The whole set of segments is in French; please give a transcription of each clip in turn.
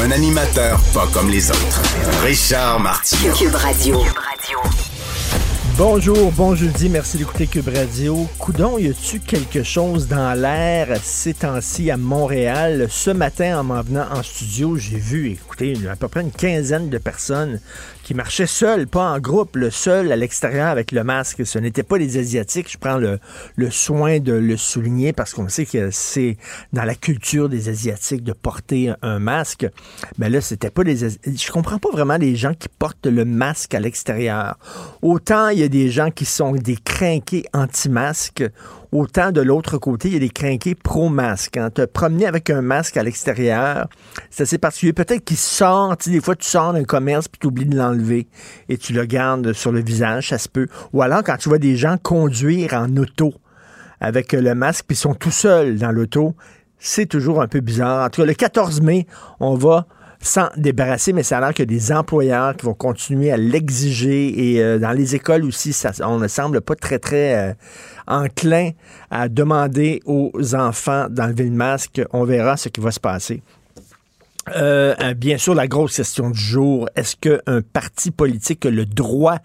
Un animateur pas comme les autres. Richard Martineau. Cube Radio. Bonjour, bon jeudi, merci d'écouter Cube Radio. Coudon, y a-tu quelque chose dans l'air ces temps-ci à Montréal? Ce matin, en m'en venant en studio, j'ai vu, à peu près une quinzaine de personnes qui marchaient seuls, pas en groupe, le seul à l'extérieur avec le masque. Ce n'étaient pas les Asiatiques. Je prends le, le soin de le souligner parce qu'on sait que c'est dans la culture des Asiatiques de porter un masque. Mais là, c'était pas les Asi- Je comprends pas vraiment les gens qui portent le masque à l'extérieur. Autant il y a des gens qui sont des crinqués anti-masque, autant de l'autre côté, il y a des crinqués pro-masque. Hein. Te promener avec un masque à l'extérieur, c'est assez particulier. Peut-être qu'il sort, des fois tu sors d'un commerce puis tu oublies de l'enlever et tu le gardes sur le visage, ça se peut. Ou alors quand tu vois des gens conduire en auto avec le masque puis ils sont tout seuls dans l'auto, c'est toujours un peu bizarre. En tout cas, le 14 mai, on va s'en débarrasser, mais ça a l'air qu'il y a des employeurs qui vont continuer à l'exiger et euh, dans les écoles aussi, ça, on ne semble pas très, très euh, enclin à demander aux enfants d'enlever le masque. On verra ce qui va se passer. Euh, euh, bien sûr, la grosse question du jour, est-ce qu'un parti politique a le droit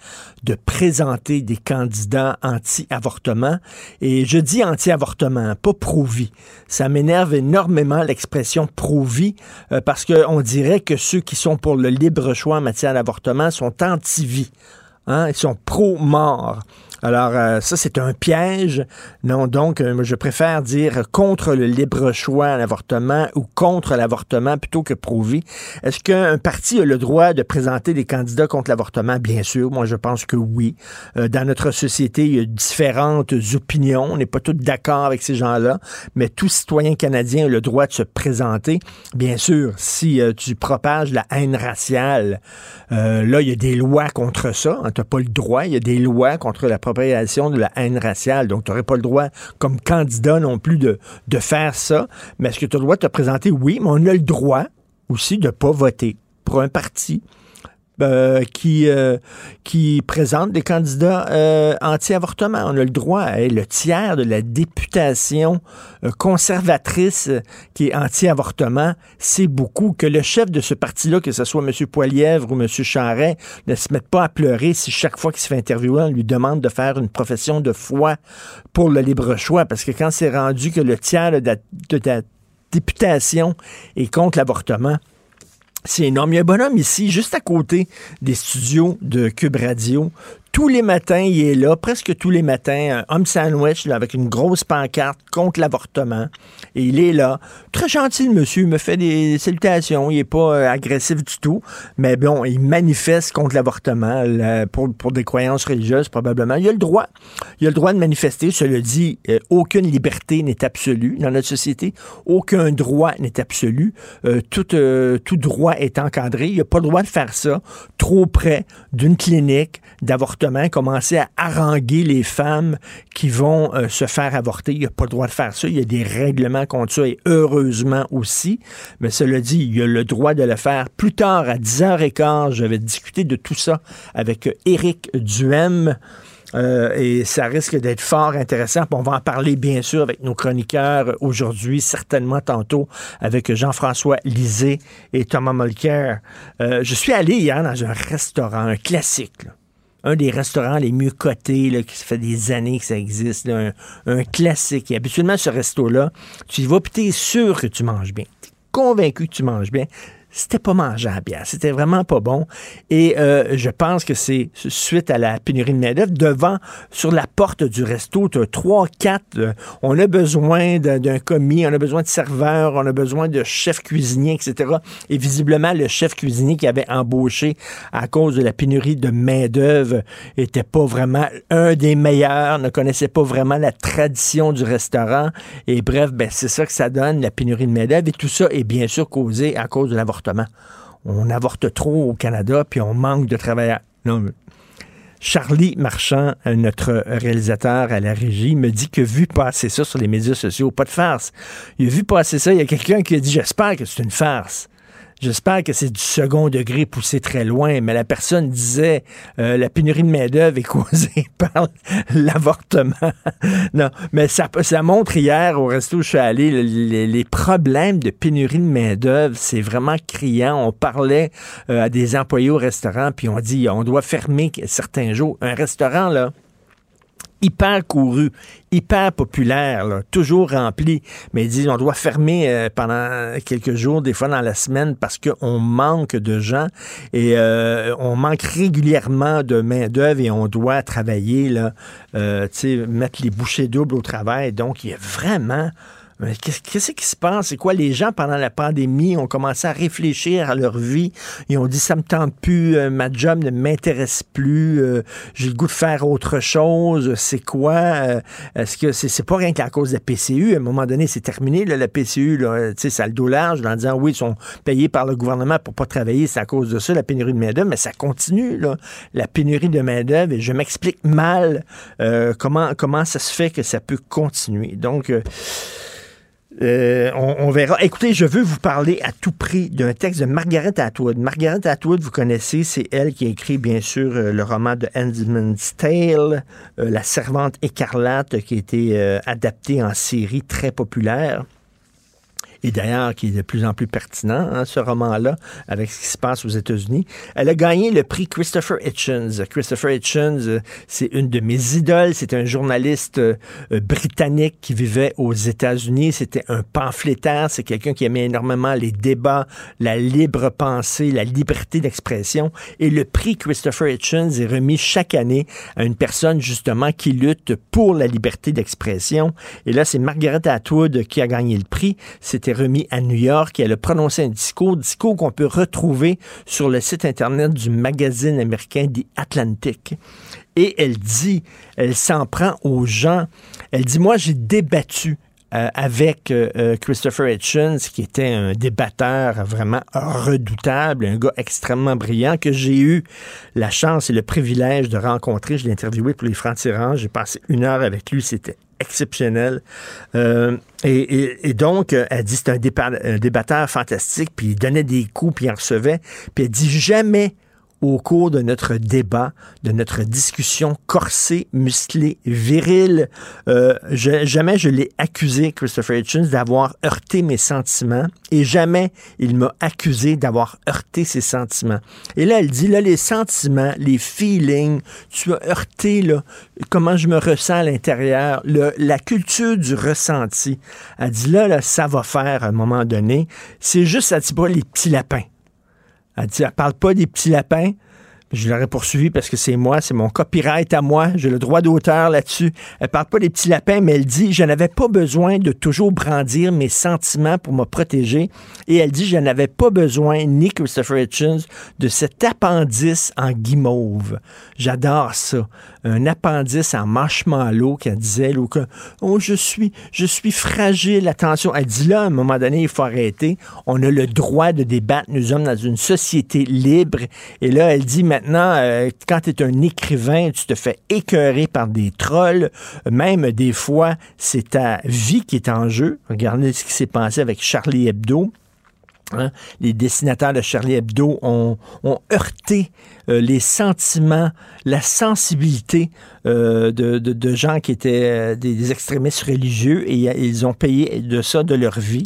de présenter des candidats anti-avortement? Et je dis anti-avortement, pas pro-vie. Ça m'énerve énormément l'expression pro-vie euh, parce qu'on dirait que ceux qui sont pour le libre choix en matière d'avortement sont anti-vie. Hein? Ils sont pro-mort. Alors, euh, ça, c'est un piège. Non, donc, euh, je préfère dire contre le libre choix à l'avortement ou contre l'avortement plutôt que pro-vie. Est-ce qu'un parti a le droit de présenter des candidats contre l'avortement? Bien sûr, moi, je pense que oui. Euh, dans notre société, il y a différentes opinions. On n'est pas tous d'accord avec ces gens-là, mais tout citoyen canadien a le droit de se présenter. Bien sûr, si euh, tu propages la haine raciale, euh, là, il y a des lois contre ça. Tu n'as pas le droit. Il y a des lois contre la de la haine raciale. Donc, tu n'aurais pas le droit, comme candidat non plus, de, de faire ça. Mais est-ce que tu as le droit de te présenter? Oui, mais on a le droit aussi de ne pas voter pour un parti. Euh, qui, euh, qui présente des candidats euh, anti-avortement. On a le droit. hein, le tiers de la députation euh, conservatrice qui est anti-avortement, c'est beaucoup. Que le chef de ce parti-là, que ce soit M. Poilièvre ou M. Charret, ne se mette pas à pleurer si chaque fois qu'il se fait interviewer, on lui demande de faire une profession de foi pour le libre choix. Parce que quand c'est rendu que le tiers de la, de la députation est contre l'avortement, c'est énorme. Il y a un bonhomme ici, juste à côté des studios de Cube Radio. Tous les matins, il est là, presque tous les matins, un homme sandwich là, avec une grosse pancarte contre l'avortement. Et il est là. Très gentil, monsieur. Il me fait des salutations. Il n'est pas euh, agressif du tout. Mais bon, il manifeste contre l'avortement pour, pour des croyances religieuses, probablement. Il a le droit. Il a le droit de manifester. Cela dit, euh, aucune liberté n'est absolue dans notre société. Aucun droit n'est absolu. Euh, tout, euh, tout droit est encadré. Il n'a pas le droit de faire ça trop près d'une clinique d'avortement, commencer à haranguer les femmes qui vont euh, se faire avorter. Il n'a pas le droit de faire ça. Il y a des règlements contre ça et heureusement aussi. Mais cela dit, il a le droit de le faire. Plus tard, à 10h15, je vais discuter de tout ça avec euh, Éric Duhem. Euh, et ça risque d'être fort intéressant. On va en parler bien sûr avec nos chroniqueurs aujourd'hui, certainement tantôt avec Jean-François Lisée et Thomas. Euh, je suis allé hier dans un restaurant, un classique. Un des restaurants les mieux cotés, là, qui fait des années que ça existe, là, un, un, classique. Et habituellement, ce resto-là, tu y vas, puis tu es sûr que tu manges bien. Tu es convaincu que tu manges bien c'était pas mangeable. C'était vraiment pas bon. Et euh, je pense que c'est suite à la pénurie de main-d'œuvre, devant, sur la porte du resto, trois, quatre. Euh, on a besoin d'un commis, on a besoin de serveurs, on a besoin de chef cuisinier, etc. Et visiblement, le chef cuisinier qui avait embauché à cause de la pénurie de main-d'œuvre était pas vraiment un des meilleurs, ne connaissait pas vraiment la tradition du restaurant. Et bref, ben, c'est ça que ça donne, la pénurie de main-d'œuvre. Et tout ça est bien sûr causé à cause de l'avortement on avorte trop au Canada, puis on manque de travailleurs. Charlie Marchand, notre réalisateur à la régie, me dit que vu passer ça sur les médias sociaux, pas de farce. Il a vu passer ça, il y a quelqu'un qui a dit J'espère que c'est une farce. J'espère que c'est du second degré poussé très loin, mais la personne disait euh, la pénurie de main-d'œuvre est causée par l'avortement. non, mais ça, ça montre hier au resto où je suis allé les, problèmes de pénurie de main-d'œuvre. C'est vraiment criant. On parlait euh, à des employés au restaurant, puis on dit on doit fermer certains jours. Un restaurant, là, hyper couru, hyper populaire, toujours rempli. Mais ils disent on doit fermer euh, pendant quelques jours, des fois dans la semaine, parce qu'on manque de gens et euh, on manque régulièrement de main-d'œuvre et on doit travailler, là, euh, mettre les bouchées doubles au travail. Donc, il y a vraiment Qu'est-ce qui se passe? C'est quoi? Les gens, pendant la pandémie, ont commencé à réfléchir à leur vie. Ils ont dit, ça me tente plus, euh, ma job ne m'intéresse plus, euh, j'ai le goût de faire autre chose. C'est quoi? Euh, est-ce que c'est pas rien qu'à cause de la PCU? À un moment donné, c'est terminé, la PCU, là, ça le dos large en disant, oui, ils sont payés par le gouvernement pour pas travailler, c'est à cause de ça, la pénurie de main-d'œuvre, mais ça continue, là, la pénurie de main-d'œuvre, et je m'explique mal comment, comment ça se fait que ça peut continuer. Donc, euh, on, verra. Écoutez, je veux vous parler à tout prix d'un texte de Margaret Atwood. Margaret Atwood, vous connaissez, c'est elle qui a écrit, bien sûr, euh, le roman de Handmaid's Tale, euh, La servante écarlate, qui a été adapté en série très populaire et d'ailleurs qui est de plus en plus pertinent, hein, ce roman-là, avec ce qui se passe aux États-Unis. Elle a gagné le prix Christopher Hitchens. Christopher Hitchens, euh, c'est une de mes idoles. C'est un journaliste euh, britannique qui vivait aux États-Unis. C'était un pamphlétaire. C'est quelqu'un qui aimait énormément les débats, la libre pensée, la liberté d'expression. Et le prix Christopher Hitchens est remis chaque année à une personne, justement, qui lutte pour la liberté d'expression. Et là, c'est Margaret Atwood qui a gagné le prix. C'était remis à New York et elle a prononcé un discours, discours qu'on peut retrouver sur le site Internet du magazine américain The Atlantic. Et elle dit, elle s'en prend aux gens. Elle dit, moi, j'ai débattu euh, avec euh, euh, Christopher Hitchens, qui était un débatteur vraiment redoutable, un gars extrêmement brillant, que j'ai eu la chance et le privilège de rencontrer. Je l'ai interviewé pour les Francs-Tirants. J'ai passé une heure avec lui. C'était exceptionnel. Euh, et, donc, elle dit c'est un, un, débatteur fantastique, puis il donnait des coups, puis il en recevait. Puis elle dit jamais au cours de notre débat, de notre discussion corsée, musclée, virile. Euh, jamais je l'ai accusé, Christopher Hitchens, d'avoir heurté mes sentiments et jamais il m'a accusé d'avoir heurté ses sentiments. Et là, elle dit, là, les sentiments, les feelings, tu as heurté, là, comment je me ressens à l'intérieur, la culture du ressenti. Elle dit, là, là, ça va faire à un moment donné. C'est juste, ça dit pas les petits lapins. Elle dit, elle parle pas des petits lapins. Je l'aurais poursuivi parce que c'est moi, c'est mon copyright à moi, j'ai le droit d'auteur là-dessus. Elle parle pas des petits lapins, mais elle dit je n'avais pas besoin de toujours brandir mes sentiments pour me protéger. Et elle dit je n'avais pas besoin, ni Christopher Hitchens, de cet appendice en guimauve. J'adore ça. Un appendice en marshmallow qu'elle disait, ou oh je suis, je suis fragile. Attention, elle dit là à un moment donné il faut arrêter. On a le droit de débattre. Nous sommes dans une société libre. Et là elle dit maintenant maintenant, euh, quand tu es un écrivain, tu te fais écœurer par des trolls. Même des fois, c'est ta vie qui est en jeu. Regardez ce qui s'est passé avec Charlie Hebdo. Hein. Les dessinateurs de Charlie Hebdo ont, heurté euh, les sentiments, la sensibilité euh, de, gens qui étaient des, extrémistes religieux et ils ont payé de ça de leur vie.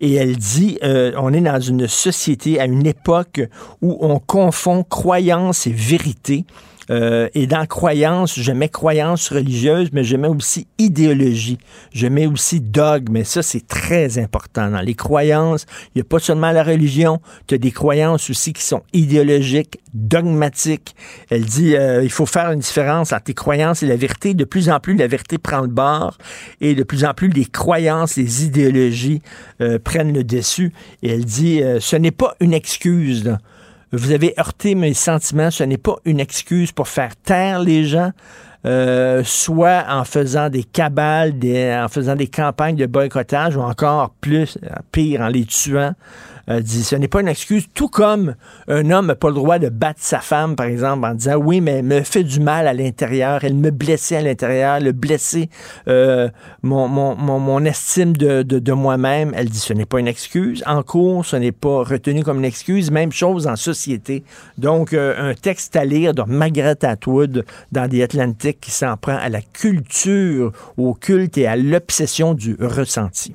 Et elle dit, on est dans une société, à une époque où on confond croyance et vérité. Euh, et dans croyance, je mets croyance religieuse, mais je mets aussi idéologie. Je mets aussi dogme. Mais ça, c'est très important. Dans les croyances, il n'y a pas seulement la religion, tu as des croyances aussi qui sont idéologiques, dogmatiques. Elle dit, euh, il faut faire une différence entre les croyances et la vérité. De plus en plus, la vérité prend le bord et de plus en plus, les croyances, les idéologies euh, prennent le dessus. Et elle dit, ce n'est pas une excuse. Là vous avez heurté mes sentiments. Ce n'est pas une excuse pour faire taire les gens. Euh, soit en faisant des cabales, en faisant des campagnes de boycottage, ou encore plus, pire, en les tuant dit ce n'est pas une excuse, tout comme un homme n'a pas le droit de battre sa femme, par exemple, en disant oui, mais elle me fait du mal à l'intérieur, elle me blessait à l'intérieur, le blessé euh, mon, mon, mon, estime de, de, moi-même. Elle dit ce n'est pas une excuse. En cours, ce n'est pas retenu comme une excuse. Même chose en société. Donc, euh, un texte à lire de Margaret Atwood dans The Atlantic qui s'en prend à la culture, au culte et à l'obsession du ressenti.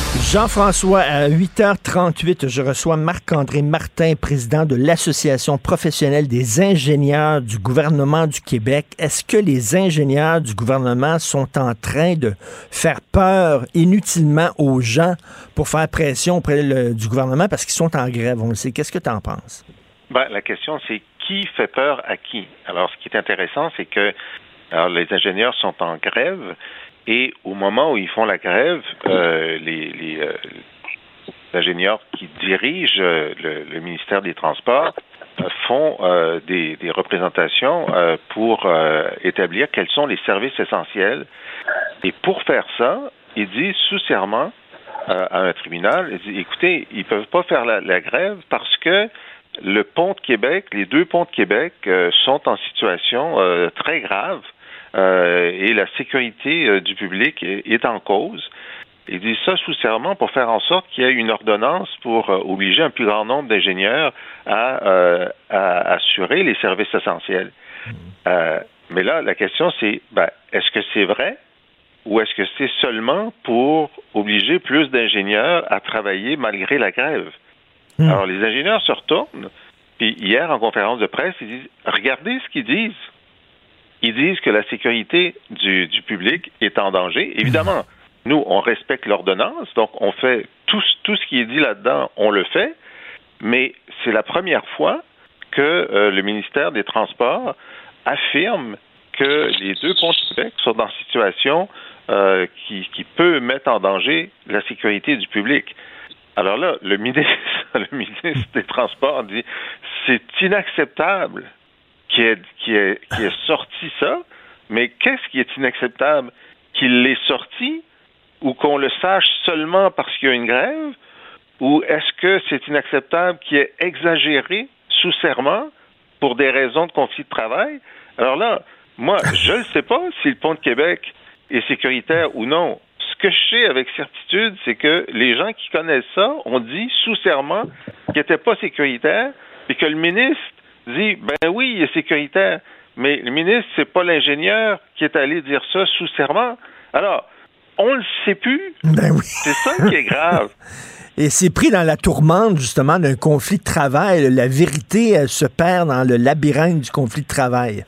Jean-François, à 8h38, je reçois Marc-André Martin, président de l'Association professionnelle des ingénieurs du gouvernement du Québec. Est-ce que les ingénieurs du gouvernement sont en train de faire peur inutilement aux gens pour faire pression auprès du gouvernement? Parce qu'ils sont en grève? On le sait. Qu'est-ce que tu en penses? Ben, la question, c'est qui fait peur à qui? Alors, ce qui est intéressant, c'est que les ingénieurs sont en grève et au moment où ils font la grève, euh, les, euh, ingénieurs qui dirigent euh, le, ministère des Transports font des, représentations pour établir quels sont les services essentiels. Et pour faire ça, ils disent sous serment à un tribunal, écoutez, ils peuvent pas faire la, grève parce que le pont de Québec, les deux ponts de Québec sont en situation très grave et la sécurité euh, du public est, en cause. Il dit ça sous serment pour faire en sorte qu'il y ait une ordonnance pour euh, obliger un plus grand nombre d'ingénieurs à, assurer les services essentiels. mais là, la question c'est, ben, est-ce que c'est vrai ou est-ce que c'est seulement pour obliger plus d'ingénieurs à travailler malgré la grève? Hmm. Alors, les ingénieurs se retournent, puis hier, en conférence de presse, ils disent, regardez ce qu'ils disent ils disent que la sécurité du, public est en danger. Évidemment, nous, on respecte l'ordonnance, donc on fait tout, ce qui est dit là-dedans, on le fait, mais c'est la première fois que euh, le ministère des Transports affirme que les deux ponts de Québec sont dans une situation euh, qui, qui peut mettre en danger la sécurité du public. Alors là, le ministre, le ministre des Transports dit c'est inacceptable qui est, qui est, qui est sorti ça, mais qu'est-ce qui est inacceptable? Qu'il l'ait sorti ou qu'on le sache seulement parce qu'il y a une grève? Ou est-ce que c'est inacceptable qu'il ait exagéré sous serment pour des raisons de conflit de travail? Alors là, moi, je ne sais pas si le pont de Québec est sécuritaire ou non. Ce que je sais avec certitude, c'est que les gens qui connaissent ça ont dit sous serment qu'il n'était pas sécuritaire et que le ministre dit ben oui, il est sécuritaire, mais le ministre, c'est pas l'ingénieur qui est allé dire ça sous serment. Alors, on le sait plus. Ben oui. C'est ça qui est grave. Et c'est pris dans la tourmente, justement, d'un conflit de travail. La vérité se perd dans le labyrinthe du conflit de travail.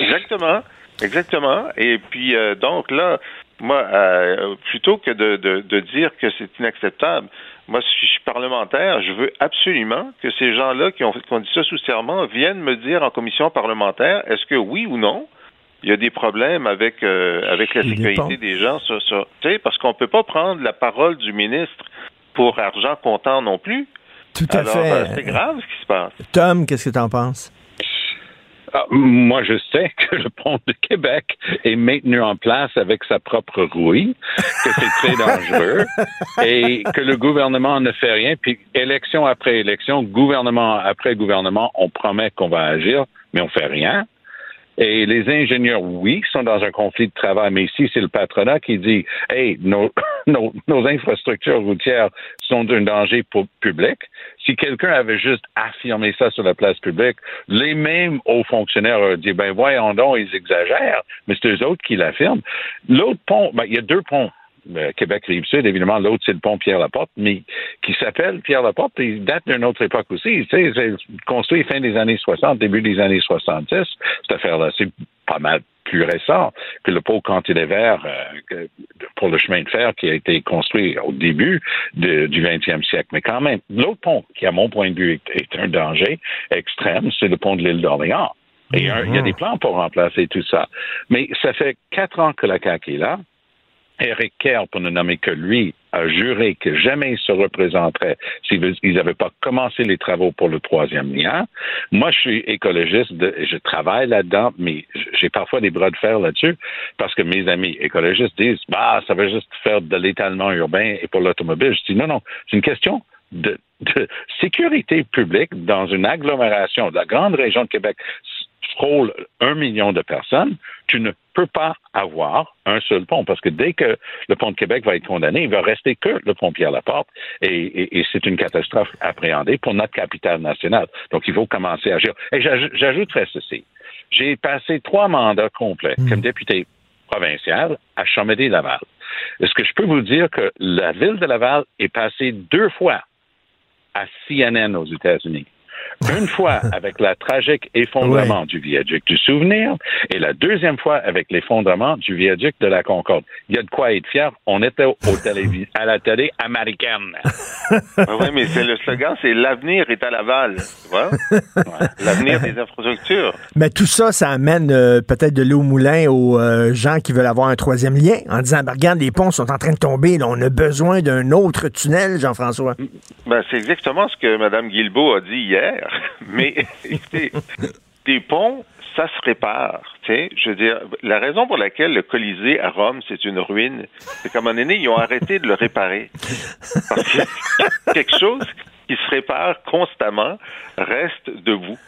Exactement. Exactement. Et puis, euh, donc là, moi, euh, plutôt que de, de dire que c'est inacceptable, moi, si je suis parlementaire, je veux absolument que ces gens-là qui ont, dit ça sous serment viennent me dire en commission parlementaire est-ce que oui ou non il y a des problèmes avec euh, avec la sécurité des gens sur, sur parce qu'on peut pas prendre la parole du ministre pour argent comptant non plus. Tout à fait. Euh, c'est grave ce qui se passe. Tom, qu'est-ce que tu en penses? Ah, moi, je sais que le pont de Québec est maintenu en place avec sa propre rouille, que c'est très dangereux et que le gouvernement ne fait rien. Puis, élection après élection, gouvernement après gouvernement, on promet qu'on va agir, mais on fait rien. Et les ingénieurs, oui, sont dans un conflit de travail, mais ici, c'est le patronat qui dit Hey, nos, nos, nos infrastructures routières sont un danger pour public. Si quelqu'un avait juste affirmé ça sur la place publique, les mêmes hauts fonctionnaires auraient dit Ben voyons donc, ils exagèrent, mais c'est eux autres qui l'affirment. L'autre pont, ben, il y a deux ponts euh, Québec-Rive-Sud, évidemment, l'autre, c'est le pont Pierre-Laporte, mais qui s'appelle Pierre-Laporte, et il date d'une autre époque aussi. Tu sais, c'est construit fin des années 60, début des années 70, cette affaire-là. C'est pas mal plus récent que le pont Cantinet Vert euh, pour le chemin de fer qui a été construit au début du 20e siècle. Mais quand même, l'autre pont qui, à mon point de vue, est, un danger extrême, c'est le pont de l'île d'Orléans. Et il y a mm-hmm. des plans pour remplacer tout ça. Mais ça fait quatre ans que la CAQ est là. Eric Kerr, pour ne nommer que lui, a juré que jamais il se représenterait s'ils n'avaient pas commencé les travaux pour le troisième lien. Moi, je suis écologiste, je travaille là-dedans, mais j'ai parfois des bras de fer là-dessus parce que mes amis écologistes disent, bah, ça va juste faire de l'étalement urbain et pour l'automobile. Je dis, non, non, c'est une question de, sécurité publique dans une agglomération de la grande région de Québec frôle un million de personnes, tu ne peux pas avoir un seul pont, parce que dès que le pont de Québec va être condamné, il va rester que le pont Pierre-Laporte, et, et, c'est une catastrophe appréhendée pour notre capitale nationale. Donc, il faut commencer à agir. Et j'ajouterais ceci. J'ai passé trois mandats complets comme hmm. député provincial à Chamédé-Laval. Est-ce que je peux vous dire que la ville de Laval est passée deux fois à CNN aux États-Unis? Une fois avec la tragique effondrement du viaduc du Souvenir et la deuxième fois avec l'effondrement du viaduc de la Concorde. Il y a de quoi être fier. On était au à la télé américaine. Oui, mais c'est le slogan, c'est l'avenir est à Laval. Tu vois? L'avenir des infrastructures. Mais tout ça, ça amène euh, peut-être de l'eau au moulin aux euh, gens qui veulent avoir un troisième lien en disant, ben, regarde, les ponts sont en train de tomber. on a besoin d'un autre tunnel, Jean-François. Ben, c'est exactement ce que Mme Guilbeault a dit hier. Mais écoutez, des ponts, ça se répare. Je veux dire, la raison pour laquelle le Colisée à Rome, c'est une ruine, c'est qu'à un moment donné, ils ont arrêté de le réparer. Parce que quelque chose qui se répare constamment reste debout.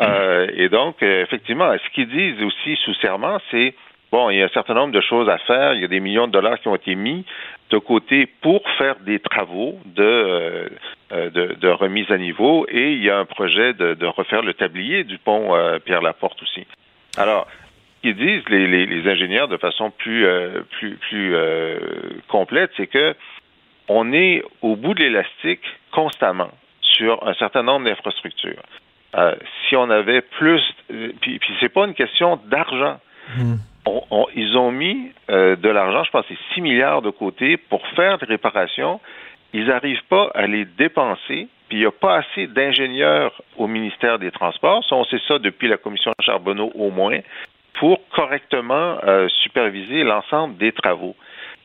Euh, et donc, effectivement, ce qu'ils disent aussi sous serment, c'est bon, il y a un certain nombre de choses à faire, il y a des millions de dollars qui ont été mis de côté pour faire des travaux de, euh, euh, de, remise à niveau et il y a un projet de, refaire le tablier du pont euh, Pierre-Laporte aussi. Alors, ils disent les, les, ingénieurs de façon plus plus plus complète, c'est que on est au bout de l'élastique constamment sur un certain nombre d'infrastructures. si on avait plus, puis, puis c'est pas une question d'argent. Mmh ils ont mis euh, de l'argent, je pense c'est 6 milliards de côté pour faire des réparations. Ils n'arrivent pas à les dépenser, puis il n'y a pas assez d'ingénieurs au ministère des Transports. on sait ça depuis la commission Charbonneau au moins, pour correctement euh, superviser l'ensemble des travaux.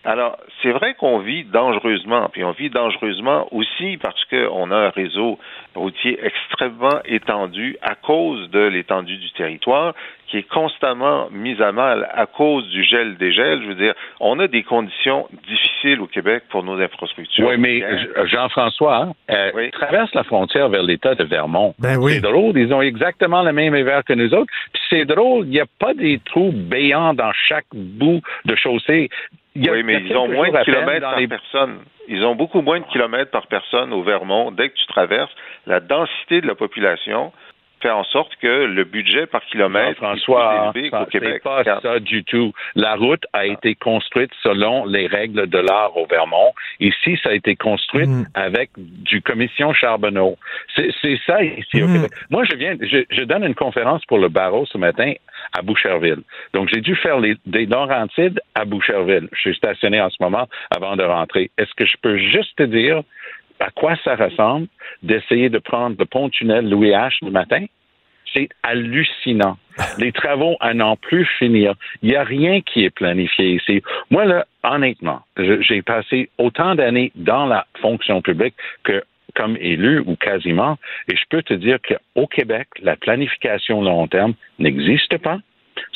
Alors, c'est vrai qu'on vit dangereusement, puis on vit dangereusement aussi parce qu'on a un réseau routier extrêmement étendu à cause de l'étendue du territoire qui est constamment mise à mal à cause du gel des gels. Je veux dire, on a des conditions difficiles au Québec pour nos infrastructures. Oui, mais Jean-François, hein, euh, traverse la frontière vers l'État de Vermont. Ben oui. C'est drôle, ils ont exactement le même hiver que nous autres. Puis c'est drôle, il n'y a pas des trous béants dans chaque bout de chaussée. Oui, mais ils ont moins de kilomètres par personne. Ils ont beaucoup moins de kilomètres par personne au Vermont. Dès que tu traverses, la densité de la population, fait en sorte que le budget par kilomètre François, est au Québec. pas ça du tout. La route a été construite selon les règles de l'art au Vermont. Ici, ça a été construit mm. avec du commission Charbonneau. C'est ça ici au mm. Québec. Moi, je viens, je, donne une conférence pour le barreau ce matin à Boucherville. Donc, j'ai dû faire les, des Laurentides à Boucherville. Je suis stationné en ce moment avant de rentrer. Est-ce que je peux juste te dire à quoi ça ressemble d'essayer de prendre le pont-tunnel Louis H le matin? C'est hallucinant. Les travaux à n'en plus finir. Il n'y a rien qui est planifié ici. Moi, là, honnêtement, j'ai passé autant d'années dans la fonction publique que comme élu ou quasiment, et je peux te dire qu'au Québec, la planification long terme n'existe pas.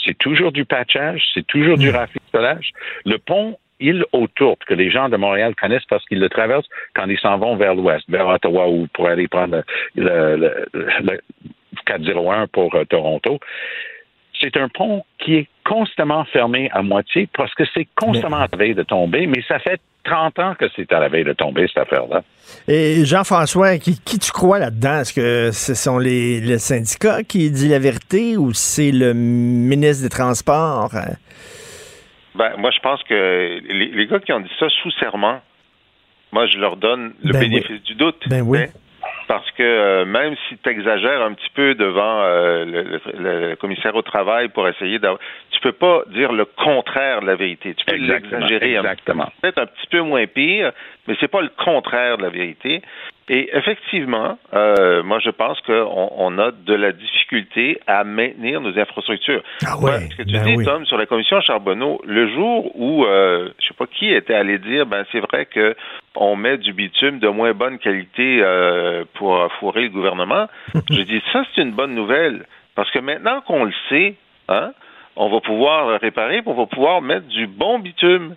C'est toujours du patchage, c'est toujours du hmm. rafistolage. Le pont île autour que les gens de Montréal connaissent parce qu'ils le traversent quand ils s'en vont vers l'ouest, vers Ottawa ou pour aller prendre le, 401 pour euh, Toronto. c'est un pont qui est constamment fermé à moitié parce que c'est constamment à la veille de tomber, mais ça fait 30 ans que c'est à la veille de tomber, cette affaire-là. Et Jean-François, qui, qui, tu crois là-dedans? Est-ce que ce sont les, le syndicat qui dit la vérité ou c'est le ministre des Transports? Ben, moi, je pense que les, les, gars qui ont dit ça sous serment, moi, je leur donne le Ben bénéfice oui. du doute. Ben oui. Parce que euh, même si tu exagères un petit peu devant euh, le, le- le commissaire au travail pour essayer d'avoir... Tu peux pas dire le contraire de la vérité. Tu peux l'exagérer un petit peu. peut-être un petit peu moins pire, mais c'est pas le contraire de la vérité. Et effectivement, euh, moi je pense qu'on on a de la difficulté à maintenir nos infrastructures. Ah ouais, ce que tu ben dis, oui. Tom, sur la commission Charbonneau, le jour où euh, je sais pas qui était allé dire, ben c'est vrai que on met du bitume de moins bonne qualité euh, pour fourrer le gouvernement. je dis ça c'est une bonne nouvelle parce que maintenant qu'on le sait, hein, on va pouvoir réparer, on va pouvoir mettre du bon bitume.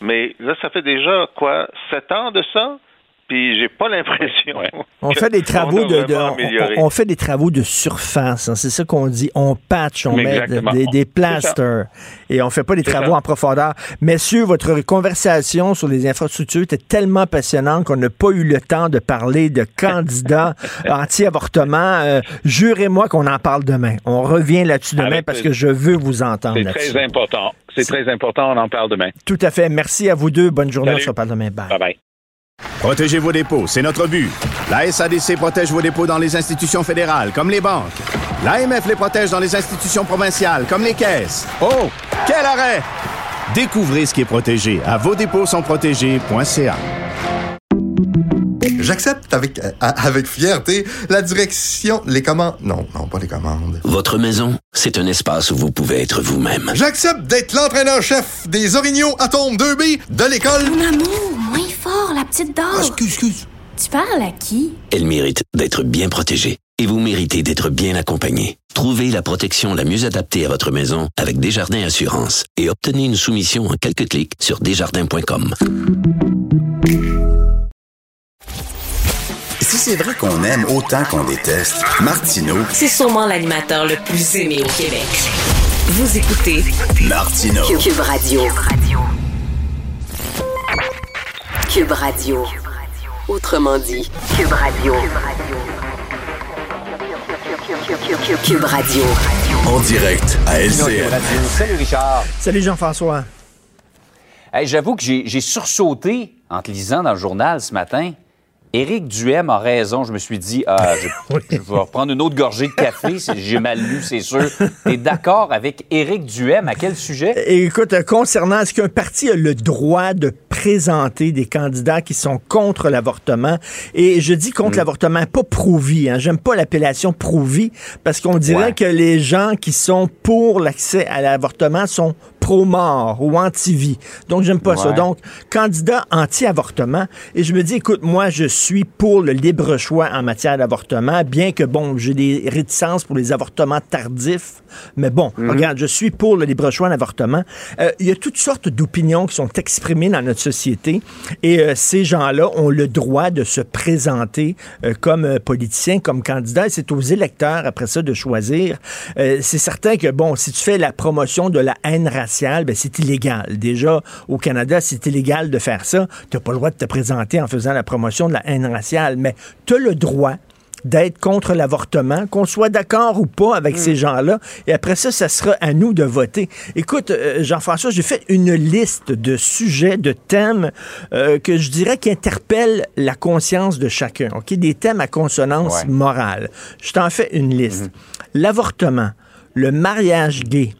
Mais là, ça fait déjà quoi, sept ans de ça? Puis j'ai pas l'impression. Ouais. On fait des travaux de, on- fait des travaux de surface, hein, c'est ça qu'on dit. On patch, on Mais met des, des plasters et on fait pas des travaux ça. en profondeur. Messieurs, votre conversation sur les infrastructures était tellement passionnante qu'on n'a pas eu le temps de parler de candidats anti-avortement. Euh, Jurez-moi qu'on en parle demain. On revient là-dessus demain Avec parce que je veux vous entendre C'est très important. C'est très important, on en parle demain. Tout à fait. Merci à vous deux. Bonne journée. Salut. On se reparle demain. Bye. Bye-bye. Protégez vos dépôts, c'est notre but. La SADC protège vos dépôts dans les institutions fédérales, comme les banques. L'AMF les protège dans les institutions provinciales, comme les caisses. Oh, quel arrêt! Découvrez ce qui est protégé à vos dépôts sont protégés.ca. J'accepte avec, euh, avec fierté la direction, les commandes. Non, non, pas les commandes. Votre maison, c'est un espace où vous pouvez être vous-même. J'accepte d'être l'entraîneur-chef des Orignaux Atomes 2B de l'école. Mon amour, moins fort, la petite dame. Ah, excuse, excuse. Tu parles à qui? Elle mérite d'être bien protégée. Et vous méritez d'être bien accompagné. Trouvez la protection la mieux adaptée à votre maison avec Desjardins Assurance et obtenez une soumission en quelques clics sur desjardins.com. Si c'est vrai qu'on aime autant qu'on déteste, Martineau, C'est sûrement l'animateur le plus aimé au Québec. Vous écoutez Martineau. Cube Radio. Cube Radio. Autrement dit, Cube Radio. Cube Radio. En direct à LCN. Salut Richard. Salut Jean-François. Hey, J'avoue que j'ai j'ai sursauté en te lisant dans le journal ce matin. Éric Duhem a raison. Je me suis dit, ah, je, je vais reprendre une autre gorgée de café. J'ai mal lu, c'est sûr. T'es d'accord avec Éric Duhem? À quel sujet? Et écoute, euh, concernant, est-ce qu'un parti a le droit de présenter des candidats qui sont contre l'avortement? Et je dis Mm. contre l'avortement, pas pro-vie. Hein. J'aime pas l'appellation pro-vie parce qu'on dirait Ouais. que les gens qui sont pour l'accès à l'avortement sont pro-mort ou anti-vie. Donc, j'aime pas ça. Donc, candidat anti-avortement. Et je me dis, écoute, moi, je suis pour le libre choix en matière d'avortement, bien que, bon, j'ai des réticences pour les avortements tardifs. Mais bon, regarde, je suis pour le libre choix en avortement. Euh, Il y a toutes sortes d'opinions qui sont exprimées dans notre société. Et euh, ces gens-là ont le droit de se présenter euh, comme politiciens, comme candidats. Et C'est aux électeurs, après ça, de choisir. C'est certain que, bon, si tu fais la promotion de la haine raciale, ben, c'est illégal. Déjà, au Canada, c'est illégal de faire ça. Tu n'as pas le droit de te présenter en faisant la promotion de la haine raciale. Mais tu as le droit d'être contre l'avortement, qu'on soit d'accord ou pas avec ces gens-là. Et après ça, ça sera à nous de voter. Écoute, euh, Jean-François, j'ai fait une liste de sujets, de thèmes euh, que je dirais qui interpellent la conscience de chacun. OK? Des thèmes à consonance Ouais. morale. Je t'en fais une liste. L'avortement, le mariage gay,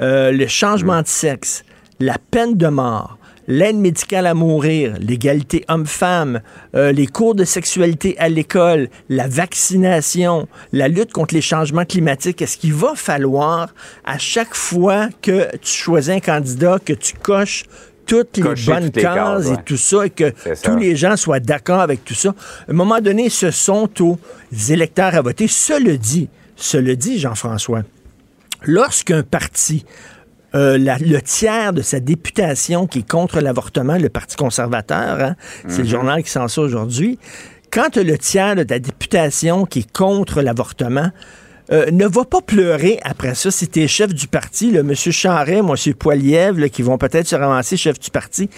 euh, le changement de sexe, la peine de mort, l'aide médicale à mourir, l'égalité homme-femme, euh, les cours de sexualité à l'école, la vaccination, la lutte contre les changements climatiques. Est-ce qu'il va falloir, à chaque fois que tu choisis un candidat, que tu coches toutes les bonnes toutes cases et tout ça, et que ça. tous les gens soient d'accord avec tout ça? À un moment donné, ce sont aux électeurs à voter. Cela dit, cela dit, Jean-François, lorsqu'un parti euh, la- le tiers de sa députation qui est contre l'avortement, le Parti conservateur, hein, c'est le journal qui sent ça aujourd'hui, quand tu as le tiers de ta députation qui est contre l'avortement, euh, ne va pas pleurer après ça si tu es chef du parti, le M. Charret, M. Poilievre, là, qui vont peut-être se ramasser chef du parti,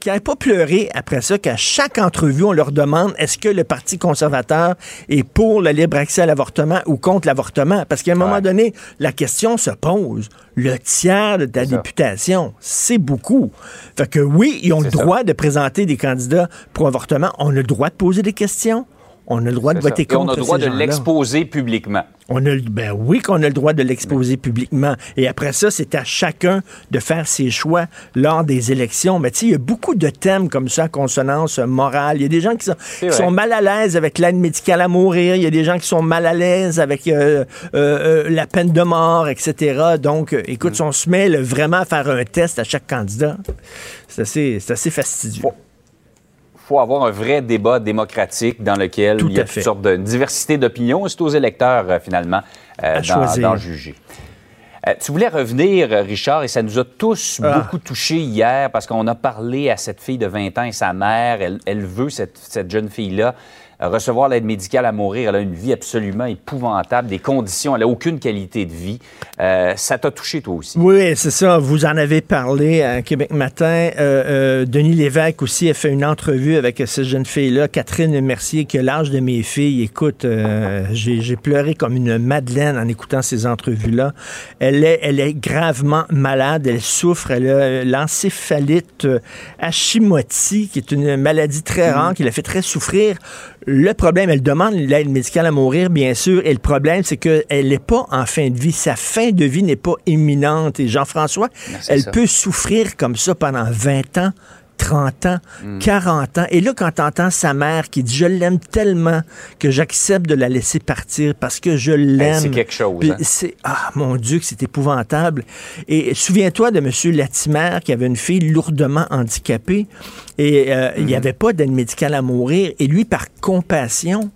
qui n'aient pas pleuré après ça qu'à chaque entrevue, on leur demande est-ce que le Parti conservateur est pour le libre accès à l'avortement ou contre l'avortement? Parce qu'à un moment donné, la question se pose. Le tiers de ta députation, c'est beaucoup. Fait que oui, ils ont le droit de présenter des candidats pour avortement. On a le droit de poser des questions. On a le droit de voter contre. on a le droit de l'exposer publiquement. On a, ben oui qu'on a le droit de l'exposer publiquement. Et après ça, c'est à chacun de faire ses choix lors des élections. Mais tu sais, il y a beaucoup de thèmes comme ça, consonance morale. Il y a des gens qui sont, mal à l'aise avec l'aide médicale à mourir. Il y a des gens qui sont mal à l'aise avec euh, euh, euh, la peine de mort, etc. Donc, écoute, si on se met vraiment à faire un test à chaque candidat, c'est assez, assez fastidieux faut avoir un vrai débat démocratique dans lequel il y a toutes sortes de diversité d'opinions. C'est aux électeurs, euh, finalement, euh, d'en juger. Euh, tu voulais revenir, Richard, et ça nous a tous ah. beaucoup touchés hier parce qu'on a parlé à cette fille de 20 ans et sa mère. Elle, elle veut, cette, cette jeune fille-là, recevoir l'aide médicale à mourir. Elle a une vie absolument épouvantable, des conditions, elle n'a aucune qualité de vie. Euh, ça t'a touché, toi aussi? Oui, c'est ça. Vous en avez parlé à Québec Matin. Euh, euh, Denis Lévesque aussi a fait une entrevue avec cette jeune fille-là, Catherine Mercier, qui a l'âge de mes filles. Écoute, j'ai pleuré comme une madeleine en écoutant ces entrevues-là. Elle est, elle est gravement malade, elle souffre, elle a l'encéphalite Hashimoto, qui est une maladie très rare, qui la fait très souffrir. Le problème, elle demande l'aide médicale à mourir, bien sûr, et le problème, c'est qu'elle n'est pas en fin de vie. Sa fin de vie n'est pas imminente. Et Jean-François, ben, elle peut souffrir comme ça pendant 20 ans, 30 ans, 40 hmm. ans. Et là, quand tu entends sa mère qui dit Je l'aime tellement que j'accepte de la laisser partir parce que je l'aime. c'est quelque chose. Hein. C'est Ah, mon Dieu, que c'est épouvantable. Et souviens-toi de M. Latimer qui avait une fille lourdement handicapée et euh, il n'y hmm. avait pas d'aide médicale à mourir. Et lui, par compassion,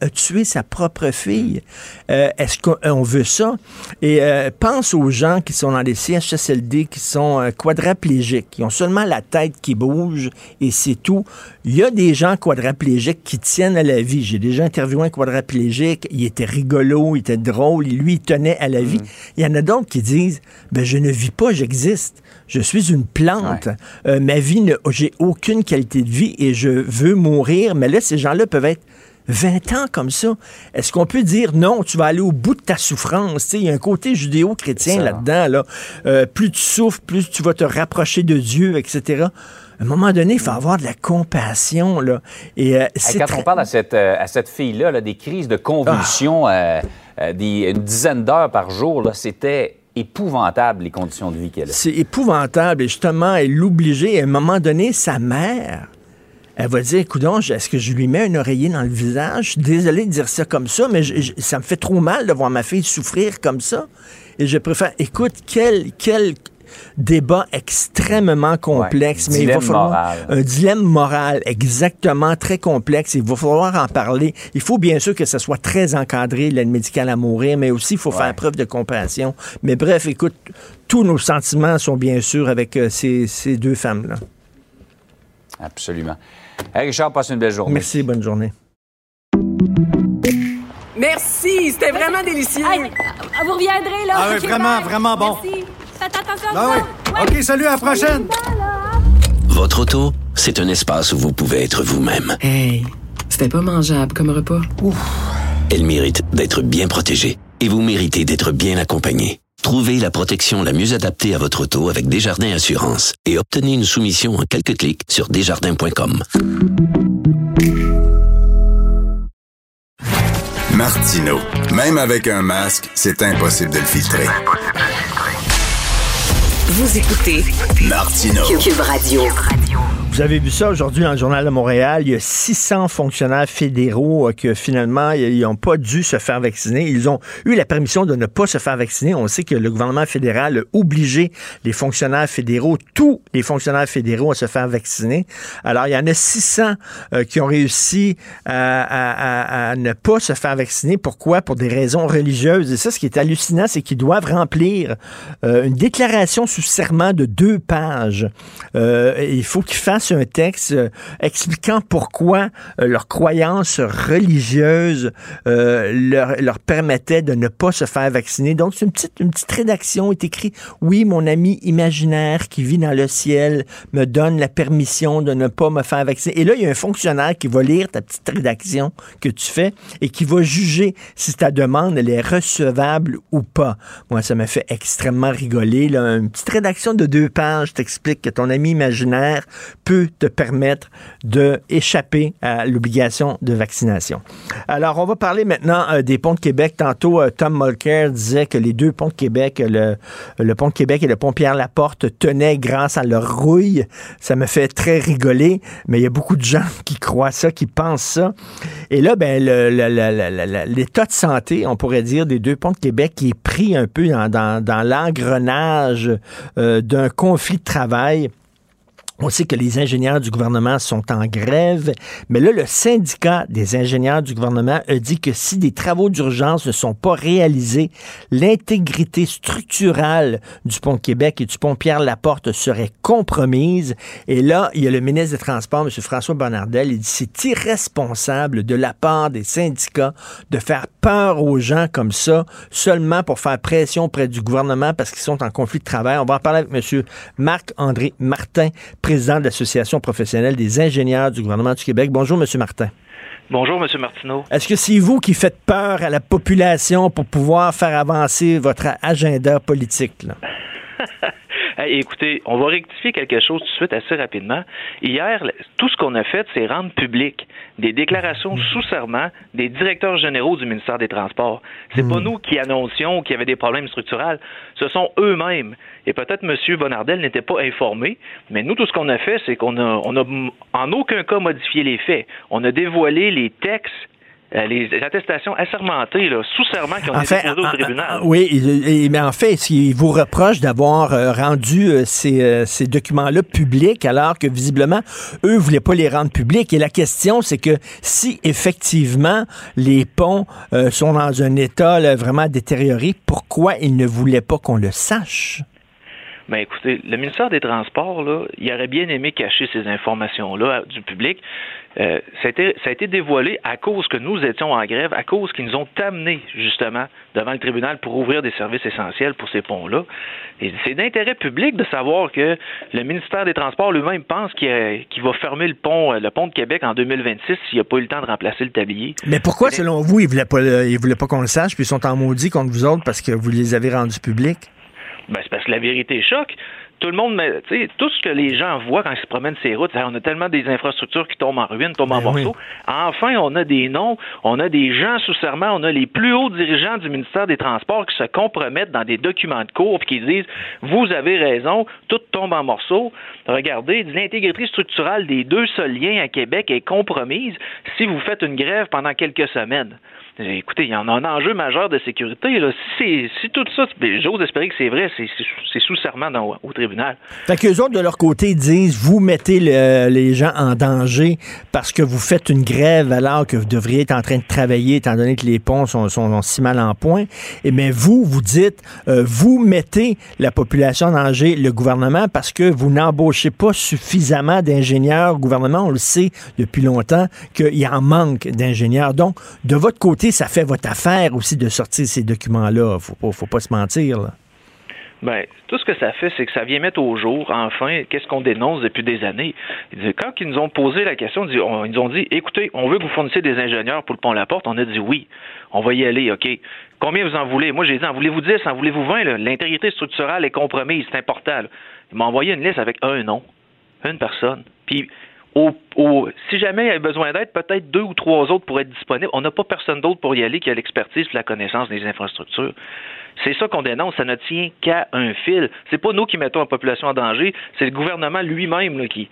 a tué sa propre fille. Euh, est-ce qu'on veut ça? Et euh, pense aux gens qui sont dans les CHSLD, qui sont euh, quadraplégiques, qui ont seulement la tête qui bouge et c'est tout. Il y a des gens quadraplégiques qui tiennent à la vie. J'ai déjà interviewé un quadraplégique, il était rigolo, il était drôle, lui, il tenait à la vie. Mm. Il y en a d'autres qui disent, ben, je ne vis pas, j'existe. Je suis une plante. ma vie, j'ai aucune qualité de vie et je veux mourir. Mais là, ces gens-là peuvent être 20 ans comme ça. Est-ce qu'on peut dire non, tu vas aller au bout de ta souffrance? Il y a un côté judéo-chrétien là-dedans. Là. Euh, plus tu souffres, plus tu vas te rapprocher de Dieu, etc. À un moment donné, il faut avoir de la compassion. Là. Et, euh, quand on parle à cette, euh, à cette fille-là, des crises de convulsions, ah. des, une dizaine d'heures par jour, c'était épouvantable les conditions de vie qu'elle a. C'est épouvantable. Et justement, elle l'obligeait. À un moment donné, sa mère elle va dire, écoute, est-ce que je lui mets un oreiller dans le visage? Désolé de dire ça comme ça, mais ça me fait trop mal de voir ma fille souffrir comme ça. Et je préfère, écoute, quel, quel débat extrêmement complexe, mais il va falloir un dilemme moral exactement très complexe. Il va falloir en parler. Il faut bien sûr que ça soit très encadré, l'aide médicale à mourir, mais aussi il faut faire preuve de compassion. Mais bref, écoute, tous nos sentiments sont bien sûr avec euh, ces, ces deux femmes-là. Absolument. Richard, passe une belle journée. Merci, bonne journée. Merci, c'était vraiment délicieux. vous reviendrez, là. Ah oui, vraiment, vraiment bon. Merci. Faites attention ah oui. OK, salut, à la prochaine. Votre auto, c'est un espace où vous pouvez être vous-même. Hey, c'était pas mangeable comme repas. Ouf. Elle mérite d'être bien protégée et vous méritez d'être bien accompagnée. Trouvez la protection la mieux adaptée à votre auto avec Desjardins Assurance et obtenez une soumission en quelques clics sur desjardins.com. Martino, même avec un masque, c'est impossible de le filtrer. Vous écoutez Martino. Cube Radio. Vous avez vu ça aujourd'hui dans le Journal de Montréal. Il y a 600 fonctionnaires fédéraux euh, que finalement, ils n'ont pas dû se faire vacciner. Ils ont eu la permission de ne pas se faire vacciner. On sait que le gouvernement fédéral a obligé les fonctionnaires fédéraux, tous les fonctionnaires fédéraux, à se faire vacciner. Alors, il y en a 600 euh, qui ont réussi à, ne pas se faire vacciner. Pourquoi? Pour des raisons religieuses. Et ça, ce qui est hallucinant, c'est qu'ils doivent remplir euh, une déclaration sous serment de deux pages. il faut qu'ils fassent un texte euh, expliquant pourquoi euh, leur croyance religieuse euh, leur, leur permettait de ne pas se faire vacciner. Donc, c'est une petite, une petite rédaction. est écrit Oui, mon ami imaginaire qui vit dans le ciel me donne la permission de ne pas me faire vacciner. Et là, il y a un fonctionnaire qui va lire ta petite rédaction que tu fais et qui va juger si ta demande elle est recevable ou pas. Moi, ça m'a fait extrêmement rigoler. Là. Une petite rédaction de deux pages t'explique que ton ami imaginaire peut te permettre de échapper à l'obligation de vaccination. Alors, on va parler maintenant euh, des ponts de Québec. Tantôt, euh, Tom Mulcair disait que les deux ponts de Québec, le, le pont de Québec et le pont Pierre-Laporte, tenaient grâce à leur rouille. Ça me fait très rigoler, mais il y a beaucoup de gens qui croient ça, qui pensent ça. Et là, ben, l'état de santé, on pourrait dire, des deux ponts de Québec qui est pris un peu dans, dans- dans l'engrenage euh, d'un conflit de travail. On sait que les ingénieurs du gouvernement sont en grève, mais là, le syndicat des ingénieurs du gouvernement a dit que si des travaux d'urgence ne sont pas réalisés, l'intégrité structurelle du pont Québec et du pont Pierre-Laporte serait compromise. Et là, il y a le ministre des Transports, M. François Bonnardel, il dit c'est irresponsable de la part des syndicats de faire peur aux gens comme ça, seulement pour faire pression auprès du gouvernement parce qu'ils sont en conflit de travail. On va en parler avec M. Marc-André Martin, président de l'Association professionnelle des ingénieurs du gouvernement du Québec. Bonjour, M. Martin. Bonjour, M. Martineau. Est-ce que c'est vous qui faites peur à la population pour pouvoir faire avancer votre agenda politique? là? Hey, écoutez, on va rectifier quelque chose tout de suite assez rapidement. Hier, tout ce qu'on a fait, c'est rendre public des déclarations sous serment des directeurs généraux du ministère des Transports. C'est pas nous qui annoncions qu'il y avait des problèmes structurels. Ce sont eux-mêmes. Et peut-être M. Bonardel n'était pas informé, mais nous, tout ce qu'on a fait, c'est qu'on a, on a en aucun cas modifié les faits. On a dévoilé les textes euh, les attestations assermentées, là, sous serment, qui ont En été fait, déposées au en- tribunal. en- oui, mais en fait, il vous reproche d'avoir euh, rendu euh, ces, ces documents-là publics alors que visiblement, eux voulaient pas les rendre publics. Et la question, c'est que si effectivement les ponts euh, sont dans un état là, vraiment détérioré, pourquoi ils ne voulaient pas qu'on le sache? Ben écoutez, le ministère des Transports, là, il aurait bien aimé cacher ces informations-là du public. Euh, ça, a été, ça a été dévoilé à cause que nous étions en grève, à cause qu'ils nous ont amenés justement devant le tribunal pour ouvrir des services essentiels pour ces ponts-là. Et c'est d'intérêt public de savoir que le ministère des Transports lui-même pense qu'il euh, qu'il va fermer le pont, euh, le pont de Québec en 2026 s'il n'a pas eu le temps de remplacer le tablier. Mais pourquoi, selon vous, ils voulaient pas, ils voulaient pas qu'on le sache, puis ils sont en maudit contre vous autres parce que vous les avez rendus publics? Ben, c'est parce que la vérité choque. Tout le monde, tu sais, tout ce que les gens voient quand ils se promènent ces routes, on a tellement des infrastructures qui tombent en ruine, tombent en morceaux. Enfin, on a des noms, on a des gens sous serment, on a les plus hauts dirigeants du ministère des Transports qui se compromettent dans des documents de cours puis qui disent Vous avez raison, tout tombe en morceaux. Regardez, l'intégrité structurelle des deux seuls liens à Québec est compromise si vous faites une grève pendant quelques semaines. Écoutez, il y en a un enjeu majeur de sécurité. Là. Si, tout ça, ben, j'ose espérer que c'est vrai, c'est sous serment au tribunal. Fait qu'eux autres, de leur côté, disent vous mettez le- les gens en danger parce que vous faites une grève alors que vous devriez être en train de travailler étant donné que les ponts sont, si mal en point. Et mais vous, vous dites euh, vous mettez la population en danger, le gouvernement, parce que vous n'embauchez pas suffisamment d'ingénieurs gouvernement. On le sait depuis longtemps qu'il y en manque d'ingénieurs. Donc, de votre côté, ça fait votre affaire aussi de sortir ces documents-là. Faut pas, faut pas se mentir. Ben, tout ce que ça fait, c'est que ça vient mettre au jour, enfin, qu'est-ce qu'on dénonce depuis des années. Quand ils nous ont posé la question, ils nous ont dit, écoutez, on veut que vous fournissiez des ingénieurs pour le pont La Porte. On a dit oui, on va y aller, OK. Combien vous en voulez? Moi, j'ai dit, en voulez-vous 10, en voulez-vous 20? là? L'intégrité structurelle est compromise, c'est important. là. Ils m'ont envoyé une liste avec un nom, une personne. Puis, au, si jamais il y avait besoin d'aide, peut-être deux ou trois autres pourraient être disponibles. On n'a pas personne d'autre pour y aller qui a l'expertise la connaissance des infrastructures. C'est ça qu'on dénonce. Ça ne tient qu'à un fil. C'est pas nous qui mettons la population en danger. C'est le gouvernement lui-même qui,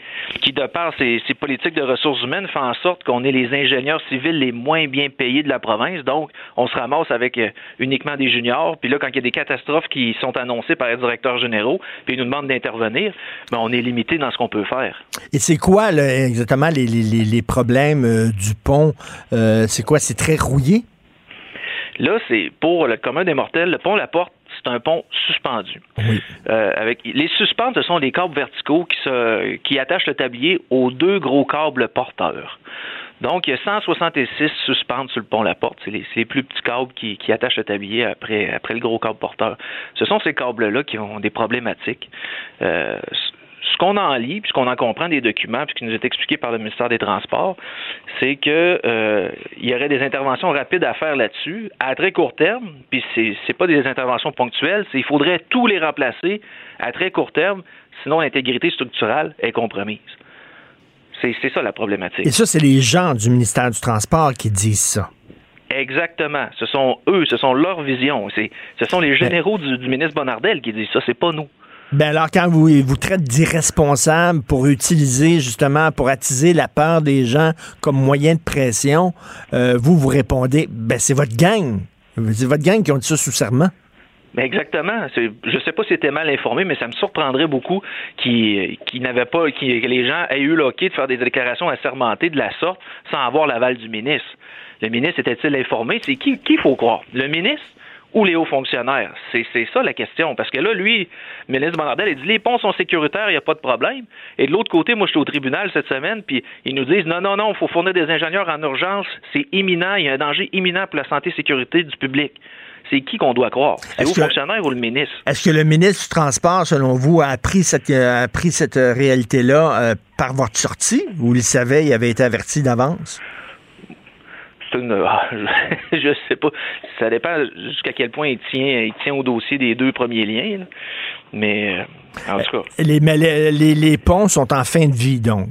de par ses, politiques de ressources humaines, fait en sorte qu'on est les ingénieurs civils les moins bien payés de la province. Donc, on se ramasse avec euh, uniquement des juniors. Puis là, quand il y a des catastrophes qui sont annoncées par les directeurs généraux, puis ils nous demandent d'intervenir, ben, on est limité dans ce qu'on peut faire. Et c'est quoi exactement les problèmes euh, du pont? Euh, c'est quoi? C'est très rouillé? Là, c'est pour le commun des mortels, le pont La Porte, c'est un pont suspendu. Euh, avec les suspentes, ce sont des câbles verticaux qui se qui attachent le tablier aux deux gros câbles porteurs. Donc, il y a 166 suspentes sur le pont La Porte. C'est les, plus petits câbles qui, qui attachent le tablier après, après le gros câble porteur. Ce sont ces câbles-là qui ont des problématiques. Euh, ce qu'on en lit, puis ce qu'on en comprend des documents, puis ce qui nous est expliqué par le ministère des Transports, c'est que euh, il y aurait des interventions rapides à faire là-dessus, à très court terme, puis c'est c'est pas des interventions ponctuelles, c'est il faudrait tous les remplacer à très court terme, sinon l'intégrité structurelle est compromise. C'est c'est ça la problématique. Et ça, c'est les gens du ministère du Transport qui disent ça. Exactement. Ce sont eux, ce sont leur vision. C'est, ce sont les généraux du, du ministre Bonnardel qui disent ça, c'est pas nous. Ben alors, quand vous vous traitez d'irresponsable pour utiliser justement, pour attiser la peur des gens comme moyen de pression, euh, vous, vous répondez, ben c'est votre gang. C'est votre gang qui ont dit ça sous serment. Ben exactement. Je sais pas si c'était mal informé, mais ça me surprendrait beaucoup qui n'avait pas, que les gens aient eu l'ok de faire des déclarations assermentées de la sorte sans avoir l'aval du ministre. Le ministre était-il informé? C'est qui qu'il faut croire? Le ministre? Ou les hauts fonctionnaires? C'est ça la question. Parce que là, lui, le ministre Bonnardel, il dit les ponts sont sécuritaires, il n'y a pas de problème. Et de l'autre côté, moi, je suis au tribunal cette semaine, puis ils nous disent non, non, non, il faut fournir des ingénieurs en urgence, c'est imminent, il y a un danger imminent pour la santé et sécurité du public. C'est qui qu'on doit croire? C'est les Est-ce hauts que- fonctionnaires ou le ministre? Est-ce que le ministre du Transport, selon vous, a appris cette, euh, a appris cette euh, réalité-là euh, par votre sortie ou il savait, il avait été averti d'avance? C'est une- ah, je, sais pas. Ça dépend jusqu'à quel point il tient, il tient au dossier des deux premiers liens. là. Mais euh, en tout cas, Les, mais les, les- les ponts sont en fin de vie, donc.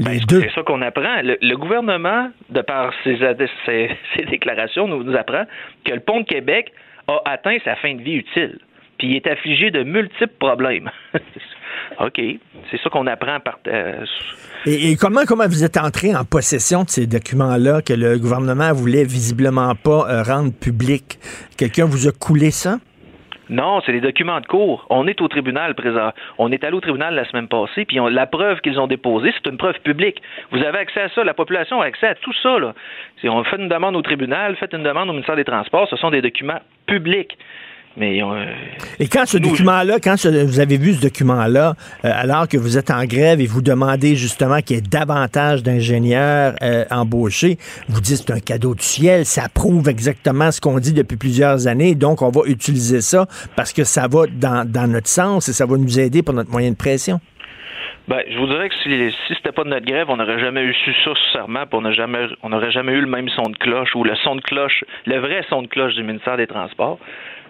Deux. c'est ça qu'on apprend. Le, le gouvernement, de par ses- ses déclarations, nous, nous apprend que le pont de Québec a atteint sa fin de vie utile. Puis il est affligé de multiples problèmes. OK. C'est ça qu'on apprend par. euh, Et, et comment, comment vous êtes entré en possession de ces documents-là que le gouvernement voulait visiblement pas euh, rendre public? Quelqu'un vous a coulé ça? Non, c'est des documents de cours. On est au tribunal présent. On est allé au tribunal la semaine passée, puis on- la preuve qu'ils ont déposée, c'est une preuve publique. Vous avez accès à ça, la population a accès à tout ça. Là. Si on fait une demande au tribunal, faites une demande au ministère des Transports, ce sont des documents publics. Mais euh, Et quand ce document-là, quand ce- vous avez vu ce document-là, euh, alors que vous êtes en grève et vous demandez justement qu'il y ait davantage d'ingénieurs euh, embauchés, vous dites c'est un cadeau du ciel, ça prouve exactement ce qu'on dit depuis plusieurs années, donc on va utiliser ça parce que ça va dans, dans notre sens et ça va nous aider pour notre moyen de pression. ben, je vous dirais que si, si c'était pas de notre grève, on n'aurait jamais eu su ça sur serment, puis on n'a jamais, on n'aurait jamais eu le même son de cloche ou le son de cloche, le vrai son de cloche du ministère des Transports.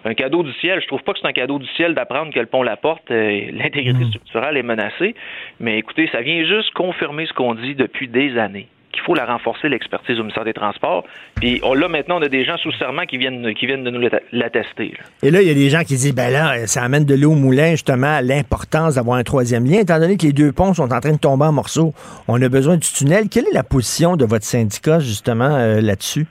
Un cadeau du ciel, je trouve pas que c'est un cadeau du ciel d'apprendre que le pont La Porte, euh, l'intégrité structurelle est menacée, mais écoutez, ça vient juste confirmer ce qu'on dit depuis des années qu'il faut la renforcer l'expertise au ministère des Transports. Puis on là maintenant on a des gens sous serment qui viennent qui viennent de nous l'attester. Et là, il y a des gens qui disent, ben là, ça amène de l'eau au moulin, justement, à l'importance d'avoir un troisième lien, étant donné que les deux ponts sont en train de tomber en morceaux. On a besoin du tunnel. Quelle est la position de votre syndicat, justement, euh, là-dessus?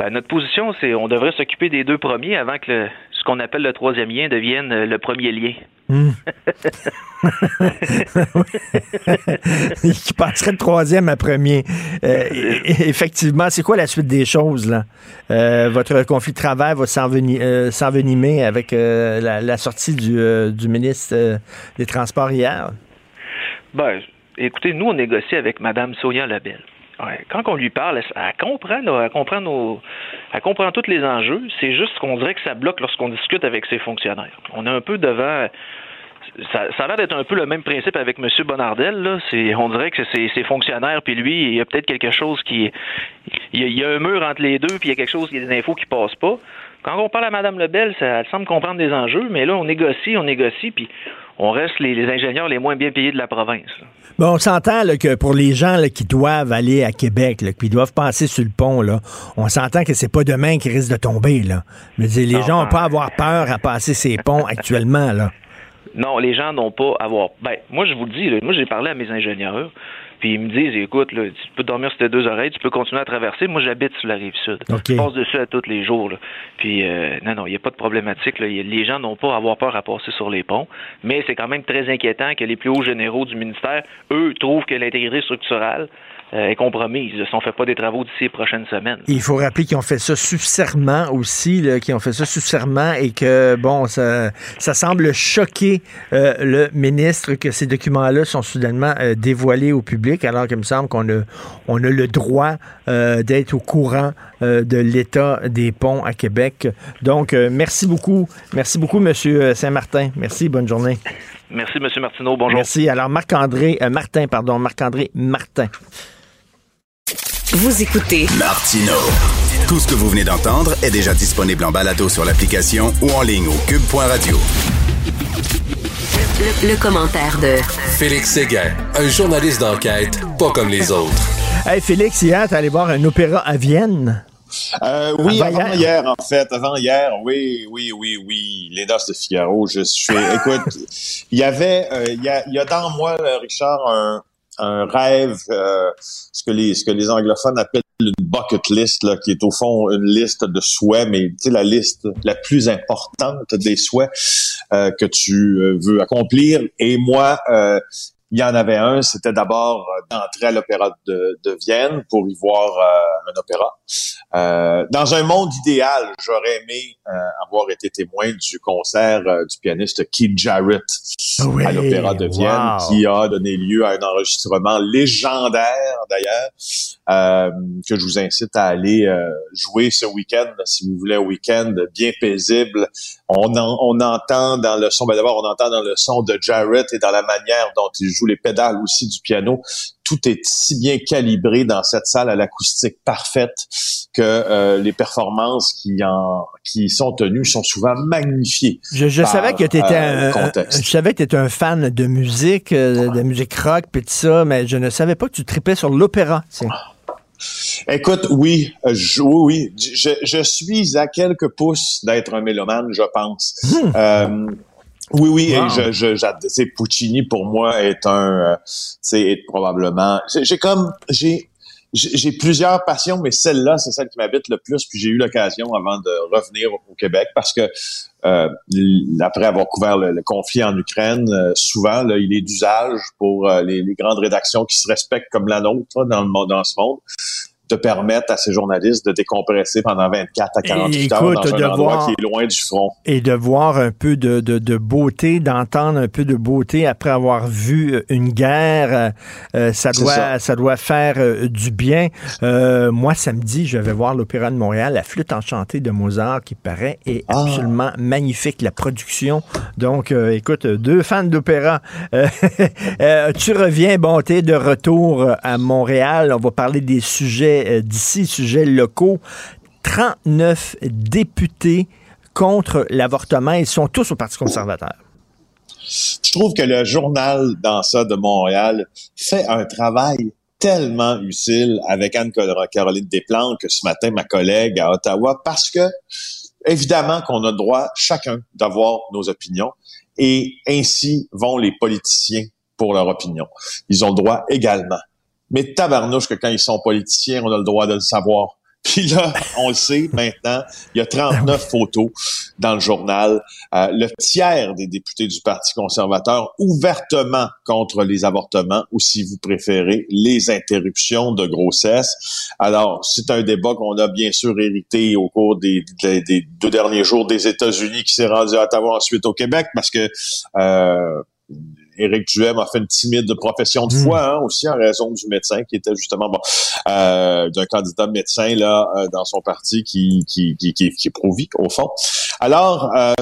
Ben, notre position, c'est on devrait s'occuper des deux premiers avant que le- ce qu'on appelle le troisième lien devienne euh, le premier lien. Hmm. qui passerait de troisième à premier. Euh, effectivement, c'est quoi la suite des choses, là? Euh, votre conflit de travail va s'enveni- euh, s'envenimer avec la, la sortie du, du ministre des Transports hier? Ben, écoutez, nous, on négocie avec Mme Sonia Lebel. Quand on lui parle, elle, comprend, elle comprend nos, elle comprend tous les enjeux. C'est juste qu'on dirait que ça bloque lorsqu'on discute avec ses fonctionnaires. On est un peu devant. Ça, ça a l'air d'être un peu le même principe avec M. Bonardel. Là. On dirait que c'est ses fonctionnaires, puis lui, il y a peut-être quelque chose qui. Il y, a, un mur entre les deux, puis il y a quelque chose, il y a des infos qui passent pas. Quand on parle à Mme Lebel, ça, elle semble comprendre des enjeux, mais là, on négocie, on négocie, puis on reste les, ingénieurs les moins bien payés de la province. Bon, on s'entend que pour les gens là, qui doivent aller à Québec, là, qui doivent passer sur le pont, là, on s'entend que c'est pas demain qui risque de tomber. Là. Je veux dire, les Non, gens n'ont pas à avoir peur à passer ces ponts actuellement. Là. Non, les gens n'ont pas à avoir. Ben, moi, je vous le dis, là, moi, j'ai parlé à mes ingénieurs. Puis ils me disent, écoute, là, tu peux dormir sur tes deux oreilles, tu peux continuer à traverser. Moi, j'habite sur la rive sud. Je passe dessus à tous les jours. là. Puis euh, non, non, il n'y a pas de problématique. là. Les gens n'ont pas à avoir peur à passer sur les ponts, mais c'est quand même très inquiétant que les plus hauts généraux du ministère, eux, trouvent que l'intégrité structurelle est compromise. Si on ne fait pas des travaux d'ici les prochaines semaines. Il faut rappeler qu'ils ont fait ça sous serment aussi, qu'ils ont fait ça sous serment et que, bon, ça, ça semble choquer euh, le ministre que ces documents-là sont soudainement euh, dévoilés au public, alors qu'il me semble qu'on a, on a le droit euh, d'être au courant euh, de l'état des ponts à Québec. Donc, euh, merci beaucoup. Merci beaucoup, Monsieur Saint-Martin. Merci, bonne journée. Merci, M. Martineau. Bonjour. Merci. Alors, Marc-André, euh, Martin, pardon, Marc-André Martin. Vous écoutez Martino. Tout ce que vous venez d'entendre est déjà disponible en balado sur l'application ou en ligne au cube.radio. le, le commentaire de Félix Séguin, un journaliste d'enquête pas comme les autres. Hey, Félix, hier, t'es allé voir un opéra à Vienne. Euh, oui, Avant avant, hier. en fait, avant hier, oui, oui, oui, oui, les Noces de Figaro. Je suis, écoute, il y avait, euh, il y, a, il y a dans moi, Richard, un, un rêve, euh, ce que les, ce que les anglophones appellent une bucket list, là, qui est au fond une liste de souhaits, mais la liste la plus importante des souhaits euh, que tu euh, veux accomplir. Et moi, il y en avait un, c'était d'abord euh, d'entrer à l'opéra de, de Vienne pour y voir euh, un opéra. Euh, dans un monde idéal, j'aurais aimé euh, avoir été témoin du concert euh, du pianiste Keith Jarrett Oui, à l'Opéra de Vienne, wow. qui a donné lieu à un enregistrement légendaire d'ailleurs, euh, que je vous incite à aller euh, jouer ce week-end, si vous voulez un week-end bien paisible. On, en- on entend dans le son, ben d'abord on entend dans le son de Jarrett et dans la manière dont il joue les pédales aussi du piano. Tout est si bien calibré dans cette salle à l'acoustique parfaite que euh, les performances qui en qui sont tenues sont souvent magnifiées. Je, je par, savais que tu étais euh, un, je savais que t'étais un fan de musique, euh, de musique rock, puis tout ça, mais je ne savais pas que tu tripais sur l'opéra. Écoute, oui, euh, je, oui, oui, je, je suis à quelques pouces d'être un mélomane, je pense. Euh, oui, oui, Wow. et je, Puccini pour moi est un, euh, c'est est probablement, j'ai comme, j'ai plusieurs passions, mais celle-là, c'est celle qui m'habite le plus. Puis j'ai eu l'occasion avant de revenir au Québec parce que euh, après avoir couvert le, le conflit en Ukraine, euh, souvent là, il est d'usage pour euh, les, les grandes rédactions qui se respectent comme la nôtre dans le dans ce monde de permettre à ces journalistes de décompresser pendant 24 à 48 heures écoute, dans de un endroit voir- qui est loin du front. Et de voir un peu de, de, de beauté, d'entendre un peu de beauté après avoir vu euh, une guerre, euh, euh, ça, doit, ça. ça. doit faire euh, du bien. Euh, moi, samedi, je vais voir l'Opéra de Montréal, la flûte enchantée de Mozart, qui paraît est Ah. absolument magnifique, la production. Donc, écoute, deux fans d'opéra. Tu reviens, bon, t'es de retour à Montréal. On va parler des sujets euh, d'ici, sujets locaux. 39 députés contre l'avortement. Ils sont tous au Parti conservateur. Je trouve que le journal dans ça de Montréal fait un travail tellement utile avec Anne-Caroline Desplanques, ce matin, ma collègue à Ottawa, parce que, évidemment, qu'on a le droit, chacun, d'avoir nos opinions, et ainsi vont les politiciens pour leur opinion. Ils ont le droit également. Mais tabarnouche que quand ils sont politiciens, on a le droit de le savoir. Puis là, on le sait maintenant, il y a 39 photos dans le journal. Euh, le tiers des députés du Parti conservateur ouvertement contre les avortements ou, si vous préférez, les interruptions de grossesse. Alors, c'est un débat qu'on a bien sûr hérité au cours des, des- des deux derniers jours des États-Unis qui s'est rendu à Ottawa ensuite au Québec parce que euh, Éric Duhem a fait une timide profession de foi hein, aussi en raison du médecin qui était justement bon euh, d'un candidat médecin là euh, dans son parti qui qui qui qui, qui est pro-vie au fond. Alors euh,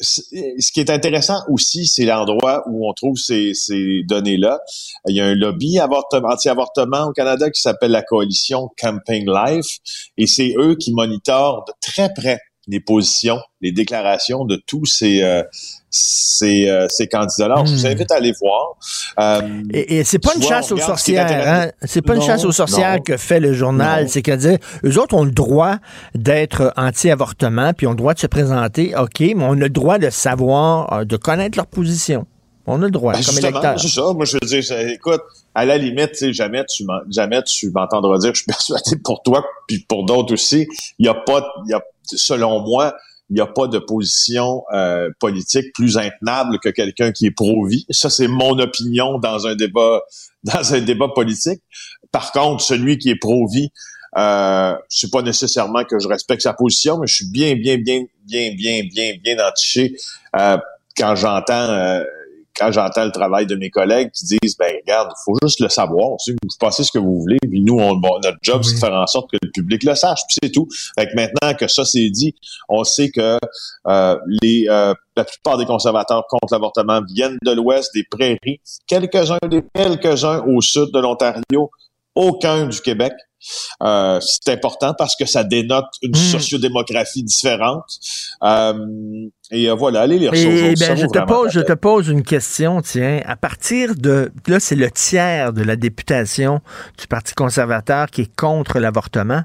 ce qui est intéressant aussi, c'est l'endroit où on trouve ces, ces données-là. Il y a un lobby avortement- anti-avortement au Canada qui s'appelle la coalition Campaign Life, et c'est eux qui monitorent de très près les positions, les déclarations de tous ces euh, ces, euh, ces candidats-là. Alors, Je vous invite à aller voir. Euh, Et, et c'est pas une vois, chasse aux sorcières, hein? C'est pas une chasse aux sorcières que fait le journal. C'est qu'à dire, eux autres ont le droit d'être anti-avortement, puis ont le droit de se présenter, OK, mais on a le droit de savoir, euh, de connaître leur position. On a le droit, Ben, comme électeur. c'est ça. Moi, je veux dire, écoute, à la limite, jamais tu jamais tu m'entendras dire, je suis persuadé pour toi, puis pour d'autres aussi, il y a pas, y a, selon moi, il n'y a pas de position euh, politique plus intenable que quelqu'un qui est pro-vie. Ça, c'est mon opinion dans un débat, dans un débat politique. Par contre, celui qui est pro-vie, euh, c'est pas nécessairement que je respecte sa position, mais je suis bien, bien, bien, bien, bien, bien, bien entiché euh, quand j'entends euh, quand j'entends le travail de mes collègues qui disent ben regarde, il faut juste le savoir, tu sais, vous passez ce que vous voulez, puis nous on, bon, notre job c'est de faire en sorte que le public le sache, puis c'est tout. Fait que maintenant que ça c'est dit, on sait que euh, les euh, la plupart des conservateurs contre l'avortement viennent de l'ouest des prairies, quelques-uns des quelques-uns au sud de l'Ontario, aucun du Québec. Euh, c'est important parce que ça dénote une sociodémographie différente. Euh, et euh, voilà, allez lire ça Et ben, je, te pose, je te pose une question, tiens. À partir de. Là, c'est le tiers de la députation du Parti conservateur qui est contre l'avortement.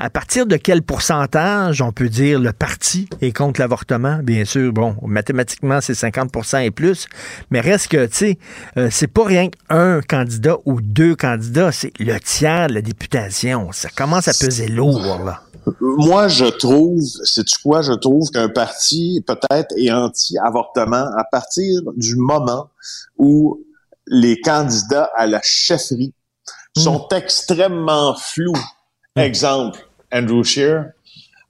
À partir de quel pourcentage on peut dire le parti est contre l'avortement? Bien sûr, bon, mathématiquement, c'est 50% et plus. Mais reste que, tu sais, euh, c'est pas rien qu'un candidat ou deux candidats, c'est le tiers de la députation. Ça commence à peser lourd, là. Moi, je trouve, sais-tu quoi, je trouve qu'un parti peut-être est anti-avortement à partir du moment où les candidats à la chefferie sont extrêmement flous. Exemple, Andrew Scheer,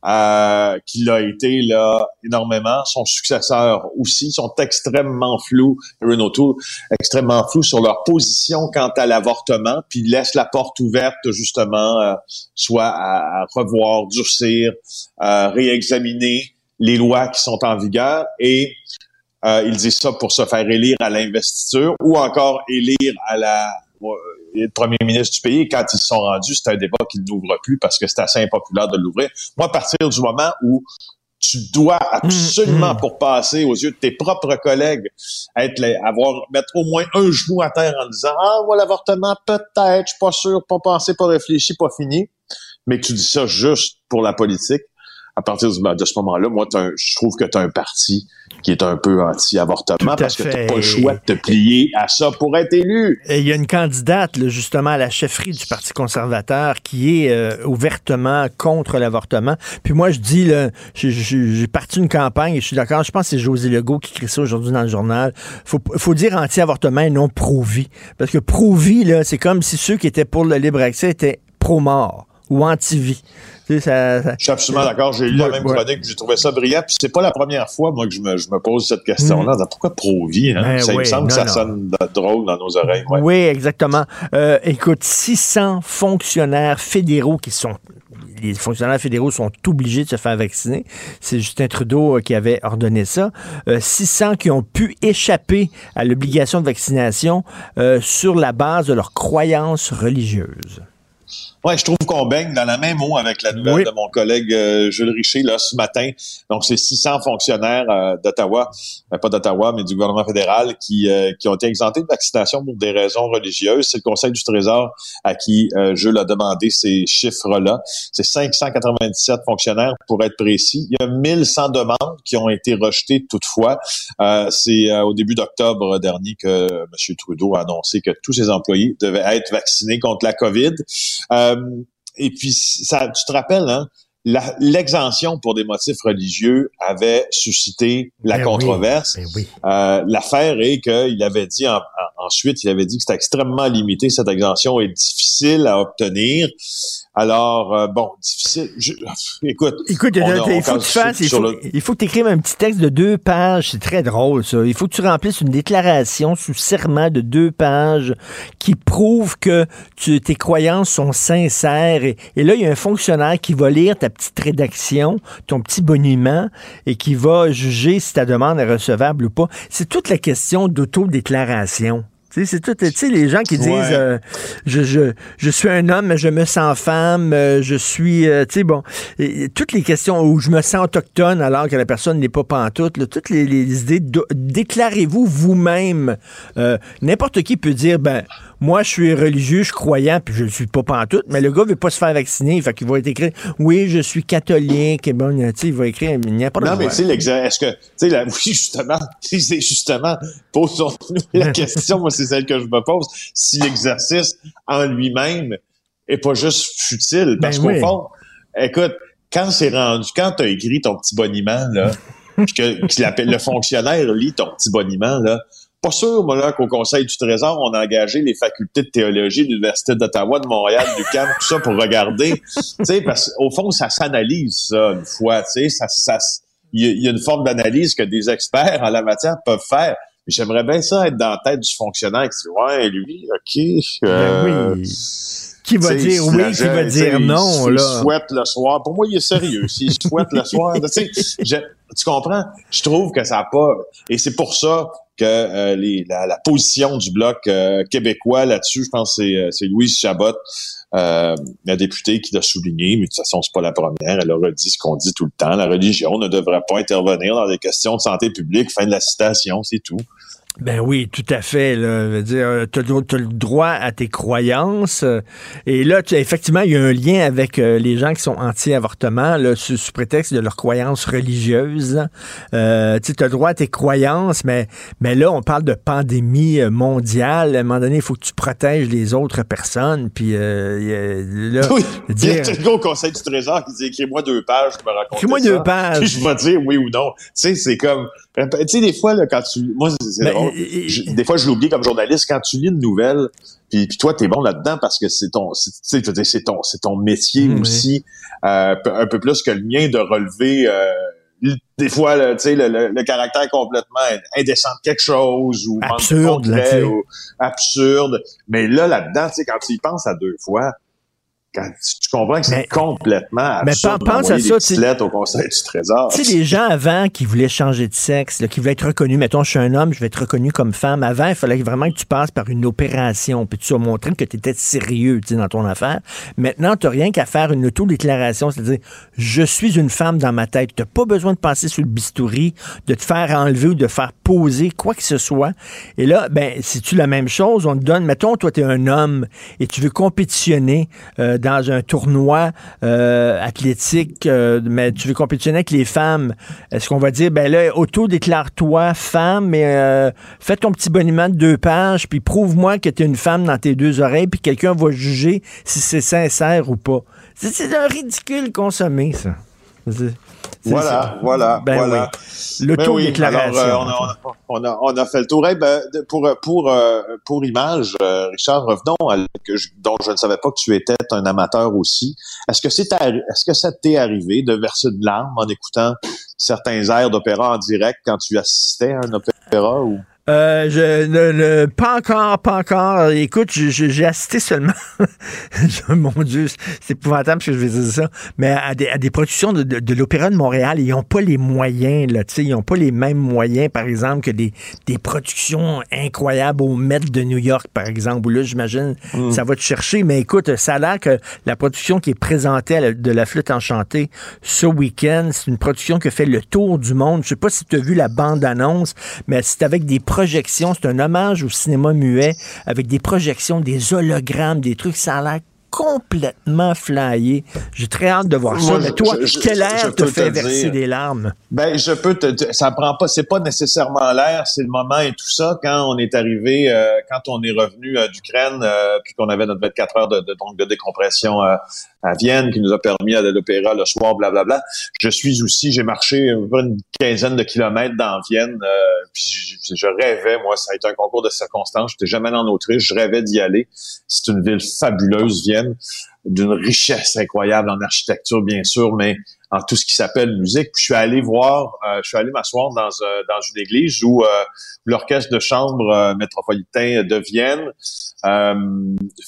euh, qui l'a été là énormément, son successeur aussi, sont extrêmement flous, Erin O'Toole, extrêmement flous sur leur position quant à l'avortement, puis laissent la porte ouverte justement, euh, soit à, à revoir, durcir, euh, réexaminer les lois qui sont en vigueur et euh, ils disent ça pour se faire élire à l'investiture ou encore élire à la euh, le premier ministre du pays. Quand ils se sont rendus, c'est un débat qu'ils n'ouvrent plus parce que c'est assez impopulaire de l'ouvrir. Moi, à partir du moment où tu dois absolument, pour passer aux yeux de tes propres collègues, être les- avoir mettre au moins un genou à terre en disant ah voilà l'avortement peut-être, je suis pas sûr, pas pensé, pas réfléchi, pas fini, mais que tu dis ça juste pour la politique. À partir du- de ce moment-là, moi, un- je trouve que tu as un parti qui est un peu anti-avortement parce que tu pas le choix de te plier à ça pour être élu. Et il y a une candidate, là, justement, à la chefferie du Parti conservateur qui est euh, ouvertement contre l'avortement. Puis moi, je dis, j'ai- parti une campagne et je suis d'accord, je pense que c'est José Legault qui écrit ça aujourd'hui dans le journal. faut, faut dire anti-avortement et non pro-vie. Parce que pro-vie, c'est comme si ceux qui étaient pour le libre accès étaient pro-mort ou anti-vie. Ça- ça- Je suis absolument d'accord. J'ai lu la même ouais. chronique, j'ai trouvé ça brillant. Puis c'est pas la première fois, moi, que je me, je me pose cette question-là. Pourquoi pro-vie? Hein? Ben ça me semble que ça non. sonne drôle dans nos oreilles. ouais. Oui, exactement. Euh, écoute, 600 fonctionnaires fédéraux qui sont les fonctionnaires fédéraux sont obligés de se faire vacciner. C'est Justin Trudeau euh, qui avait ordonné ça. Euh, 600 qui ont pu échapper à l'obligation de vaccination euh, sur la base de leurs croyances religieuses. Ouais, je trouve qu'on baigne dans la même eau avec la nouvelle de mon collègue euh, Jules Richer là ce matin. Donc, c'est 600 fonctionnaires euh, d'Ottawa, euh, pas d'Ottawa, mais du gouvernement fédéral qui, euh, qui ont été exemptés de vaccination pour des raisons religieuses. C'est le Conseil du Trésor à qui euh, Jules a demandé ces chiffres-là. C'est 597 fonctionnaires pour être précis. Il y a 1100 demandes qui ont été rejetées toutefois. Euh, c'est euh, au début d'octobre dernier que M. Trudeau a annoncé que tous ses employés devaient être vaccinés contre la COVID. Euh, et puis, ça, tu te rappelles, hein, l'exemption pour des motifs religieux avait suscité la Ben controverse. ben oui. Euh, L'affaire est qu'il avait dit en- en- ensuite, il avait dit que c'était extrêmement limité, cette exemption est difficile à obtenir. Alors, euh, bon, difficile. je- écoute, Écoute, on il on faut que tu fasses, il faut, le- il faut que tu écrives un petit texte de deux pages. C'est très drôle, ça. Il faut que tu remplisses une déclaration sous serment de deux pages qui prouve que tu- tes croyances sont sincères. Et, et là, il y a un fonctionnaire qui va lire ta petite rédaction, ton petit boniment, et qui va juger si ta demande est recevable ou pas. C'est toute la question d'autodéclaration. Tu sais, c'est tout. Tu sais, les gens qui disent Ouais. euh, je, je, je suis un homme, mais je me sens femme, euh, je suis. euh, tu sais, bon. et- toutes les questions où je me sens autochtone alors que la personne n'est pas pantoute, là, toutes les, les idées. Déclarez-vous vous-même. N'importe qui peut dire, ben, moi, je suis religieux, je suis croyant, puis je ne suis pas pantoute, mais le gars veut pas se faire vacciner. Fait qu'il va être écrit, oui, je suis catholique, et bon, tu sais, il va écrire n'importe Non, quoi. mais tu sais, est-ce que, tu sais, la- oui, justement, c'est justement, posons-nous la question, moi, c'est celle que je me pose, si l'exercice en lui-même est pas juste futile. Parce Ben qu'au oui. fond, écoute, quand c'est rendu, quand t'as écrit ton petit boniment, là, puis que, le fonctionnaire lit ton petit boniment, là, pas sûr, moi, là, qu'au Conseil du Trésor, on a engagé les facultés de théologie de l'Université d'Ottawa, de Montréal, du CAM, tout ça pour regarder. tu sais, parce qu'au fond, ça s'analyse, ça, une fois, tu sais, ça, ça, il y, a- une forme d'analyse que des experts en la matière peuvent faire. J'aimerais bien ça être dans la tête du fonctionnaire qui dit, ouais, lui, OK. euh, Ben oui. Qui va dire oui, qui va dire non, s'il souhaite le soir. Pour moi, il est sérieux. S'il souhaite le soir, tu sais, je- tu comprends? Je trouve que ça n'a pas... Et c'est pour ça que euh, les, la, la position du Bloc euh, québécois là-dessus, je pense que c'est, euh, c'est Louise Chabot, euh, la députée qui l'a souligné, mais de toute façon, c'est pas la première. Elle a redit ce qu'on dit tout le temps. La religion ne devrait pas intervenir dans des questions de santé publique. Fin de la citation, c'est tout. Ben oui, tout à fait. Là. Je veux dire, tu as, le droit à tes croyances. et là, tu- effectivement, il y a un lien avec euh, les gens qui sont anti-avortement, là, sous, sous prétexte de leurs croyances religieuses. Euh, tu as le droit à tes croyances, mais, mais là, on parle de pandémie euh, mondiale. À un moment donné, il faut que tu protèges les autres personnes. Puis euh, il y a- là, Oui, il y a dire- au Conseil du Trésor qui dit écris-moi deux pages, je me raconte. Écris-moi deux pages. Puis je vais dire oui ou non. Tu sais, c'est comme. Tu sais, des fois, là, quand tu. Moi, c'est- Ben, drôle. Je- des fois, je l'oublie comme journaliste. Quand tu lis une nouvelle, puis, puis toi, t'es bon là-dedans parce que c'est ton. c'est- Tu sais, c'est ton, c'est ton métier aussi, euh, un peu plus que le mien de relever. euh, des fois, sais, le, le- le caractère complètement indécent de quelque chose ou manque de Absurde, concret, ou absurde. Mais là, là-dedans, tu sais, quand tu y penses à deux fois, quand tu, comprends que c'est Mais- complètement mais absurde pense à ça, des lettres au Conseil du Trésor. Tu sais, les gens avant qui voulaient changer de sexe, là, qui voulaient être reconnus, mettons, je suis un homme, je vais être reconnu comme femme. Avant, il fallait vraiment que tu passes par une opération, puis tu as montré que tu étais sérieux dans ton affaire. Maintenant, tu n'as rien qu'à faire une auto-déclaration, c'est-à-dire, je suis une femme dans ma tête. Tu n'as pas besoin de passer sur le bistouri, de te faire enlever ou de faire quoi que ce soit. Et là, ben, si tu la même chose, on te donne, mettons, toi, tu es un homme et tu veux compétitionner euh, dans un tournoi euh, athlétique, euh, mais tu veux compétitionner avec les femmes. Est-ce qu'on va dire, ben là, auto-déclare-toi femme, mais fais ton petit boniment de deux pages, puis prouve-moi que tu es une femme dans tes deux oreilles, puis quelqu'un va juger si c'est sincère ou pas. C'est- C'est un ridicule consommé, ça. Voilà, voilà, Ben voilà. oui. L'autodéclaration. Ben oui, alors, euh, on, a, on, a, on a fait le tour. Eh ben, pour, pour, euh, pour image, euh, Richard, revenons à que je- dont je ne savais pas que tu étais un amateur aussi. Est-ce que c'est est-ce que ça t'est arrivé de verser de larmes en écoutant certains airs d'opéra en direct quand tu assistais à un opéra ou? Euh, je, le- le- pas encore, pas encore. Écoute, je- je- j'ai assisté seulement. Mon Dieu, c'est épouvantable que je vais dire ça. Mais à des, à des productions de, de, de l'Opéra de Montréal, ils n'ont pas les moyens, là. Tu sais, ils n'ont pas les mêmes moyens, par exemple, que des, des productions incroyables au Met de New York, par exemple, où là, j'imagine, ça va te chercher. Mais écoute, ça a l'air que la production qui est présentée la- de la flûte enchantée ce week-end, c'est une production qui a fait le tour du monde. Je sais pas si tu as vu la bande-annonce, mais c'est avec des projections. C'est un hommage au cinéma muet avec des projections, des hologrammes, des trucs. Ça a complètement flyé. J'ai très hâte de voir ça. Mais toi, je- quel je air te fait te verser dire- des larmes? Ben, je peux te, ça prend pas, c'est pas nécessairement l'air, c'est le moment et tout ça. Quand on est arrivé, euh, quand on est revenu euh, d'Ukraine, euh, puis qu'on avait notre 24 heures de, de, donc de décompression à Vienne, qui nous a permis d'aller à l'opéra le soir, blablabla. Je suis aussi, j'ai marché une quinzaine de kilomètres dans Vienne, puis je, je rêvais, moi, ça a été un concours de circonstances. J'étais jamais allé en Autriche, je rêvais d'y aller. C'est une ville fabuleuse, Vienne, d'une richesse incroyable en architecture, bien sûr, mais en tout ce qui s'appelle musique. Puis je suis allé voir, euh, je suis allé m'asseoir dans, euh, dans une église où euh, l'orchestre de chambre métropolitain de Vienne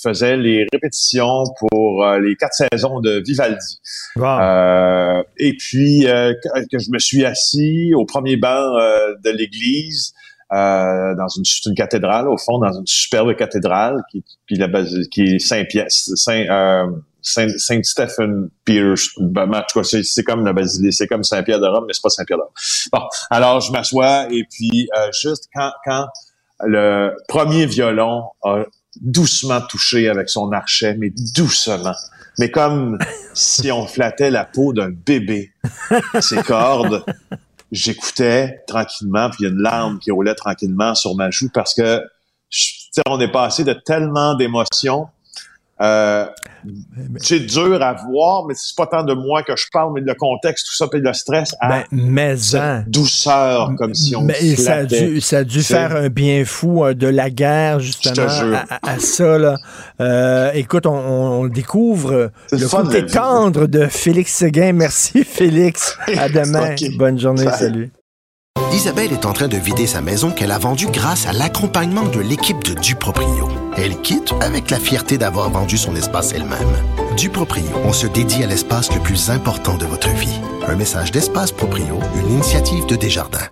faisait les répétitions pour les quatre saisons de Vivaldi. Et puis que, que je me suis assis au premier banc de l'église euh, dans une, une cathédrale, au fond, dans une superbe cathédrale, qui, puis la base, qui est Saint-Pierre, Saint, euh, Saint, Saint Stephen Peter. Ben, en tout cas, c'est, comme la basilique, c'est comme Saint-Pierre de Rome, mais c'est pas Saint-Pierre de. Bon, alors je m'assois et puis euh, juste quand, quand le premier violon a doucement touché avec son archet, mais doucement. Mais comme si on flattait la peau d'un bébé, ses cordes, j'écoutais tranquillement, puis il y a une larme qui roulait tranquillement sur ma joue parce que je- on est passé de tellement d'émotions. Euh, c'est dur à voir, mais c'est pas tant de moi que je parle, mais le contexte, tout ça, puis le stress à Ben, mais cette en. douceur, comme si on Mais ça a flattait. dû, ça a dû faire un bien fou euh, de la guerre, justement, à, à- à ça. Là. Euh, écoute, on, on découvre le côté tendre de Félix Séguin. Merci, Félix. À demain. Ok. Bonne journée. Bye. Salut. Isabelle est en train de vider sa maison qu'elle a vendue grâce à l'accompagnement de l'équipe de Duproprio. Elle quitte avec la fierté d'avoir vendu son espace elle-même. Duproprio, on se dédie à l'espace le plus important de votre vie. Un message d'Espace Proprio, une initiative de Desjardins.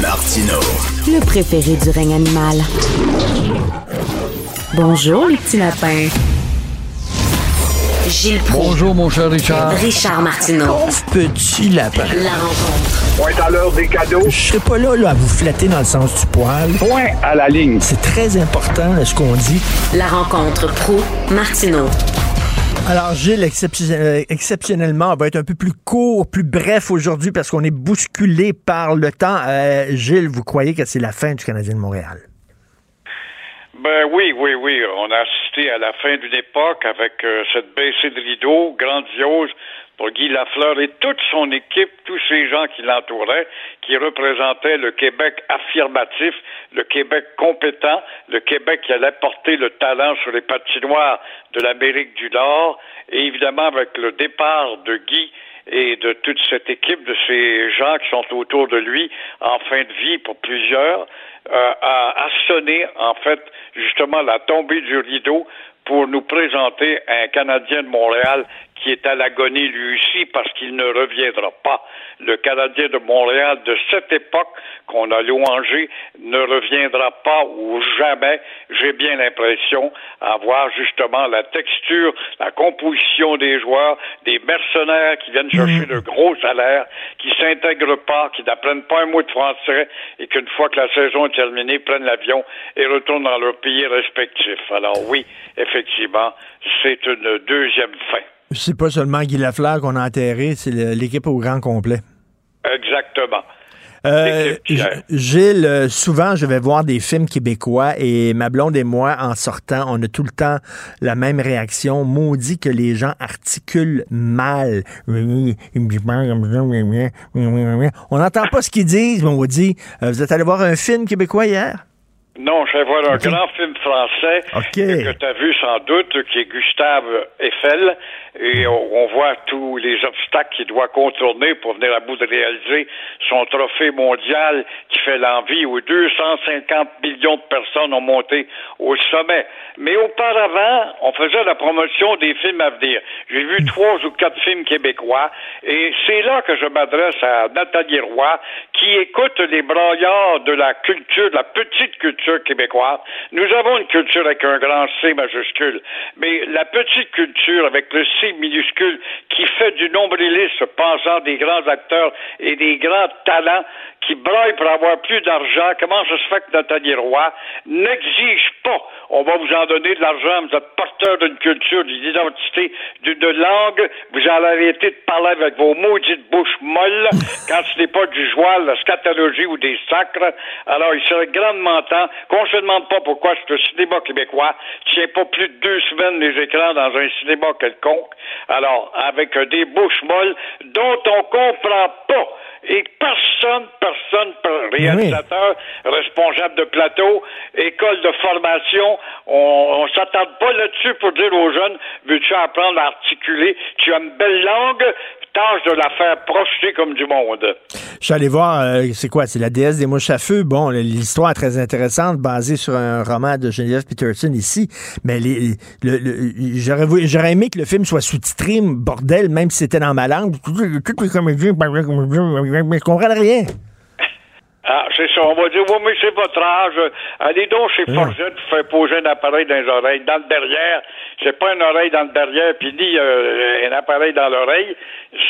Martino. Le préféré du règne animal. Bonjour, les petits lapins. Gilles Proulx. Bonjour, mon cher Richard. Richard Martineau. Pauvre petit lapin. La rencontre. Point à l'heure des cadeaux. Je serai pas là, là à vous flatter dans le sens du poil. Point à la ligne. C'est très important là, ce qu'on dit. La rencontre pro martineau Alors, Gilles, euh, exceptionnellement, on va être un peu plus court, plus bref aujourd'hui parce qu'on est bousculé par le temps. Euh, Gilles, vous croyez que c'est la fin du Canadien de Montréal? Ben oui, oui, oui. On a assisté à la fin d'une époque avec euh, cette baissée de rideau grandiose pour Guy Lafleur et toute son équipe, tous ces gens qui l'entouraient, qui représentaient le Québec affirmatif, le Québec compétent, le Québec qui allait porter le talent sur les patinoires de l'Amérique du Nord, et évidemment avec le départ de Guy et de toute cette équipe, de ces gens qui sont autour de lui en fin de vie pour plusieurs, euh, a, sonné en fait justement la tombée du rideau pour nous présenter un Canadien de Montréal qui est à l'agonie lui aussi parce qu'il ne reviendra pas. Le Canadien de Montréal de cette époque qu'on a louangé ne reviendra pas ou jamais, j'ai bien l'impression, à voir justement la texture, la composition des joueurs, des mercenaires qui viennent chercher de gros salaires, qui s'intègrent pas, qui n'apprennent pas un mot de français et qu'une fois que la saison est terminée, prennent l'avion et retournent dans leur pays respectif. Alors oui, effectivement, c'est une deuxième fin. C'est pas seulement Guy Lafleur qu'on a enterré, c'est l'équipe au grand complet. Exactement. Euh, Gilles, euh, souvent, je vais voir des films québécois et ma blonde et moi, en sortant, on a tout le temps la même réaction. Maudit que les gens articulent mal. On n'entend pas ce qu'ils disent, mais on dit euh, Vous êtes allé voir un film québécois hier? Non, je vais voir un grand film français que tu as vu sans doute, qui est Gustave Eiffel, et on, voit tous les obstacles qu'il doit contourner pour venir à bout de réaliser son trophée mondial qui fait l'envie où 250 millions de personnes ont monté au sommet. Mais auparavant, on faisait la promotion des films à venir. J'ai vu trois ou quatre films québécois, et c'est là que je m'adresse à Nathalie Roy, qui écoute les braillards de la culture, de la petite culture québécoise. Nous avons une culture avec un grand C majuscule, mais la petite culture avec le C minuscule qui fait du nombrilisme pensant des grands acteurs et des grands talents qui braillent pour avoir plus d'argent. Comment ça se fait que Nathalie Roy n'exige pas, on va vous en donner de l'argent, vous êtes porteur d'une culture, d'une identité, d'une langue, vous allez arrêter de parler avec vos maudites bouches molles quand ce n'est pas du joie, la scatologie ou des sacres. Alors, il serait grandement temps qu'on se demande pas pourquoi ce cinéma québécois tient pas plus de deux semaines les écrans dans un cinéma quelconque. Alors, avec des bouches molles dont on comprend pas. Et personne, personne, per- réalisateur, responsable de plateau, école de formation, on, on s'attend pas là-dessus pour dire aux jeunes, veux-tu apprendre à articuler? Tu as une belle langue, tâche de la faire projeter comme du monde. Je suis allé voir, euh, c'est quoi, c'est la déesse des mouches à feu? Bon, l'histoire est très intéressante, basée sur un roman de Geneviève Peterson ici, mais les, le, le- j'aurais voulu- j'aurais aimé que le film soit sous-titré, bordel, même si c'était dans ma langue. Tous les comédiens mais je comprends rien. Ah, c'est ça. On va dire, oui, mais c'est votre âge. Allez donc chez Forget pour faire poser un appareil dans les oreilles. Dans le derrière, c'est pas une oreille dans le derrière, puis ni euh, un appareil dans l'oreille.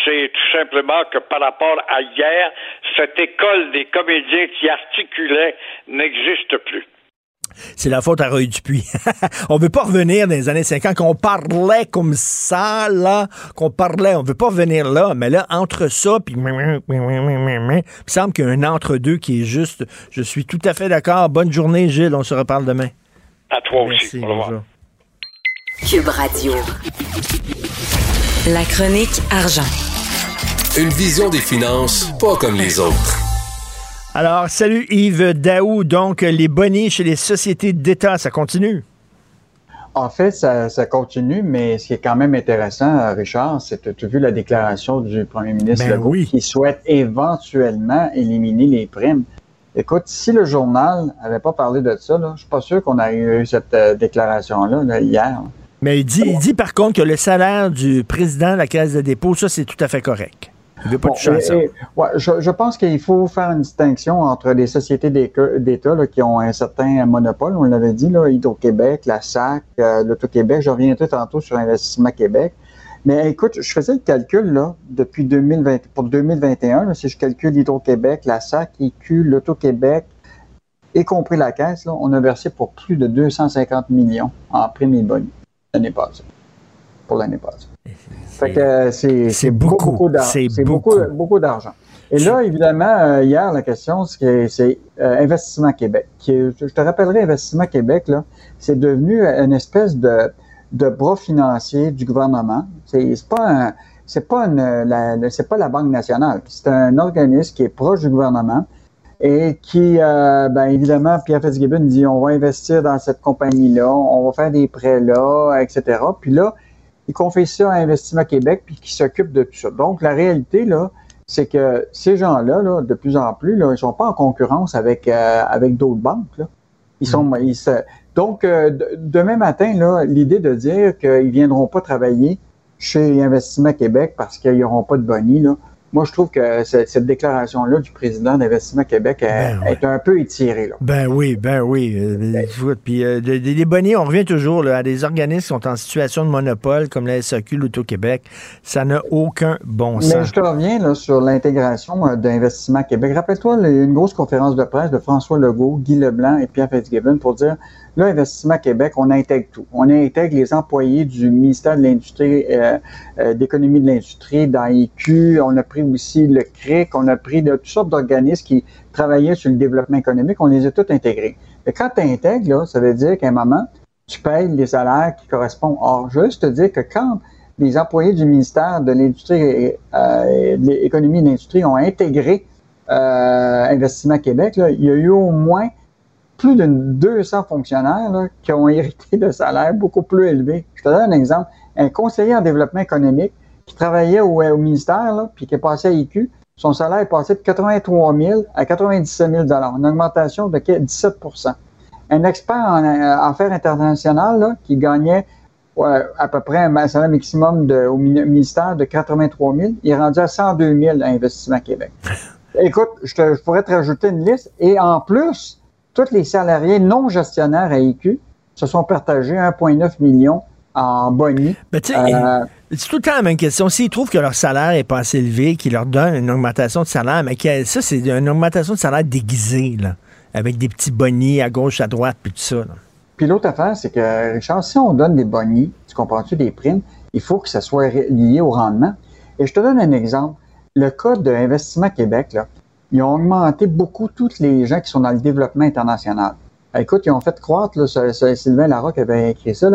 C'est tout simplement que par rapport à hier, cette école des comédiens qui articulaient n'existe plus. C'est la faute à Roy Dupuis. on veut pas revenir dans les années 50, qu'on parlait comme ça, là, qu'on parlait. On veut pas revenir là, mais là, entre ça, puis il me semble qu'il y a un entre-deux qui est juste. Je suis tout à fait d'accord. Bonne journée, Gilles. On se reparle demain. À toi aussi. Au revoir. Cube Radio. La chronique argent. Une vision des finances pas comme les autres. Alors, salut Yves Daou. Donc, les bonnies chez les sociétés d'État, ça continue? En fait, ça, ça continue, mais ce qui est quand même intéressant, Richard, c'est que tu as vu la déclaration du premier ministre Ben Legault oui. qui souhaite éventuellement éliminer les primes. Écoute, si le journal avait pas parlé de ça, là, je suis pas sûr qu'on a eu cette euh, déclaration-là là, hier. Mais il dit, il dit par contre que le salaire du président de la Caisse de dépôt, ça, c'est tout à fait correct. Il veut pas Bon, toucher à et- ça. et- ouais, je, je pense qu'il faut faire une distinction entre les sociétés d'État qui ont un certain monopole, on l'avait dit, Hydro-Québec, la SAC, euh, l'Auto-Québec. Je reviendrai tantôt sur Investissement Québec. Mais écoute, je faisais le calcul là, depuis 2020, pour 2021, là, si je calcule Hydro-Québec, la SAC, IQ, l'Auto-Québec, y compris la caisse, là, on a versé pour plus de 250 millions en primes et bonus l'année passée. Pour l'année passée. Fait que euh, c'est beaucoup, beaucoup d'argent. C'est C'est beaucoup, beaucoup d'argent. Et là, évidemment, euh, hier, la question, c'est que c'est euh, Investissement Québec. Qui est- je te rappellerai, Investissement Québec, là, c'est devenu une espèce de, de bras financier du gouvernement. C'est pas un, c'est pas une, la, c'est pas la Banque nationale. C'est un organisme qui est proche du gouvernement et qui, euh, ben évidemment, Pierre Fitzgibbon dit on va investir dans cette compagnie-là, on va faire des prêts là, etc. Puis là, il confie ça à Investissement Québec puis qui s'occupe de tout ça. Donc, la réalité, là, c'est que ces gens-là, là, de plus en plus, là, ils sont pas en concurrence avec, euh, avec d'autres banques. Là. Ils sont, ils se- donc, euh, de- demain matin, là, l'idée de dire qu'ils viendront pas travailler chez Investissement Québec parce qu'ils n'auront pas de bonnie, là, moi, je trouve que cette, cette déclaration-là du président d'Investissement Québec est, est un peu étirée. Là. Ben oui, ben oui. Euh, écoute, Puis euh, bonnets, on revient toujours là, à des organismes qui sont en situation de monopole, comme la SAQ, l'Auto-Québec. Ça n'a aucun bon Mais sens. je te reviens là, sur l'intégration euh, d'Investissement Québec. Rappelle-toi, il y a eu une grosse conférence de presse de François Legault, Guy Leblanc et Pierre Fitzgibbon pour dire, là, Investissement Québec, on intègre tout. On intègre les employés du ministère de l'Industrie, euh, euh, d'économie de l'Industrie, dans IQ. On a pris aussi le CRIC. On a pris de toutes sortes d'organismes qui travaillaient sur le développement économique. On les a tous intégrés. Et quand tu intègres, là, ça veut dire qu'à un moment, tu payes les salaires qui correspondent. Or, juste te dire que quand les employés du ministère de l'Industrie euh, de l'économie et de l'Industrie ont intégré euh, Investissement Québec, là, il y a eu au moins plus de 200 fonctionnaires là, qui ont hérité de salaires beaucoup plus élevés. Je te donne un exemple. Un conseiller en développement économique qui travaillait au, au ministère, là, puis qui est passé à IQ, son salaire est passé de 83 000 à 97 000 une augmentation de 17% Un expert en euh, affaires internationales là, qui gagnait ouais, à peu près un salaire maximum de, au mini- ministère de 83 000, il est rendu à 102 000 à Investissement Québec. Écoute, je, te- je pourrais te rajouter une liste. Et en plus, tous les salariés non gestionnaires à IQ se sont partagés 1,9 million en boni. Ben, Euh, C'est tout le temps la même question. S'ils trouvent que leur salaire est pas assez élevé, qu'ils leur donnent une augmentation de salaire, mais que ça, c'est une augmentation de salaire déguisée, là, avec des petits bonnies à gauche, à droite, puis tout ça. là. Puis l'autre affaire, c'est que, Richard, si on donne des bonnies, tu comprends-tu, des primes, il faut que ça soit lié au rendement. Et je te donne un exemple. Le cas d'Investissement Québec, là, ils ont augmenté beaucoup tous les gens qui sont dans le développement international. Écoute, ils ont fait croître, là, ce- ce- Sylvain Larocque avait écrit ça,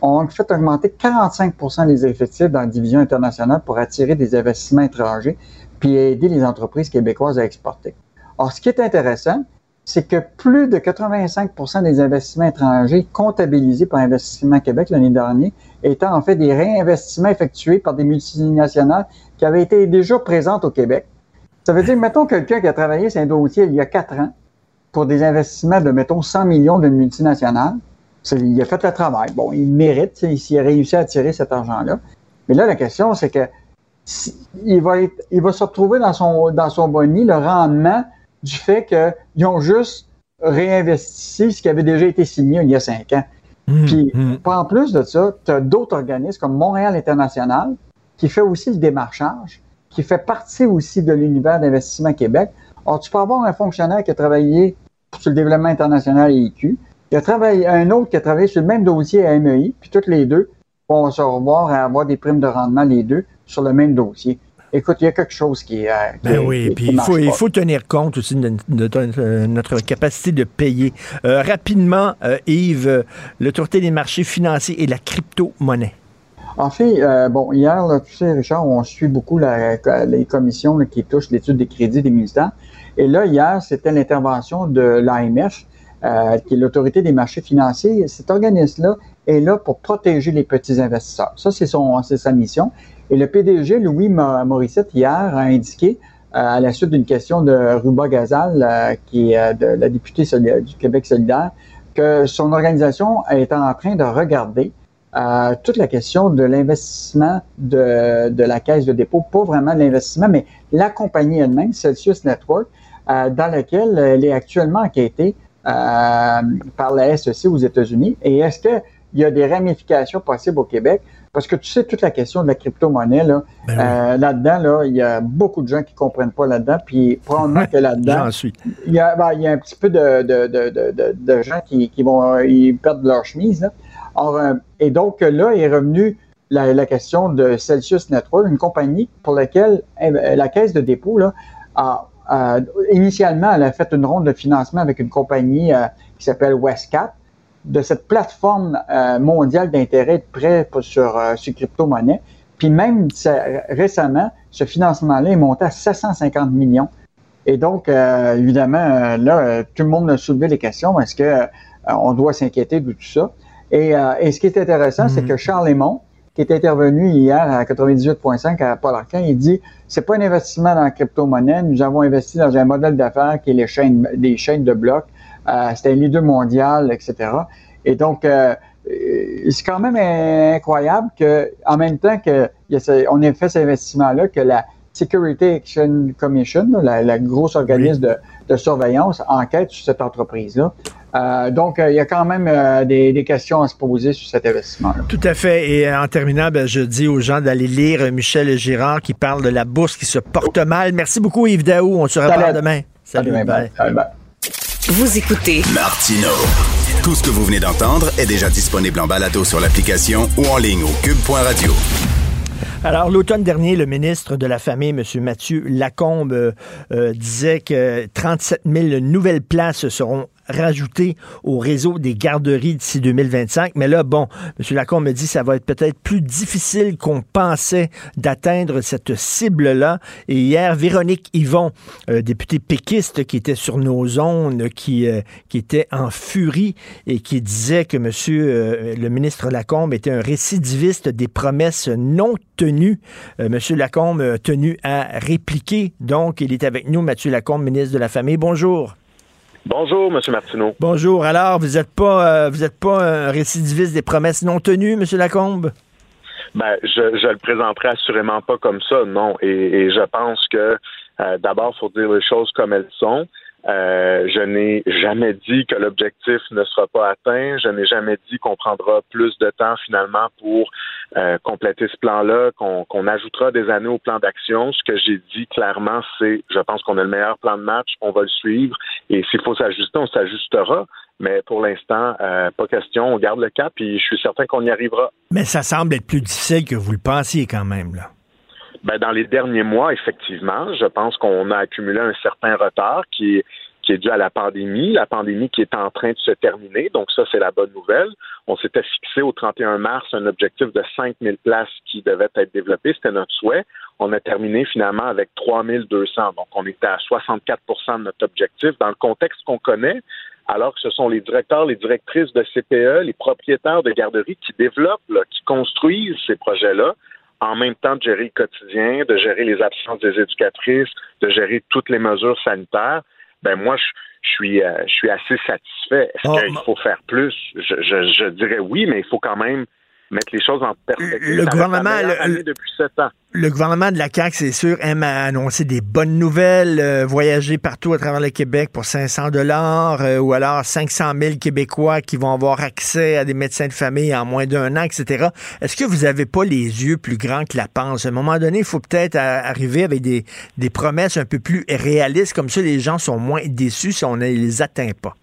ont fait augmenter 45% des effectifs dans la division internationale pour attirer des investissements étrangers puis aider les entreprises québécoises à exporter. Or, ce qui est intéressant, c'est que plus de 85% des investissements étrangers comptabilisés par Investissement Québec l'année dernière étaient en fait des réinvestissements effectués par des multinationales qui avaient été déjà présentes au Québec. Ça veut dire, mettons, quelqu'un qui a travaillé sur un dossier il y a quatre ans pour des investissements de, mettons, 100 millions d'une multinationale. Il a fait le travail. Bon, il mérite, s'il a réussi à tirer cet argent-là. Mais là, la question, c'est que si- il va, être, il va se retrouver dans son, dans son boni le rendement du fait qu'ils ont juste réinvesti ce qui avait déjà été signé il y a cinq ans. Puis, en plus de ça, tu as d'autres organismes comme Montréal International qui fait aussi le démarchage, qui fait partie aussi de l'univers d'investissement Québec. Or, tu peux avoir un fonctionnaire qui a travaillé sur le développement international et IQ, y a travaillé, un autre qui a travaillé sur le même dossier à MEI, puis toutes les deux vont se revoir à avoir des primes de rendement, les deux, sur le même dossier. Écoute, il y a quelque chose qui, euh, qui- Ben oui, qui- puis qui il faut, il faut tenir compte aussi de, de- de- de notre capacité de payer. Euh, rapidement, euh, Yves, euh, l'autorité des marchés financiers et la crypto-monnaie. En fait, euh, bon, hier, là, tu sais, Richard, on suit beaucoup la- les commissions qui touchent l'étude des crédits des ministères. Et là, hier, c'était l'intervention de l'AMF, euh, qui est l'autorité des marchés financiers. Cet organisme-là est là pour protéger les petits investisseurs. Ça, c'est son, c'est sa mission. Et le PDG, Louis Mo- Morissette, hier, a indiqué, euh, à la suite d'une question de Ruba Gazal, euh, qui est de la députée du Québec solidaire, que son organisation est en train de regarder euh, toute la question de l'investissement de, de la caisse de dépôt, pas vraiment de l'investissement, mais la compagnie elle-même, Celsius Network, euh, dans laquelle elle est actuellement enquêtée euh, par la SEC aux États-Unis. Et est-ce qu'il y a des ramifications possibles au Québec? Parce que tu sais, toute la question de la crypto-monnaie, là, euh, là-dedans, là, il y a beaucoup de gens qui comprennent pas là-dedans, puis probablement que là-dedans, J'en suis. il y, a, ben, il y a un petit peu de, de, de, gens qui, qui vont ils perdent leur chemise. Là. Euh, et donc là est revenu la, question de Celsius Network, une compagnie pour laquelle euh, la caisse de dépôt là, a, initialement elle a fait une ronde de financement avec une compagnie euh, qui s'appelle Westcap de cette plateforme euh, mondiale d'intérêt de prêt sur, euh, sur crypto-monnaie. Puis même récemment, ce financement-là est monté à 750 millions. Et donc, euh, évidemment, euh, là, tout le monde a soulevé les questions. Est-ce que on doit s'inquiéter de tout ça? Et, euh, et ce qui est intéressant, c'est que Charles Lemont, qui est intervenu hier à 98.5 à Paul Arcand, il dit c'est pas un investissement dans la crypto-monnaie. Nous avons investi dans un modèle d'affaires qui est les chaînes, des chaînes de blocs. Euh, C'était un leader mondial, etc. Et donc, euh, c'est quand même incroyable que, en même temps que il y a ce- on ait fait cet investissement-là, que la Security Action Commission, là, la, la grosse organisme de, de surveillance, enquête sur cette entreprise-là. Euh, donc, euh, il y a quand même euh, des, des questions à se poser sur cet investissement-là. Tout à fait. Et euh, en terminant, ben, je dis aux gens d'aller lire Michel Girard qui parle de la bourse qui se porte mal. Merci beaucoup, Yves Daou. On se reparle demain. Salut, Salut, bye. bye. Bye. Vous écoutez Martino. Tout ce que vous venez d'entendre est déjà disponible en balado sur l'application ou en ligne au cube.radio. Alors, l'automne dernier, le ministre de la Famille, M. Mathieu Lacombe, euh, euh, disait que 37 000 nouvelles places seront rajoutées au réseau des garderies d'ici 2025. Mais là, bon, M. Lacombe me dit que ça va être peut-être plus difficile qu'on pensait d'atteindre cette cible-là. Et hier, Véronique Yvon, euh, députée péquiste qui était sur nos zones, qui, euh, était en furie et qui disait que M. le ministre Lacombe était un récidiviste des promesses non tenues. Euh, M. Lacombe tenu à répliquer. Donc, il est avec nous, Mathieu Lacombe, ministre de la Famille. Bonjour. Bonjour, M. Martineau. Bonjour. Alors, vous n'êtes pas, euh, vous êtes pas un récidiviste des promesses non tenues, M. Lacombe? Ben, je, je le présenterai assurément pas comme ça, non. Et, et je pense que euh, d'abord, faut dire les choses comme elles sont. Euh, je n'ai jamais dit que l'objectif ne sera pas atteint. Je n'ai jamais dit qu'on prendra plus de temps finalement pour euh, compléter ce plan-là, qu'on ajoutera des années au plan d'action. Ce que j'ai dit clairement, c'est je pense qu'on a le meilleur plan de match, on va le suivre. Et s'il faut s'ajuster, on s'ajustera. Mais pour l'instant, euh, pas question. On garde le cap et je suis certain qu'on y arrivera. Mais ça semble être plus difficile que vous le pensiez quand même, là. Ben, dans les derniers mois, effectivement, je pense qu'on a accumulé un certain retard qui est, qui est dû à la pandémie, la pandémie qui est en train de se terminer. Donc ça, c'est la bonne nouvelle. On s'était fixé au 31 mars un objectif de 5000 places qui devaient être développées. C'était notre souhait. On a terminé finalement avec 3200. Donc on était à 64% de notre objectif. Dans le contexte qu'on connaît, alors que ce sont les directeurs, les directrices de CPE, les propriétaires de garderies qui développent, là, qui construisent ces projets-là, en même temps de gérer le quotidien, de gérer les absences des éducatrices, de gérer toutes les mesures sanitaires, ben moi, je, je suis, euh, je suis assez satisfait. Est-ce Oh, qu'il faut faire plus? Je, je, je dirais oui, mais il faut quand même mettre les choses en perspective. Le gouvernement, le- année depuis sept ans. Le gouvernement de la CAQ, c'est sûr, aime à annoncer des bonnes nouvelles, euh, voyager partout à travers le Québec pour 500 dollars, ou alors 500 000 Québécois qui vont avoir accès à des médecins de famille en moins d'un an, etc. Est-ce que vous avez pas les yeux plus grands que la panse? À un moment donné, il faut peut-être euh, arriver avec des, des promesses un peu plus réalistes, comme ça les gens sont moins déçus si on ne les atteint pas.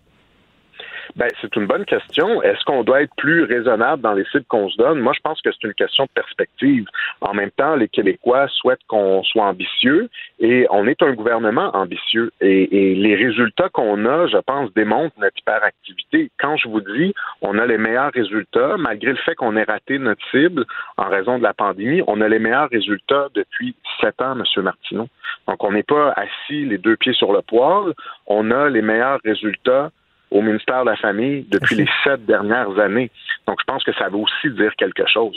Ben, c'est une bonne question. Est-ce qu'on doit être plus raisonnable dans les cibles qu'on se donne? Moi, je pense que c'est une question de perspective. En même temps, les Québécois souhaitent qu'on soit ambitieux et on est un gouvernement ambitieux. Et, et les résultats qu'on a, je pense, démontrent notre hyperactivité. Quand je vous dis, on a les meilleurs résultats, malgré le fait qu'on ait raté notre cible en raison de la pandémie, on a les meilleurs résultats depuis sept ans, M. Martineau. Donc, on n'est pas assis les deux pieds sur le poêle. On a les meilleurs résultats au ministère de la Famille depuis les sept dernières années. Donc, je pense que ça veut aussi dire quelque chose.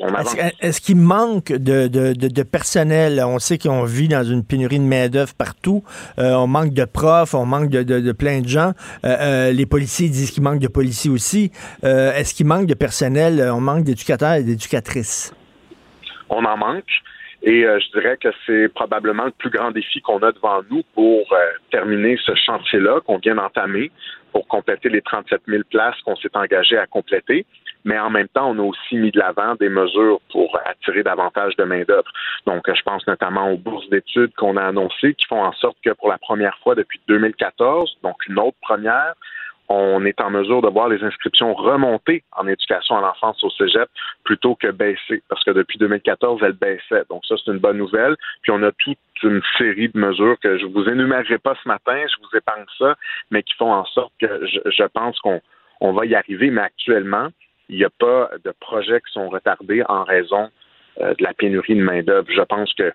Est-ce qu'il manque de, de- de- de personnel? On sait qu'on vit dans une pénurie de main-d'œuvre partout. Euh, on manque de profs, on manque de, plein de gens. Euh, euh, les policiers disent qu'il manque de policiers aussi. Est-ce qu'il manque de personnel? On manque d'éducateurs et d'éducatrices. on en manque. Et euh, je dirais que c'est probablement le plus grand défi qu'on a devant nous pour euh, terminer ce chantier-là qu'on vient d'entamer, pour compléter les 37 000 places qu'on s'est engagé à compléter. Mais en même temps, on a aussi mis de l'avant des mesures pour attirer davantage de main-d'œuvre. Donc, je pense notamment aux bourses d'études qu'on a annoncées qui font en sorte que pour la première fois depuis 2014, donc une autre première, on est en mesure de voir les inscriptions remonter en éducation à l'enfance au cégep plutôt que baisser, parce que depuis 2014, elles baissaient. Donc ça, c'est une bonne nouvelle. Puis on a toute une série de mesures que je vous énumérerai pas ce matin, je vous épargne ça, mais qui font en sorte que je, pense qu'on on va y arriver. Mais actuellement, il n'y a pas de projets qui sont retardés en raison euh, de la pénurie de main-d'œuvre. Je pense que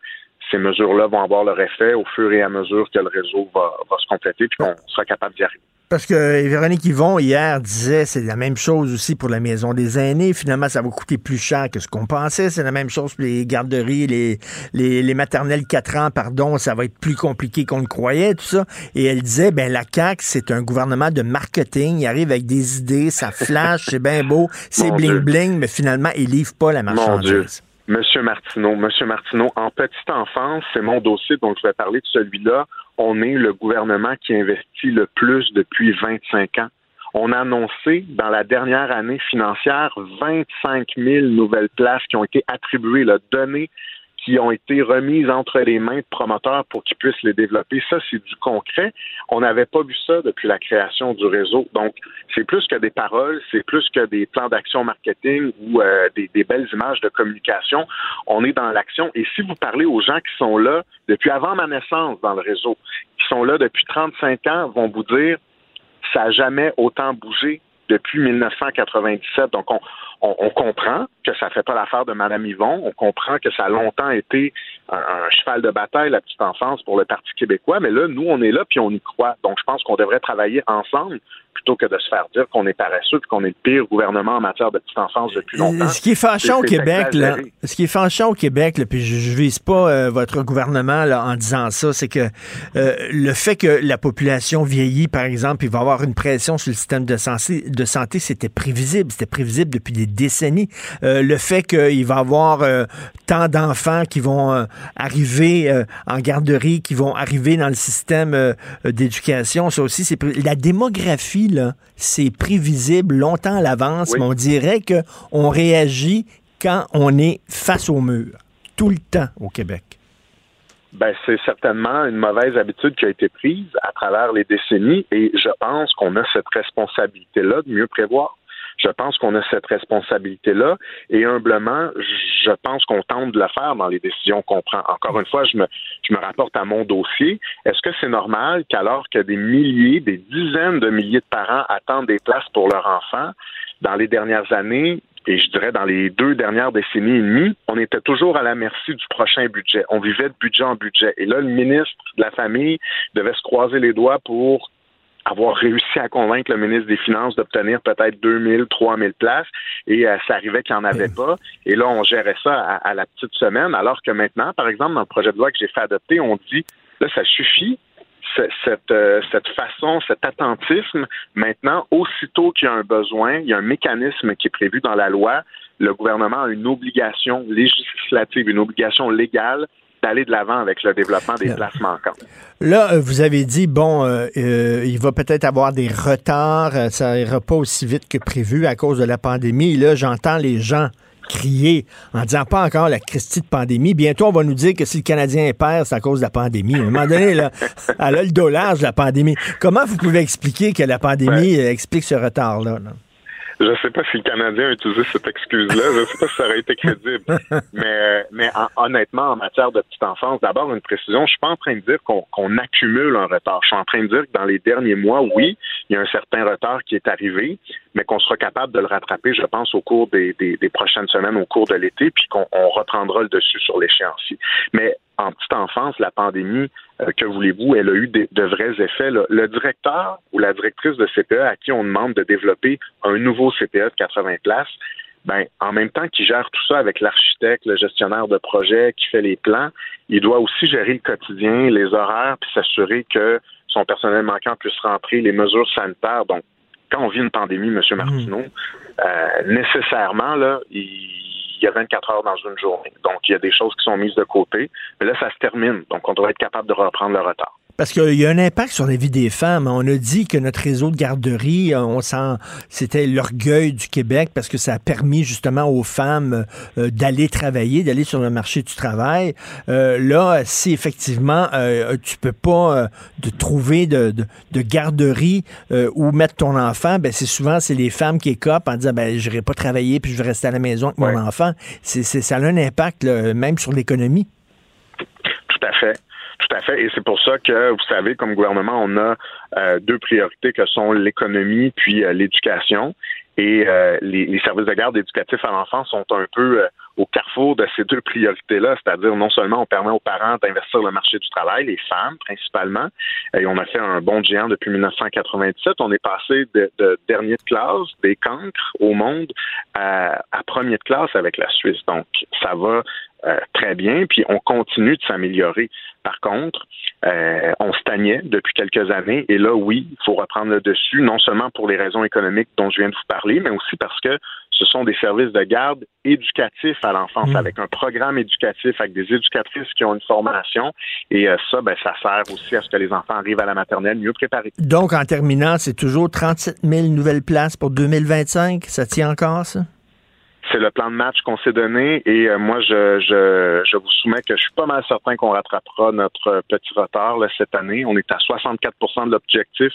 ces mesures-là vont avoir leur effet au fur et à mesure que le réseau va, va se compléter puis qu'on sera capable d'y arriver. Parce que Véronique Yvon, hier, disait c'est la même chose aussi pour la maison des aînés. Finalement, ça va coûter plus cher que ce qu'on pensait. C'est la même chose pour les garderies, les, les, les maternelles 4 ans, pardon. Ça va être plus compliqué qu'on le croyait, tout ça. Et elle disait, ben la CAQ, c'est un gouvernement de marketing. Il arrive avec des idées, ça flash, c'est bien beau, c'est bling-bling, mais finalement, il livre pas la Mon Dieu. Monsieur Martineau, Monsieur Martineau, en petite enfance, c'est mon dossier, donc je vais parler de celui-là. On est le gouvernement qui investit le plus depuis 25 ans. On a annoncé dans la dernière année financière 25 000 nouvelles places qui ont été attribuées, données qui ont été remises entre les mains de promoteurs pour qu'ils puissent les développer. Ça, c'est du concret. On n'avait pas vu ça depuis la création du réseau. Donc, c'est plus que des paroles, c'est plus que des plans d'action marketing ou euh, des, belles images de communication. On est dans l'action. Et si vous parlez aux gens qui sont là depuis avant ma naissance dans le réseau, qui sont là depuis 35 ans, vont vous dire ça n'a jamais autant bougé depuis 1997. Donc, on, on, on comprend que ça fait pas l'affaire de Mme Yvon. On comprend que ça a longtemps été un, un cheval de bataille, la petite enfance, pour le Parti québécois. Mais là, nous, on est là puis on y croit. Donc, je pense qu'on devrait travailler ensemble plutôt que de se faire dire qu'on est paresseux et qu'on est le pire gouvernement en matière de petite enfance depuis longtemps. Ce qui est fâchant au Québec, là, ce qui est fâchant au Québec, là, puis je, je vise pas euh, votre gouvernement là, en disant ça, c'est que euh, le fait que la population vieillit, par exemple, il va avoir une pression sur le système de santé, de santé, c'était prévisible, c'était prévisible depuis des décennies. Euh, le fait qu'il va y avoir euh, tant d'enfants qui vont euh, arriver en garderie, qui vont arriver dans le système d'éducation, ça aussi, c'est la démographie là, c'est prévisible longtemps à l'avance, Oui. mais on dirait que on réagit quand on est face au mur, tout le temps au Québec. Ben, c'est certainement une mauvaise habitude qui a été prise à travers les décennies et je pense qu'on a cette responsabilité-là de mieux prévoir. Je pense qu'on a cette responsabilité-là et humblement, je pense qu'on tente de le faire dans les décisions qu'on prend. Encore une fois, je me, je me rapporte à mon dossier. Est-ce que c'est normal qu'alors que des milliers, des dizaines de milliers de parents attendent des places pour leurs enfants, dans les dernières années, et je dirais dans les deux dernières décennies et demie, on était toujours à la merci du prochain budget. On vivait de budget en budget. Et là, le ministre de la Famille devait se croiser les doigts pour avoir réussi à convaincre le ministre des Finances d'obtenir peut-être 2000, 3000 places et euh, ça arrivait qu'il n'y en avait pas. Et là, on gérait ça à, la petite semaine, alors que maintenant, par exemple, dans le projet de loi que j'ai fait adopter, on dit, là, ça suffit. Cette, euh, cette façon, cet attentisme, maintenant, aussitôt qu'il y a un besoin, il y a un mécanisme qui est prévu dans la loi, le gouvernement a une obligation législative, une obligation légale d'aller de l'avant avec le développement des places manquantes. Là, euh, vous avez dit, bon, euh, euh, il va peut-être avoir des retards, ça ira pas aussi vite que prévu à cause de la pandémie. Là, j'entends les gens crier en disant pas encore la Christie de pandémie. Bientôt, on va nous dire que si le Canadien perd, c'est à cause de la pandémie. À un moment donné, là, elle a le dollar de la pandémie. Comment vous pouvez expliquer que la pandémie ouais. explique ce retard-là? là? Je sais pas si le Canadien a utilisé cette excuse-là. Je sais pas si ça aurait été crédible. Mais, mais en, honnêtement, en matière de petite enfance, d'abord une précision. Je suis pas en train de dire qu'on qu accumule un retard. Je suis en train de dire que dans les derniers mois, oui, il y a un certain retard qui est arrivé, mais qu'on sera capable de le rattraper, je pense, au cours des, des, des prochaines semaines, au cours de l'été, puis qu'on reprendra le dessus sur l'échéancier. Mais en petite enfance, la pandémie, euh, que voulez-vous, elle a eu de, de vrais effets. Là. Le directeur ou la directrice de CPE à qui on demande de développer un nouveau CPE de 80 places, ben, en même temps qu'il gère tout ça avec l'architecte, le gestionnaire de projet qui fait les plans, il doit aussi gérer le quotidien, les horaires, puis s'assurer que son personnel manquant puisse rentrer, les mesures sanitaires. Donc, quand on vit une pandémie, M. Martineau, mmh. euh, nécessairement, là, il il y a 24 heures dans une journée. Donc, il y a des choses qui sont mises de côté. Mais là, ça se termine. Donc, on doit être capable de reprendre le retard. Parce qu'il y a un impact sur la vie des femmes. On a dit que notre réseau de garderie, on sent, c'était l'orgueil du Québec parce que ça a permis justement aux femmes euh, d'aller travailler, d'aller sur le marché du travail. Euh, là, si effectivement euh, tu peux pas euh, de trouver de, de, de garderie euh, où mettre ton enfant, ben c'est souvent c'est les femmes qui écopent en disant ben je pas travailler puis je vais rester à la maison avec ouais. mon enfant. C'est, ça a un impact là, même sur l'économie. Tout à fait. Tout à fait. Et c'est pour ça que, vous savez, comme gouvernement, on a euh, deux priorités que sont l'économie puis euh, l'éducation. Et euh, les, les, services de garde éducatifs à l'enfance sont un peu au carrefour de ces deux priorités-là, c'est-à-dire non seulement on permet aux parents d'investir le marché du travail, les femmes principalement, et on a fait un bon géant depuis 1997. On est passé de, de dernier de classe, des cancres au monde, à, à premier de classe avec la Suisse. Donc, ça va euh, très bien, puis on continue de s'améliorer. Par contre, euh, on stagnait depuis quelques années, et là, oui, il faut reprendre le dessus, non seulement pour les raisons économiques dont je viens de vous parler, mais aussi parce que ce sont des services de garde éducatifs à l'enfance, mmh. avec un programme éducatif, avec des éducatrices qui ont une formation, et euh, ça, ben, ça sert aussi à ce que les enfants arrivent à la maternelle mieux préparés. Donc, en terminant, c'est toujours 37 000 nouvelles places pour 2025. Ça tient encore, ça? C'est le plan de match qu'on s'est donné et euh, moi je, je, je, vous soumets que je suis pas mal certain qu'on rattrapera notre petit retard là, cette année. On est à 64% de l'objectif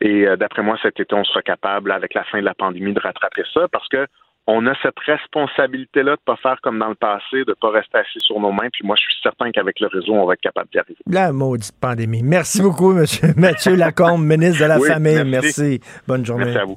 et euh, d'après moi cet été on sera capable avec la fin de la pandémie de rattraper ça parce que on a cette responsabilité-là de ne pas faire comme dans le passé, de ne pas rester assis sur nos mains. Puis moi, je suis certain qu'avec le réseau, on va être capable d'y arriver. La maudite pandémie. Merci beaucoup, M. Mathieu Lacombe, ministre de la oui, Famille. Merci. merci. Bonne journée. Merci à vous.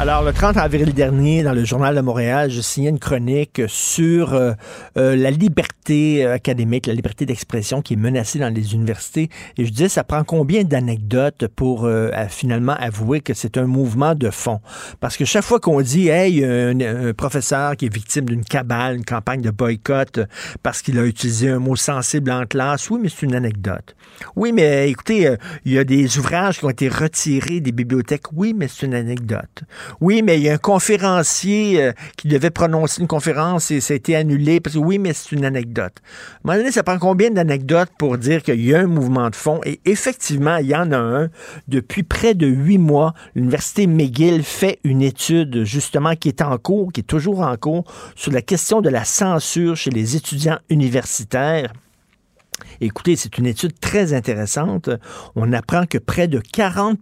Alors, le 30 avril dernier, dans le Journal de Montréal, je signais une chronique sur euh, euh, la liberté académique, la liberté d'expression qui est menacée dans les universités. Et je disais, ça prend combien d'anecdotes pour euh, finalement avouer que c'est un mouvement de fond? Parce que chaque fois qu'on dit, hey, un, un, professeur qui est victime d'une cabale, une campagne de boycott parce qu'il a utilisé un mot sensible en classe, oui, mais c'est une anecdote. Oui, mais écoutez, il y a des ouvrages qui ont été retirés des bibliothèques, oui, mais c'est une anecdote. Oui, mais il y a un conférencier euh, qui devait prononcer une conférence et ça a été annulé. Oui, mais c'est une anecdote. À un moment donné, ça prend combien d'anecdotes pour dire qu'il y a un mouvement de fond? Et effectivement, il y en a un. Depuis près de huit mois, l'Université McGill fait une étude, justement, qui est en cours, qui est toujours en cours, sur la question de la censure chez les étudiants universitaires. Écoutez, c'est une étude très intéressante. On apprend que près de 40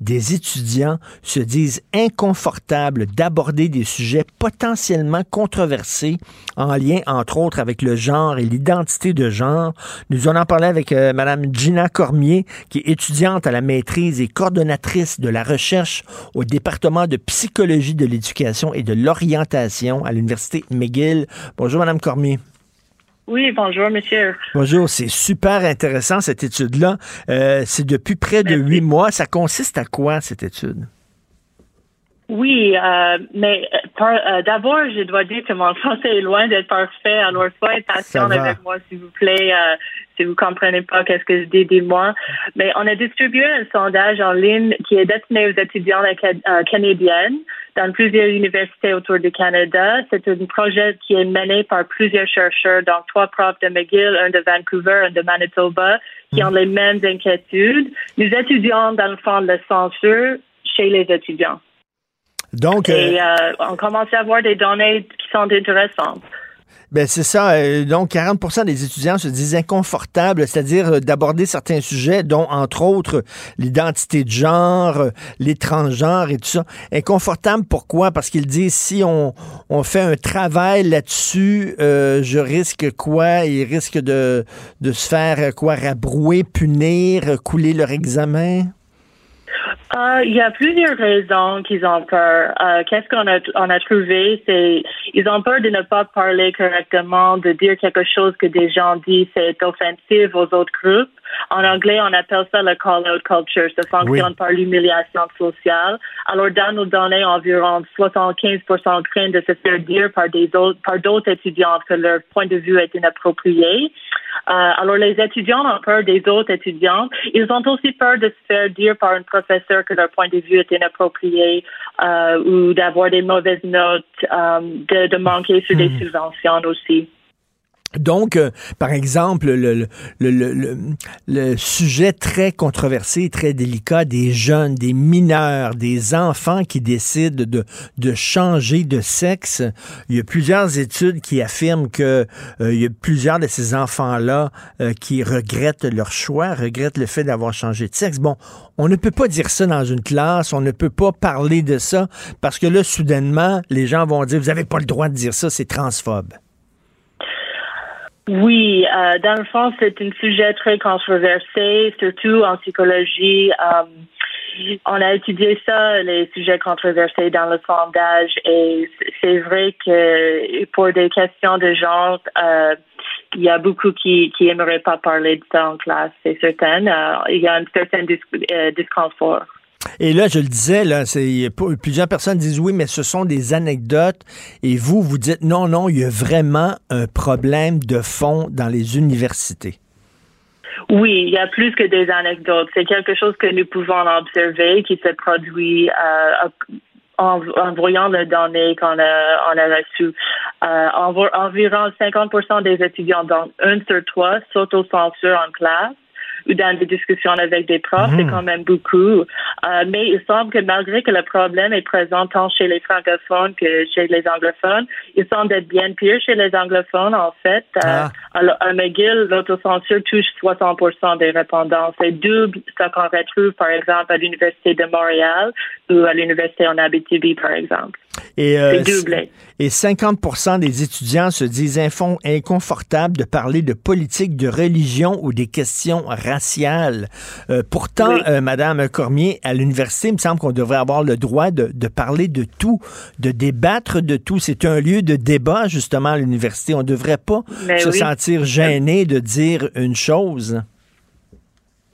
des étudiants se disent inconfortables d'aborder des sujets potentiellement controversés en lien, entre autres, avec le genre et l'identité de genre. Nous allons en parler avec euh, Mme Gina Cormier, qui est étudiante à la maîtrise et coordonnatrice de la recherche au département de psychologie de l'éducation et de l'orientation à l'Université McGill. Bonjour, Mme Cormier. Oui, bonjour, monsieur. Bonjour, c'est super intéressant cette étude-là. Euh, c'est depuis près de huit mois. Ça consiste à quoi cette étude? Oui, euh, mais euh, d'abord, je dois dire que mon français est loin d'être parfait. Alors, soyez patient avec moi, s'il vous plaît. si vous comprenez pas qu'est-ce que je dis, dis-moi. Mais on a distribué un sondage en ligne qui est destiné aux étudiants canadiennes dans plusieurs universités autour du Canada. C'est un projet qui est mené par plusieurs chercheurs, donc trois profs de McGill, un de Vancouver, un de Manitoba, qui ont les mêmes inquiétudes. Nous étudions, dans le fond, la censure chez les étudiants. Donc, Et euh, on commence à avoir des données qui sont intéressantes. Ben c'est ça. Euh, donc, 40% des étudiants se disent inconfortables, c'est-à-dire euh, d'aborder certains sujets, dont entre autres l'identité de genre, euh, les transgenres et tout ça. Inconfortable, pourquoi? Parce qu'ils disent si on, on fait un travail là-dessus, je risque quoi? Ils risquent de, de se faire quoi? Rabrouer, punir, couler leur examen? Euh, il y a plusieurs raisons qu'ils ont peur. Euh, Qu'est-ce qu'on a, on a trouvé, c'est ils ont peur de ne pas parler correctement, de dire quelque chose que des gens disent c'est offensif aux autres groupes. En anglais, on appelle ça le call-out culture. Ça fonctionne par l'humiliation sociale. Alors, dans nos données, environ 75 craignent de se faire dire par des autres, par d'autres étudiants que leur point de vue est inapproprié. Euh, alors, les étudiants ont peur des autres étudiants. Ils ont aussi peur de se faire dire par un professeur que leur point de vue est inapproprié euh, ou d'avoir des mauvaises notes, euh, de, de manquer sur des subventions aussi. Donc, euh, par exemple, le, le, le, sujet très controversé, très délicat des jeunes, des mineurs, des enfants qui décident de, de changer de sexe, il y a plusieurs études qui affirment que euh, il y a plusieurs de ces enfants-là euh, qui regrettent leur choix, regrettent le fait d'avoir changé de sexe. Bon, on ne peut pas dire ça dans une classe, on ne peut pas parler de ça, parce que là, soudainement, les gens vont dire, vous n'avez pas le droit de dire ça, c'est transphobe. Oui, euh, dans le fond, c'est un sujet très controversé, surtout en psychologie. Euh, on a étudié ça, les sujets controversés dans le sondage, et c'est vrai que pour des questions de genre, euh, il y a beaucoup qui qui aimeraient pas parler de ça en classe, c'est certain. il y a un certain disconfort. Et là, je le disais, là, plusieurs personnes disent oui, mais ce sont des anecdotes. Et vous, vous dites non, non, il y a vraiment un problème de fond dans les universités. Oui, il y a plus que des anecdotes. C'est quelque chose que nous pouvons observer qui se produit euh, en, voyant les données qu'on a, on reçues. Euh, environ 50% des étudiants, donc un sur trois, s'auto-censurent en classe ou dans des discussions avec des profs, c'est hmm. quand même beaucoup. Euh, mais il semble que malgré que le problème est présent tant chez les francophones que chez les anglophones, il semble être bien pire chez les anglophones, en fait. Euh, ah. à, McGill, l'autocensure touche 60 des répondants. C'est double ce qu'on retrouve, par exemple, à l'Université de Montréal ou à l'Université en Abitibi, par exemple. Et, euh, et 50 des étudiants se disent inconfortables de parler de politique, de religion ou des questions raciales. Euh, pourtant, euh, Madame Cormier, à l'université, il me semble qu'on devrait avoir le droit de, de, parler de tout, de débattre de tout. C'est un lieu de débat, justement, à l'université. On ne devrait pas se sentir gêné de dire une chose.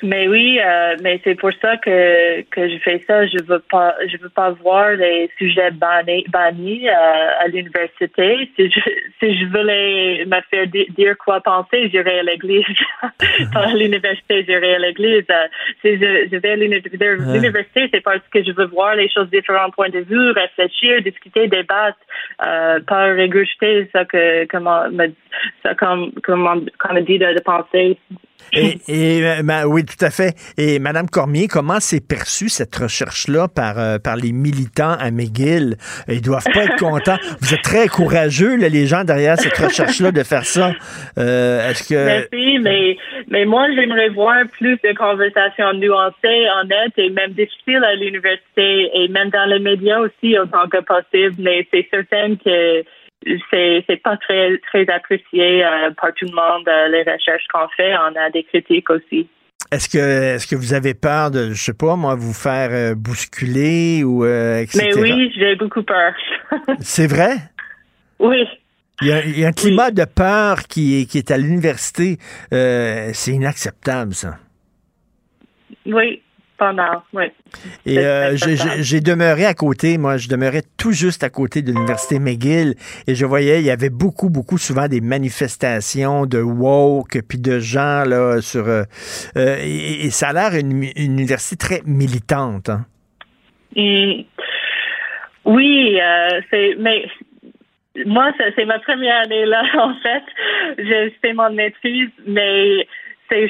Mais oui, euh, mais c'est pour ça que, que je fais ça. Je veux pas, je veux pas voir les sujets bannis, bannis euh, à l'université. Si je, si je voulais me faire di- dire quoi penser, j'irai à l'église. pas à l'université, j'irai à l'église. Euh, si je, je vais à l'université, l'université, c'est parce que je veux voir les choses différents points de vue, réfléchir, discuter, débattre, euh, pas régurgiter ça que comment me, ça comme comment comme dit de, de penser. Et, et, ma- oui, tout à fait. Et Madame Cormier, comment s'est perçue cette recherche-là par, euh, par les militants à McGill? Ils doivent pas être contents. Vous êtes très courageux, là, les gens derrière cette recherche-là, de faire ça. Euh, Est-ce que... Merci, mais, mais moi, j'aimerais voir plus de conversations nuancées, honnêtes et même difficiles à l'université et même dans les médias aussi autant que possible. Mais c'est certain que c'est c'est pas très très apprécié euh, par tout le monde euh, les recherches qu'on fait. On a des critiques aussi. Est-ce que, est-ce que vous avez peur de, je sais pas, moi, vous faire euh, bousculer ou etc.? Mais oui, j'ai beaucoup peur. C'est vrai? oui. Il y, a, il y a un climat de peur qui est, qui est à l'université. C'est inacceptable, ça. Oui, pendant, oui. Et euh, j'ai- demeuré à côté, moi, je demeurais tout juste à côté de l'université McGill et je voyais, il y avait beaucoup, beaucoup souvent des manifestations de woke puis de gens là sur euh, euh, et, et ça a l'air une, une université très militante. hein. Oui, euh, c'est mais moi c'est ma première année là en fait. J'ai fait mon maîtrise, mais c'est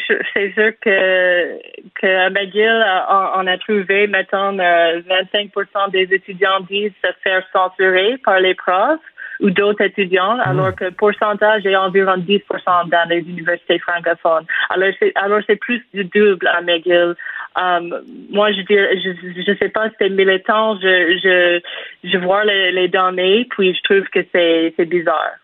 sûr que que McGill euh, on, a trouvé mettons euh, 25% des étudiants disent se faire censurer par les profs ou d'autres étudiants, alors que le pourcentage est environ 10% dans les universités francophones. Alors c'est alors c'est plus du double à McGill. Um, moi, je dirais, je, je sais pas si c'est militant, je, je, je vois les, les données, puis je trouve que c'est, c'est bizarre.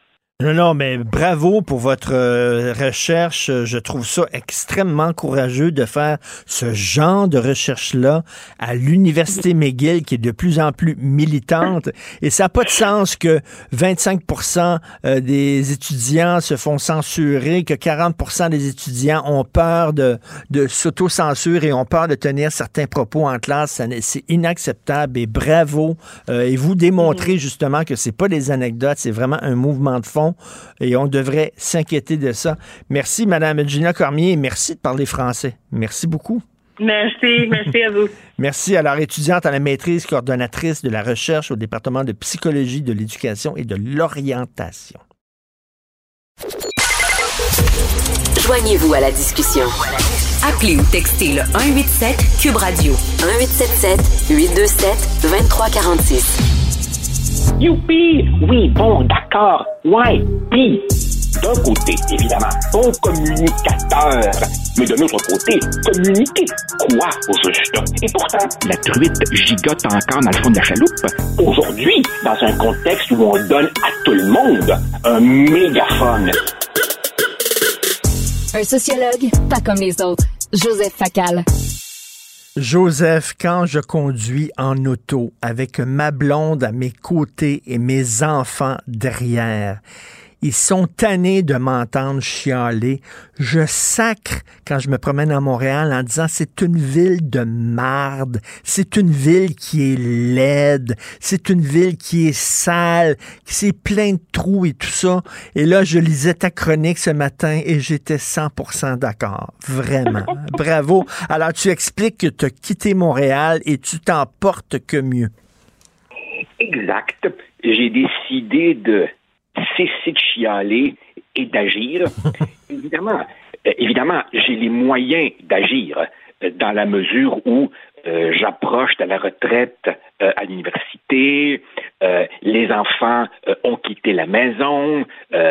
Non, non, mais bravo pour votre euh, recherche. Je trouve ça extrêmement courageux de faire ce genre de recherche-là à l'Université McGill, qui est de plus en plus militante. Et ça n'a pas de sens que 25 euh, des étudiants se font censurer, que 40 des étudiants ont peur de, de s'auto-censure et ont peur de tenir certains propos en classe. C'est inacceptable et bravo. Euh, et vous démontrez justement que c'est pas des anecdotes, c'est vraiment un mouvement de fond et on devrait s'inquiéter de ça. Merci, Madame Gina Cormier, et merci de parler français. Merci beaucoup. Merci, merci à vous. Merci. Alors, étudiante à la maîtrise, coordonnatrice de la recherche au département de psychologie, de l'éducation et de l'orientation. Joignez-vous à la discussion. Appelez ou textez le 187 Cube Radio 1877 827 2346. Youpi! Oui, bon, d'accord. Ouais, puis, d'un côté, évidemment, bon communicateur. Mais de l'autre côté, communiquer quoi au juste? Et pourtant, la truite gigote encore dans le fond de la chaloupe. Aujourd'hui, dans un contexte où on donne à tout le monde un mégaphone. Un sociologue, pas comme les autres. Joseph Facal. Joseph, quand je conduis en auto avec ma blonde à mes côtés et mes enfants derrière, ils sont tannés de m'entendre chialer. Je sacre quand je me promène à Montréal en disant c'est une ville de marde, c'est une ville qui est laide, c'est une ville qui est sale, qui c'est plein de trous et tout ça. Et là, je lisais ta chronique ce matin et j'étais 100% d'accord. Vraiment. Bravo. Alors, tu expliques que tu as quitté Montréal et tu t'en portes que mieux. Exact. J'ai décidé de cesser de chialer et d'agir. évidemment, euh, évidemment, j'ai les moyens d'agir euh, dans la mesure où euh, j'approche de la retraite euh, à l'université, euh, les enfants ont quitté la maison,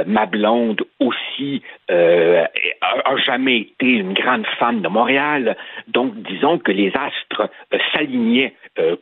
ma blonde aussi a, a jamais été une grande fan de Montréal, donc disons que les astres s'alignaient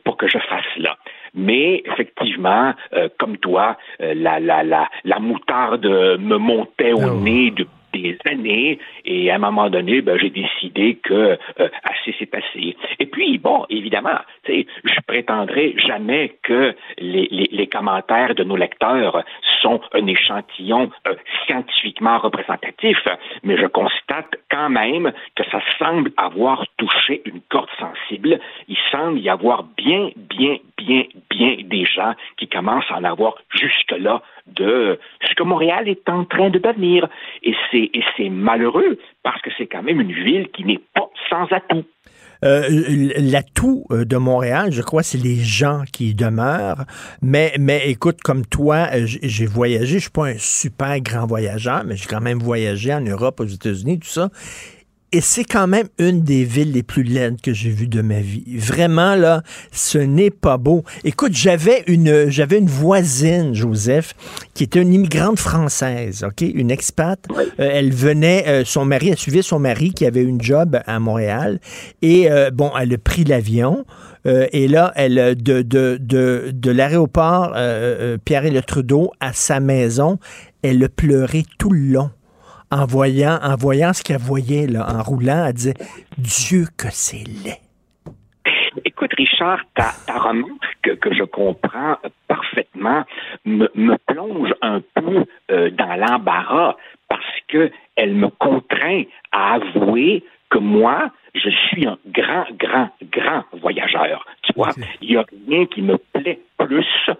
pour que je fasse cela. Mais effectivement, euh, comme toi, euh, la, la, la, la moutarde me montait au nez depuis des années. Et à un moment donné, ben, j'ai décidé que euh, assez c'est assez. Et puis, bon, évidemment, je prétendrai jamais que les, commentaires de nos lecteurs sont un échantillon euh, scientifiquement représentatif, mais je constate quand même que ça semble avoir touché une corde sensible. Il semble y avoir bien, bien, bien, bien des gens qui commencent à en avoir jusque-là de ce que Montréal est en train de devenir. Et c'est, malheureux parce que c'est quand même une ville qui n'est pas sans atout. Euh, L'atout euh, de Montréal, je crois, c'est les gens qui y demeurent. Mais, écoute, comme toi, euh, j'ai voyagé. Je suis pas un super grand voyageur, mais j'ai quand même voyagé en Europe, aux États-Unis, tout ça. Et c'est quand même une des villes les plus laides que j'ai vues de ma vie. Vraiment, là, ce n'est pas beau. Écoute, j'avais une, j'avais une voisine, Joseph, qui était une immigrante française, OK? Une expat. Euh, elle venait, euh, son mari, elle suivait son mari qui avait une job à Montréal. Et, euh, bon, elle a pris l'avion. et là, elle, de, de, de, de l'aéroport Pierre-Le Trudeau à sa maison, elle a pleuré tout le long en voyant, en voyant ce qu'elle voyait là, en roulant, elle disait Dieu que c'est laid. Écoute, Richard, ta, remarque que je comprends parfaitement me, me plonge un peu euh, dans l'embarras parce qu'elle me contraint à avouer que moi, je suis un grand, grand, grand voyageur. Tu vois, il n'y a rien qui me plaît plus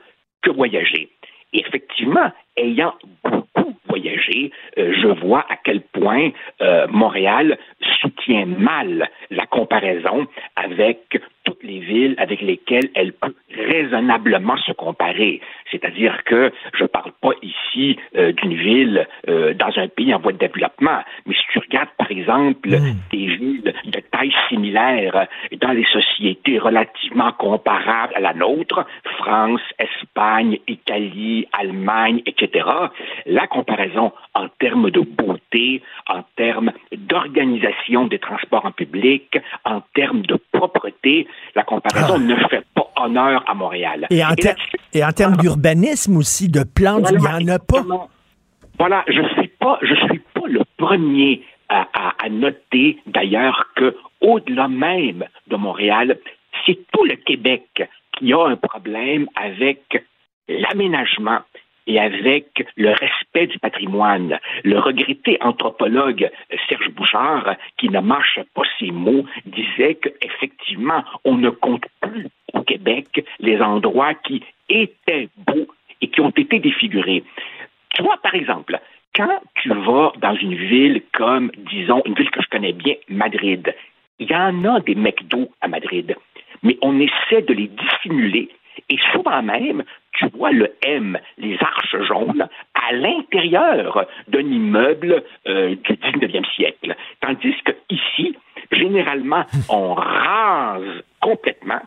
que voyager. Et effectivement, ayant beaucoup voyagé, euh, je vois à quel point euh, Montréal soutient mal la comparaison avec toutes les villes avec lesquelles elle peut raisonnablement se comparer. C'est-à-dire que je ne parle pas ici euh, d'une ville dans un pays en voie de développement, mais si tu regardes par exemple hmm. des villes de taille similaire dans les sociétés relativement comparables à la nôtre, France, Espagne, Italie, Allemagne, etc., la comparaison en termes de beauté, en termes d'organisation des transports en public, en termes de propreté, la comparaison ah. ne fait pas honneur à Montréal. Et en, termes d'urbanisme aussi, de plantes, il n'y en a pas. Voilà, je ne suis pas, je suis pas le premier à, à noter d'ailleurs que au-delà même de Montréal, c'est tout le Québec qui a un problème avec l'aménagement et avec le respect du patrimoine. Le regretté anthropologue Serge Bouchard, qui ne marche pas ses mots, disait qu'effectivement, on ne compte plus au Québec les endroits qui étaient beaux et qui ont été défigurés. Tu vois, par exemple, quand tu vas dans une ville comme, disons, une ville que je connais bien, Madrid, il y en a des McDo à Madrid, mais on essaie de les dissimuler et souvent même, tu vois le M, les arches jaunes, à l'intérieur d'un immeuble euh, du 19e siècle. Tandis que ici, généralement, on rase complètement,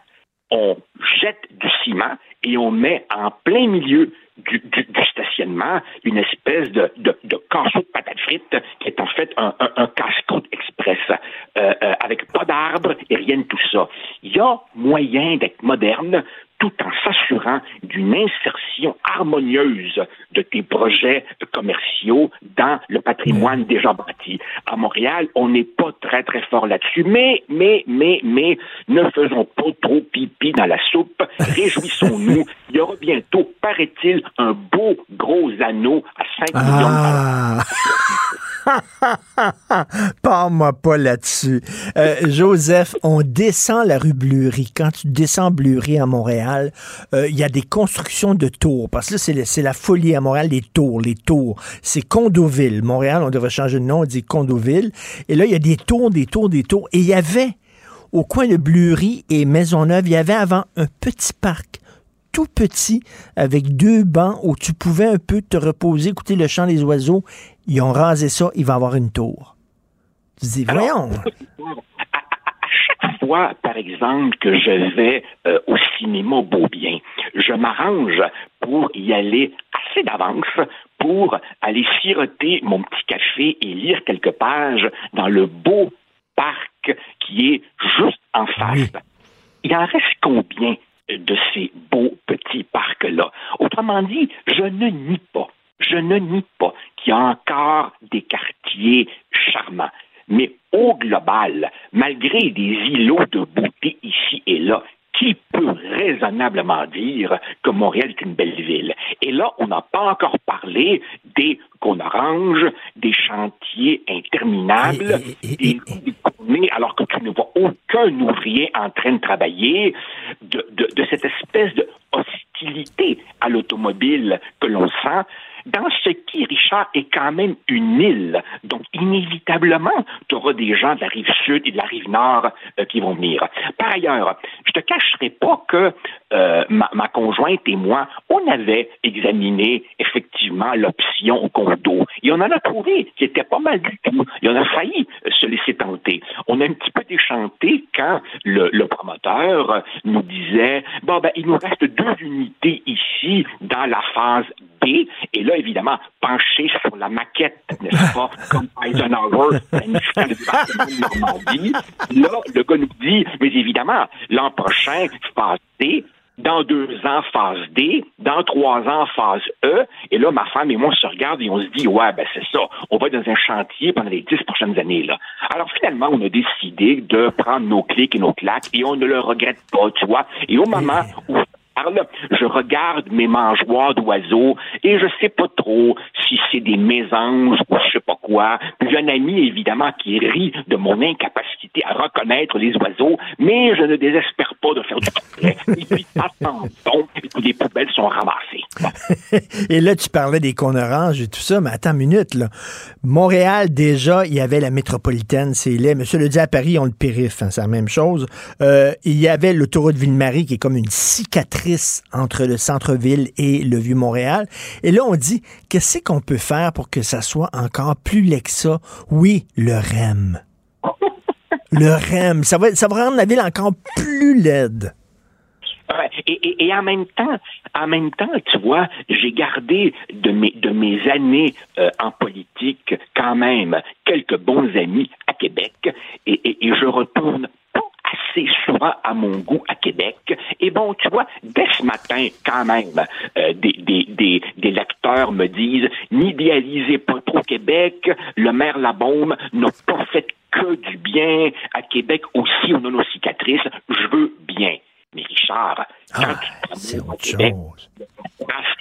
on jette du ciment et on met en plein milieu du, stationnement une espèce de, de, de casseau de patates frites qui est en fait un, un, casse-croûte express euh, euh, avec pas d'arbres et rien de tout ça. Il y a moyen d'être moderne tout en s'assurant d'une insertion harmonieuse de tes projets commerciaux dans le patrimoine déjà bâti. À Montréal, on n'est pas très, très fort là-dessus, mais, mais, mais, mais, ne faisons pas trop pipi dans la soupe. Réjouissons-nous. Il y aura bientôt, paraît-il, un beau gros anneau à 5 millions de dollars. Parle-moi pas là-dessus. Euh, Joseph, on descend la rue Bleury. Quand tu descends Bleury à Montréal, euh, il y a des constructions de tours. Parce que là, c'est la folie à Montréal, les tours, les tours. C'est Condoville. Montréal, on devrait changer de nom, on dit Condoville. Et là, il y a des tours, des tours, des tours. Et il y avait, au coin de Bleury et Maisonneuve, il y avait avant un petit parc tout petit avec deux bancs où tu pouvais un peu te reposer, écouter le chant des oiseaux ils ont rasé ça, il va avoir une tour. Tu dis, voyons. chaque fois, par exemple, que je vais euh, au cinéma Beaubien, je m'arrange pour y aller assez d'avance pour aller siroter mon petit café et lire quelques pages dans le beau parc qui est juste en face. Il en reste combien de ces beaux petits parcs-là? Autrement dit, je ne nie pas Je ne nie pas qu'il y a encore des quartiers charmants. Mais au global, malgré des îlots de beauté ici et là, qui peut raisonnablement dire que Montréal est une belle ville? Et là, on n'a pas encore parlé des qu'on arrange, des chantiers interminables, des des alors que tu ne vois aucun ouvrier en train de travailler, de, de, de cette espèce de hostilité à l'automobile que l'on sent dans ce qui, Richard, est quand même une île. Donc, inévitablement, tu auras des gens de la rive sud et de la rive nord euh, qui vont venir. Par ailleurs, je te cacherai pas que euh, ma, ma, conjointe et moi, on avait examiné effectivement l'option condo. Et on en a trouvé qui était pas mal du tout. Et on a failli se laisser tenter. On a un petit peu déchanté quand le, le promoteur nous disait, bon, ben, il nous reste deux unités ici dans la phase B. Et là, évidemment, penché sur la maquette, n'est-ce pas, comme Eisenhower, planifiant le département de Normandie. Là, le gars nous dit, mais évidemment, l'an prochain, phase D, dans deux ans, phase D, dans trois ans, phase E. Et là, ma femme et moi, on se regarde et on se dit, ouais, ben c'est ça, on va être dans un chantier pendant les dix prochaines années. là. Alors finalement, on a décidé de prendre nos clics et nos claques et on ne le regrette pas, tu vois. Et au moment où parle, je regarde mes mangeoires d'oiseaux et je sais pas trop si c'est des mésanges ou je sais pas quoi. Puis j'ai un ami, évidemment, qui rit de mon incapacité à reconnaître les oiseaux, mais je ne désespère pas de faire du portrait. Et puis, attendons, et puis les poubelles sont ramassées. et là, tu parlais des cônes oranges et tout ça, mais attends une minute, là. Montréal, déjà, il y avait la métropolitaine, c'est laid. Monsieur le dit à Paris, on le périph', hein, c'est la même chose. Euh, il y avait l'autoroute Ville-Marie qui est comme une cicatrice entre le centre-ville et le Vieux-Montréal. Et là, on dit, qu'est-ce qu'on peut faire pour que ça soit encore plus laid que ça? Oui, le REM. le REM. Ça va, ça va rendre la ville encore plus laide. Et, et, et, en même temps, en même temps, tu vois, j'ai gardé de mes de mes années euh, en politique quand même quelques bons amis à Québec et, et, et je retourne assez souvent à mon goût à Québec. Et bon, tu vois, dès ce matin, quand même, euh, des, des, des, des, lecteurs me disent n'idéalisez pas trop Québec, le maire Labaume n'a pas fait que du bien à Québec aussi, on a nos cicatrices, je veux bien. Mais Richard, quand ah, tu te au Québec,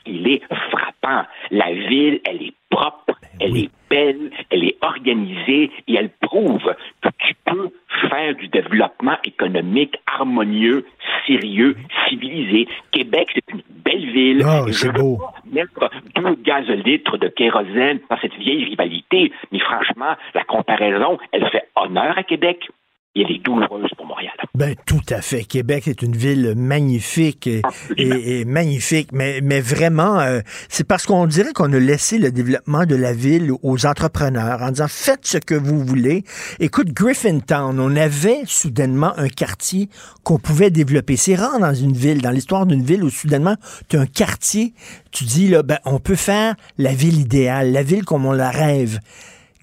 il est frappant. La ville, elle est propre, elle est belle, elle est organisée et elle prouve que tu peux faire du développement économique harmonieux, sérieux, civilisé. Québec, c'est une belle ville. Oh, c'est beau. pas mettre deux gazolitres de kérosène dans cette vieille rivalité. Mais franchement, la comparaison, elle fait honneur à Québec et elle est douloureuse pour Montréal. Ben tout à fait. Québec est une ville magnifique et, et, et magnifique, mais, mais vraiment, euh, c'est parce qu'on dirait qu'on a laissé le développement de la ville aux entrepreneurs en disant faites ce que vous voulez. Écoute, Griffintown, on avait soudainement un quartier qu'on pouvait développer. C'est rare dans une ville, dans l'histoire d'une ville où soudainement tu as un quartier, tu dis là, ben on peut faire la ville idéale, la ville comme on la rêve.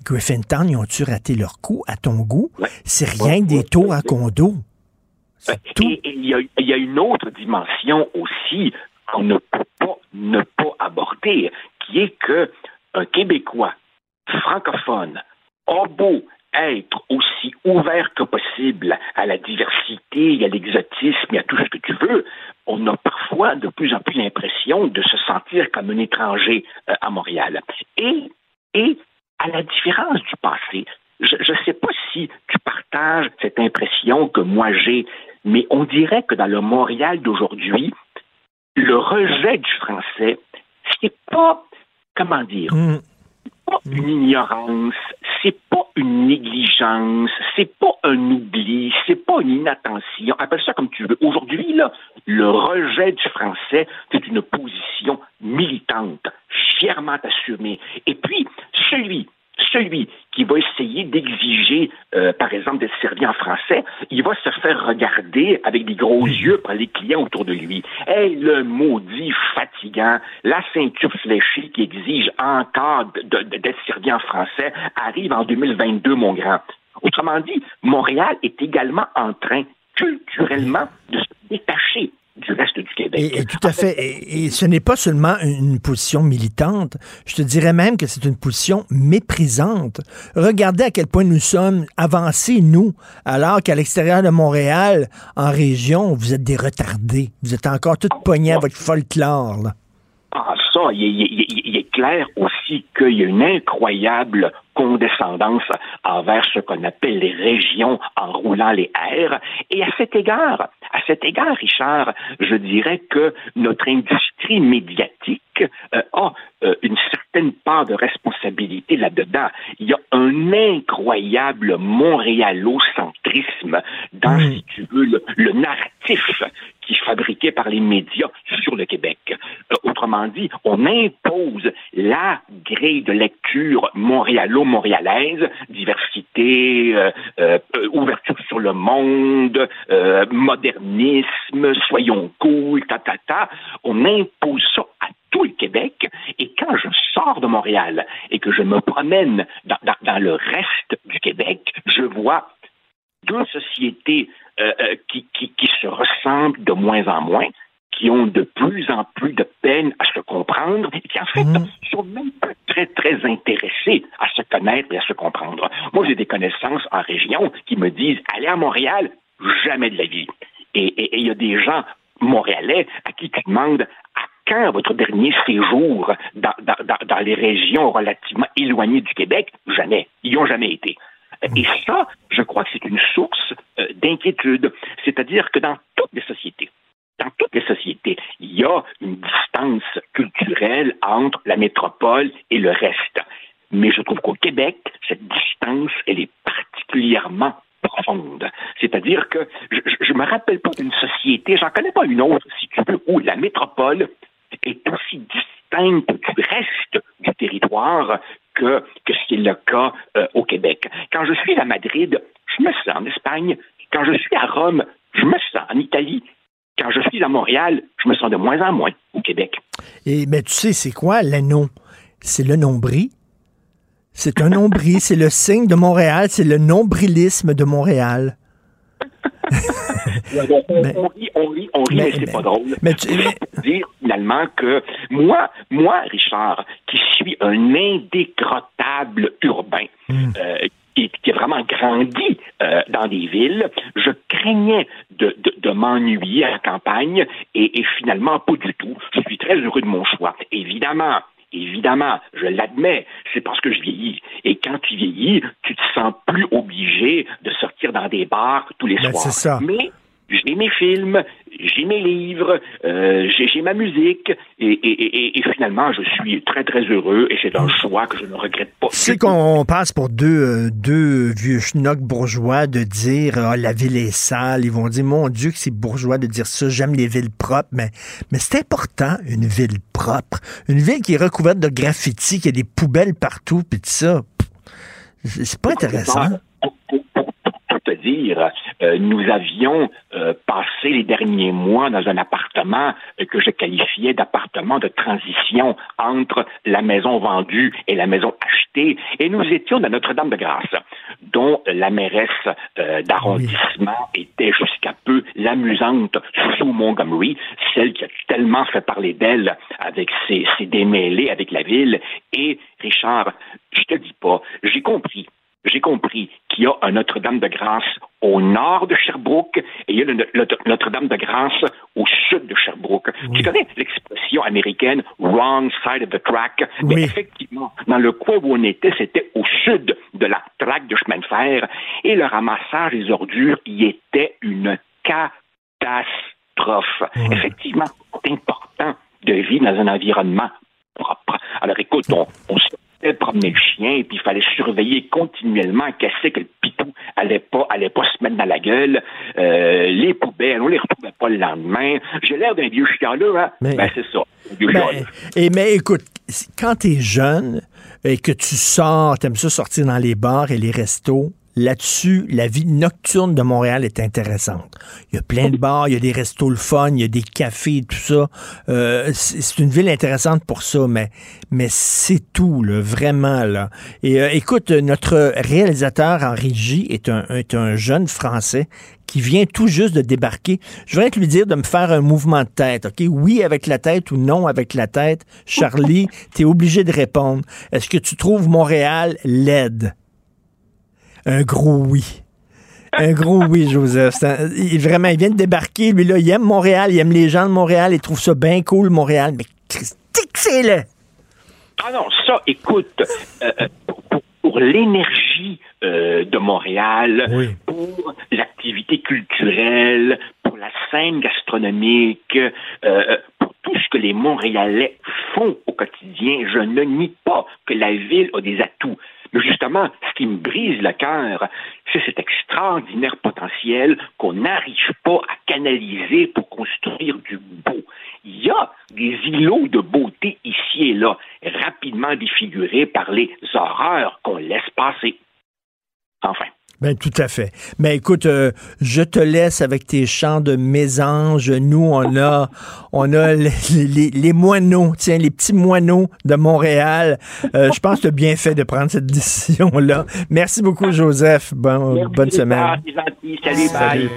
Griffintown, ils ont-tu raté leur coup à ton goût? C'est rien que des tours à condo. Et il y, a, il y, a, une autre dimension aussi qu'on ne peut pas ne pas aborder, qui est que un Québécois francophone a beau être aussi ouvert que possible à la diversité, à l'exotisme et à tout ce que tu veux, on a parfois de plus en plus l'impression de se sentir comme un étranger euh, à Montréal. Et, et à la différence du passé, je ne sais pas si tu partages cette impression que moi j'ai, mais on dirait que dans le Montréal d'aujourd'hui, le rejet du français, c'est pas, comment dire, mm. pas une ignorance, c'est pas une négligence, c'est pas un oubli, c'est pas une inattention. Appelle ça comme tu veux. Aujourd'hui, là, le rejet du français, c'est une position militante, fièrement assumée. Et puis, celui celui qui va essayer d'exiger, euh, par exemple, d'être servi en français, il va se faire regarder avec des gros yeux par les clients autour de lui. Hey, le maudit fatigant, la ceinture fléchée qui exige encore d'être servi en français arrive en 2022, mon grand. Autrement dit, Montréal est également en train culturellement de se détacher du reste du Québec. Et, et tout à fait. Et, et ce n'est pas seulement une position militante. Je te dirais même que c'est une position méprisante. Regardez à quel point nous sommes avancés, nous, alors qu'à l'extérieur de Montréal, en région, vous êtes des retardés. Vous êtes encore toutes poignées à votre folklore. Là. Ah, ça, il est clair aussi qu'il y a une incroyable condescendance envers ce qu'on appelle les régions en roulant les airs. Et à cet égard, à cet égard, Richard, je dirais que notre industrie médiatique euh, a euh, une certaine part de responsabilité là-dedans. Il y a un incroyable montréalocentrisme dans, si tu veux, le, le narratif qui est fabriqué par les médias sur le Québec. Euh, autrement dit, on impose la grille de lecture montréalo-montréalaise, diversité, euh, euh, ouverture sur le monde, euh, modernisme, soyons cool, ta, ta, ta. On impose ça à tout le Québec. Et quand je sors de Montréal et que je me promène dans, le reste du Québec, je vois deux sociétés qui se ressemblent de moins en moins, qui ont de plus en plus de peine à se comprendre et qui, en fait, sont même pas très, très intéressés à se connaître et à se comprendre. Moi, j'ai des connaissances en région qui me disent aller à Montréal, jamais de la vie. Et il y a des gens montréalais à qui tu demandes à quand votre dernier séjour dans, dans- dans- dans les régions relativement éloignées du Québec? Jamais. Ils n'y ont jamais été. Et ça, je crois que c'est une source euh, d'inquiétude. C'est-à-dire que dans toutes les sociétés, dans toutes les sociétés, il y a une distance culturelle entre la métropole et le reste. Mais je trouve qu'au Québec, cette distance, elle est particulièrement profonde. C'est-à-dire que je ne me rappelle pas d'une société, j'en connais pas une autre, si tu veux, où la métropole est aussi distincte du reste du territoire que, que ce qui est le cas euh, au Québec. Quand je suis à Madrid, je me sens en Espagne. Quand je suis à Rome, je me sens en Italie. Quand je suis à Montréal, je me sens de moins en moins au Québec. Et mais tu sais, c'est quoi l'anneau? C'est le nombril. C'est un nombril, c'est le signe de Montréal, c'est le nombrilisme de Montréal. on, on- on rit, on rit, on rit, mais, c'est pas drôle. mais tu- dire finalement que moi, moi, Richard, qui suis un indécrottable urbain, euh, qui, qui a vraiment grandi euh, dans des villes, je craignais de, de- de m'ennuyer à la campagne et, et finalement pas du tout. Je suis très heureux de mon choix. Évidemment, Évidemment, je l'admets, c'est parce que je vieillis. Et quand tu vieillis, tu te sens plus obligé de sortir dans des bars tous les Ben, soirs. c'est ça. Mais j'ai mes films, j'ai mes livres, euh, j'ai ma musique, et, et- et- et finalement, je suis très, très heureux, et c'est un choix que je ne regrette pas. Sais qu'on passe pour deux, euh, deux vieux schnocks bourgeois de dire Ah, la ville est sale. Ils vont dire Mon Dieu, que c'est bourgeois de dire ça. J'aime les villes propres. Mais, mais c'est important, une ville propre. Une ville qui est recouverte de graffitis, qui a des poubelles partout, puis tout ça. C'est c'est pas intéressant. Dire, euh, nous avions euh, passé les derniers mois dans un appartement euh, que je qualifiais d'appartement de transition entre la maison vendue et la maison achetée, et nous étions dans Notre-Dame-de-Grâce, dont la mairesse euh, d'arrondissement était jusqu'à peu l'amusante Sue Montgomery, celle qui a tellement fait parler d'elle avec ses, ses démêlés avec la ville. Et Richard, je te dis pas, j'ai compris j'ai compris qu'il y a un Notre-Dame-de-Grâce au nord de Sherbrooke et il y a le, le- Notre-Dame-de-Grâce au sud de Sherbrooke. Tu connais l'expression américaine wrong side of the track? Mais effectivement, dans le coin où on était, c'était au sud de la traque de chemin de fer et le ramassage des ordures y était une catastrophe. Effectivement, c'est important de vivre dans un environnement propre. Alors écoute, on, on sortait promener le chien et puis il fallait surveiller continuellement qu'est-ce que le pitou allait pas allait pas se mettre dans la gueule. Euh, les poubelles, on les retrouvait pas le lendemain. J'ai l'air d'un vieux chialeux, hein? Mais- Ben c'est ça, vieux Ben, et, mais écoute, quand tu es jeune et que tu sors, tu aimes ça sortir dans les bars et les restos, là-dessus, la vie nocturne de Montréal est intéressante. Il y a plein de bars, il y a des restos le fun, il y a des cafés, tout ça. Euh, c'est une ville intéressante pour ça, mais, mais c'est tout, là, vraiment. Là. Et euh, écoute, notre réalisateur en régie est un, un jeune Français qui vient tout juste de débarquer. Je voudrais te lui dire de me faire un mouvement de tête, OK? Oui avec la tête ou non avec la tête. Charlie, tu es obligé de répondre. Est-ce que tu trouves Montréal laide? Un gros oui. Un gros oui, Joseph. il, vraiment, il vient de débarquer. Lui, là, il aime Montréal, il aime les gens de Montréal, il trouve ça bien cool, Montréal. Mais c'est le Ah non, ça, écoute, euh, euh, pour, l'énergie euh, de Montréal, pour l'activité culturelle, pour la scène gastronomique, pour tout ce que les Montréalais font au quotidien, je ne nie pas que la ville a des atouts. Mais justement, ce qui me brise le cœur, c'est cet extraordinaire potentiel qu'on n'arrive pas à canaliser pour construire du beau. Il y a des îlots de beauté ici et là, rapidement défigurés par les horreurs qu'on laisse passer. Enfin. Ben tout à fait. Mais écoute, euh, je te laisse avec tes chants de mésange. Nous, on a, on a les, les, moineaux, tiens, les petits moineaux de Montréal. Euh, je pense que tu as bien fait de prendre cette décision-là. Merci beaucoup, Joseph. Bon, bonne semaine. Salut, bye.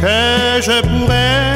que je pourrais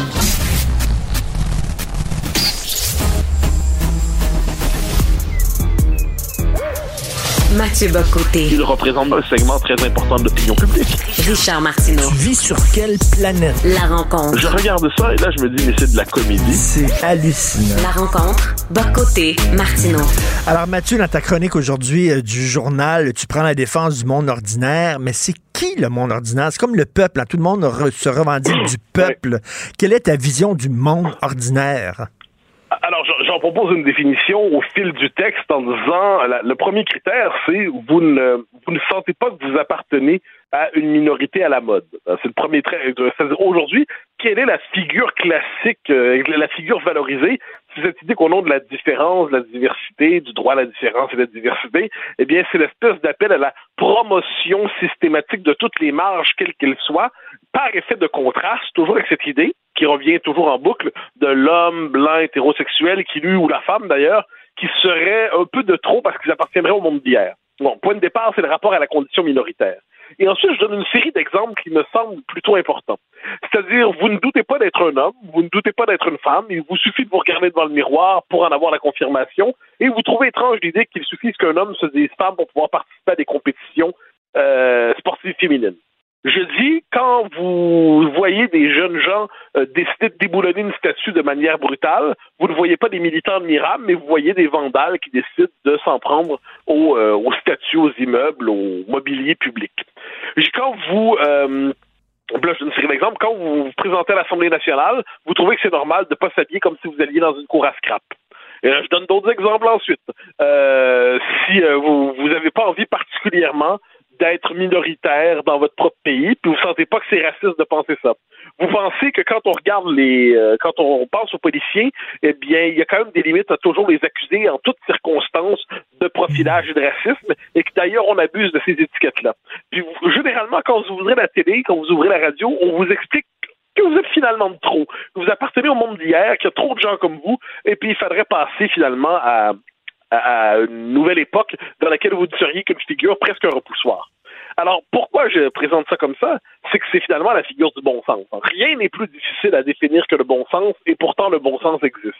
Mathieu Bocoté. Il représente un segment très important de l'opinion publique. Richard Martineau. Tu vis sur quelle planète? La rencontre. Je regarde ça et là, je me dis, mais c'est de la comédie. C'est hallucinant. La rencontre. Bocoté. Martineau. Alors, Mathieu, dans ta chronique aujourd'hui euh, du journal, tu prends la défense du monde ordinaire, mais c'est qui le monde ordinaire? C'est comme le peuple. Hein? Tout le monde se revendique du peuple. Quelle est ta vision du monde ordinaire? Alors, j'en propose une définition au fil du texte en disant le premier critère, c'est vous ne vous ne sentez pas que vous appartenez à une minorité à la mode. C'est le premier trait. Aujourd'hui, quelle est la figure classique, euh, la figure valorisée? C'est cette idée qu'au nom de la différence, de la diversité, du droit à la différence et de la diversité, eh bien, c'est l'espèce d'appel à la promotion systématique de toutes les marges, quelles qu'elles soient, par effet de contraste, toujours avec cette idée qui revient toujours en boucle de l'homme blanc hétérosexuel qui lui ou la femme d'ailleurs qui serait un peu de trop parce qu'ils appartiendraient au monde d'hier. Bon, point de départ, c'est le rapport à la condition minoritaire. Et ensuite, je donne une série d'exemples qui me semblent plutôt importants. C'est-à-dire, vous ne doutez pas d'être un homme, vous ne doutez pas d'être une femme, il vous suffit de vous regarder devant le miroir pour en avoir la confirmation, et vous trouvez étrange l'idée qu'il suffise qu'un homme se dise femme pour pouvoir participer à des compétitions euh, sportives féminines. Je dis, quand vous voyez des jeunes gens euh, décider de déboulonner une statue de manière brutale, vous ne voyez pas des militants admirables, mais vous voyez des vandales qui décident de s'en prendre aux, euh, aux, statues, aux immeubles, au mobilier public. Quand vous... Euh, Là, je donne d'exemples. Quand vous vous présentez à l'Assemblée nationale, vous trouvez que c'est normal de ne pas s'habiller comme si vous alliez dans une cour à scrap. Et là, je donne d'autres exemples ensuite. Euh, si euh, vous n'avez pas envie particulièrement d'être minoritaire dans votre propre pays, puis vous sentez pas que c'est raciste de penser ça. Vous pensez que quand on regarde les, euh, quand on pense aux policiers, eh bien, il y a quand même des limites à toujours les accuser en toutes circonstances de profilage et de racisme, et que d'ailleurs on abuse de ces étiquettes-là. Puis généralement, quand vous ouvrez la télé, quand vous ouvrez la radio, on vous explique que vous êtes finalement de trop, que vous appartenez au monde d'hier, qu'il y a trop de gens comme vous, et puis il faudrait passer finalement à, à, une nouvelle époque dans laquelle vous seriez qu'une figure presque un repoussoir. Alors, pourquoi je présente ça comme ça? C'est que c'est finalement la figure du bon sens. Rien n'est plus difficile à définir que le bon sens, et pourtant le bon sens existe.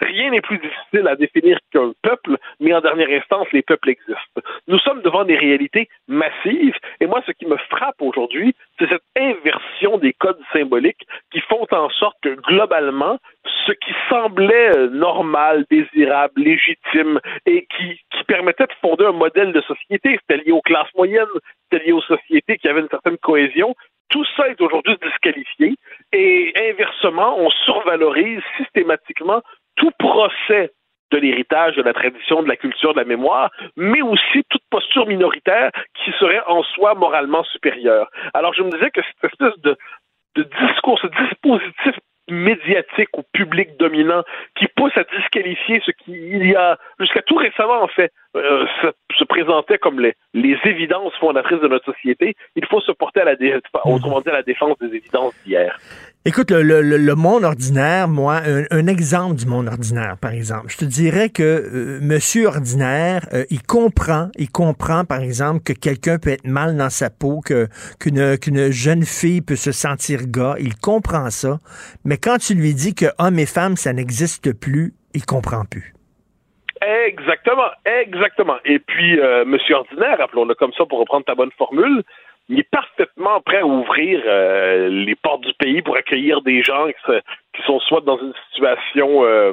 Rien n'est plus difficile à définir qu'un peuple, mais en dernière instance, les peuples existent. Nous sommes devant des réalités massives, et moi, ce qui me frappe aujourd'hui, c'est cette inversion des codes symboliques qui font en sorte que, globalement, ce qui semblait normal, désirable, légitime et qui, qui permettait de fonder un modèle de société, c'était lié aux classes moyennes, c'était lié aux sociétés qui avaient une certaine cohésion, tout ça est aujourd'hui disqualifié Et inversement, on survalorise systématiquement tout procès de l'héritage, de la tradition, de la culture, de la mémoire, mais aussi toute posture minoritaire qui serait en soi moralement supérieure. Alors je me disais que cette espèce de discours, ce dispositif médiatique ou public dominant qui pousse à disqualifier ce qui, il y a, jusqu'à tout récemment, en fait, euh, se, se, présentait comme les, les, évidences fondatrices de notre société, il faut se porter à la, dé, autrement dit, à la défense des évidences d'hier. Écoute, le, le, le, monde ordinaire, moi, un, un, exemple du monde ordinaire, par exemple, je te dirais que euh, Monsieur ordinaire, euh, il comprend, il comprend, par exemple, que quelqu'un peut être mal dans sa peau, que qu'une qu'une jeune fille peut se sentir gars, il comprend ça, mais quand tu lui dis que hommes et femmes, ça n'existe plus, il comprend plus. Exactement, exactement. Et puis, euh, Monsieur ordinaire, appelons-le comme ça pour reprendre ta bonne formule, il est parfaitement prêt à ouvrir euh, les portes du pays pour accueillir des gens qui, se, qui sont soit dans une situation euh,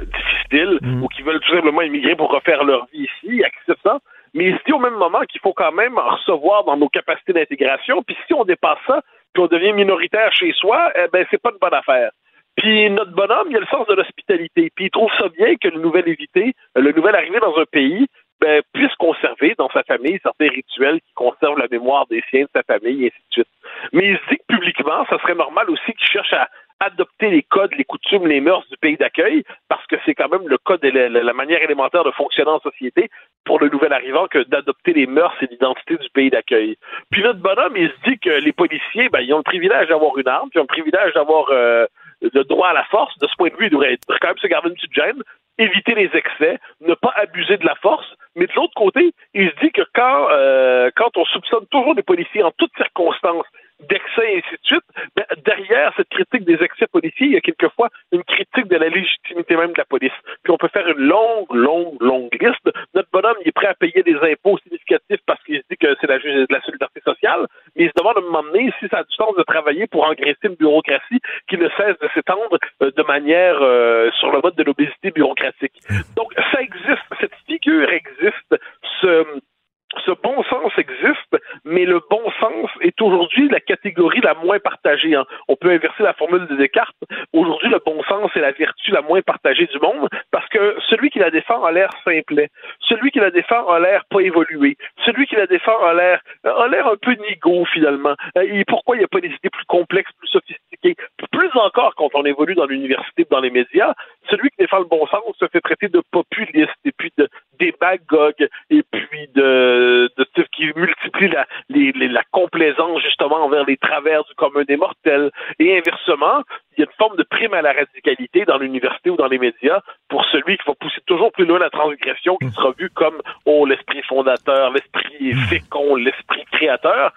difficile mmh. ou qui veulent tout simplement immigrer pour refaire leur vie ici, accepte ça. Mais il se dit au même moment qu'il faut quand même en recevoir dans nos capacités d'intégration. Puis si on dépasse ça, puis on devient minoritaire chez soi, eh ben c'est pas une bonne affaire. Puis notre bonhomme, il a le sens de l'hospitalité. Puis il trouve ça bien que le nouvel évité, le nouvel arrivé dans un pays, ben, puisse conserver dans sa famille certains rituels qui conservent la mémoire des siens de sa famille, et ainsi de suite. Mais il se dit que publiquement, ça serait normal aussi qu'il cherche à adopter les codes, les coutumes, les mœurs du pays d'accueil, parce que c'est quand même le code et la, manière élémentaire de fonctionner en société pour le nouvel arrivant que d'adopter les mœurs et l'identité du pays d'accueil. Puis notre bonhomme, il se dit que les policiers, ben, ils ont le privilège d'avoir une arme, ils ont le privilège d'avoir euh, le droit à la force. De ce point de vue, il devrait quand même se garder une petite gêne, éviter les excès, ne pas abuser de la force. Mais de l'autre côté, il se dit que quand, euh, quand on soupçonne toujours des policiers en toutes circonstances d'excès et ainsi de suite, ben, derrière cette critique des excès policiers, il y a quelquefois une critique de la légitimité même de la police. Puis on peut faire une longue, longue, longue liste. Notre bonhomme, il est prêt à payer des impôts significatifs parce qu'il se dit que c'est la, la solidarité sociale, mais il se demande à un moment donné si ça a du sens de travailler pour engraisser une bureaucratie qui ne cesse de s'étendre de manière euh, sur le mode de l'obésité bureaucratique. Donc ça existe, cette figure existe, ce ce bon sens existe, mais le bon sens est aujourd'hui la catégorie la moins partagée. Hein. On peut inverser la formule de Descartes. Aujourd'hui, le bon sens est la vertu la moins partagée du monde parce que celui qui la défend a l'air simplet. Celui qui la défend a l'air pas évolué. Celui qui la défend a l'air a l'air un peu nigo finalement. Et pourquoi il n'y a pas des idées plus complexes, plus sophistiquées? Plus encore quand on évolue dans l'université, dans les médias, celui qui défend le bon sens se fait traiter de populiste et puis de démagogue et puis de, de, de qui multiplie la, les, les, la complaisance justement envers les travers du commun des mortels. Et inversement, il y a une forme de prime à la radicalité dans l'université ou dans les médias pour celui qui va pousser toujours plus loin la transgression, qui sera vu comme oh l'esprit fondateur, l'esprit fécond, l'esprit créateur.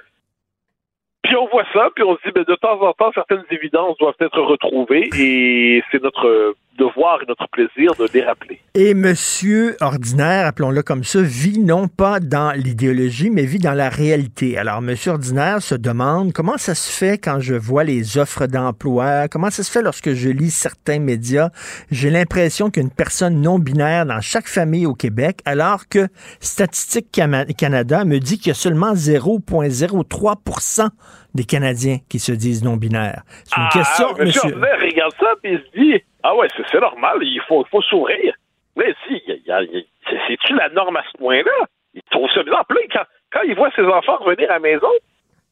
Puis on voit ça, puis on se dit, ben, de temps en temps, certaines évidences doivent être retrouvées et c'est notre devoir et notre plaisir de les rappeler. Et Monsieur Ordinaire, appelons-le comme ça, vit non pas dans l'idéologie, mais vit dans la réalité. Alors, Monsieur Ordinaire se demande comment ça se fait quand je vois les offres d'emploi, comment ça se fait lorsque je lis certains médias? J'ai l'impression qu'une personne non binaire dans chaque famille au Québec, alors que Statistique Canada me dit qu'il y a seulement 0,03 des Canadiens qui se disent non binaires. C'est une ah, question, monsieur. Monsieur Ordinaire regarde ça et se dit ah ouais, c'est normal, il faut, faut sourire. Mais si, c'est-tu la norme à ce point-là? Il trouve ça bizarre. Puis là, quand, quand il voit ses enfants revenir à la maison,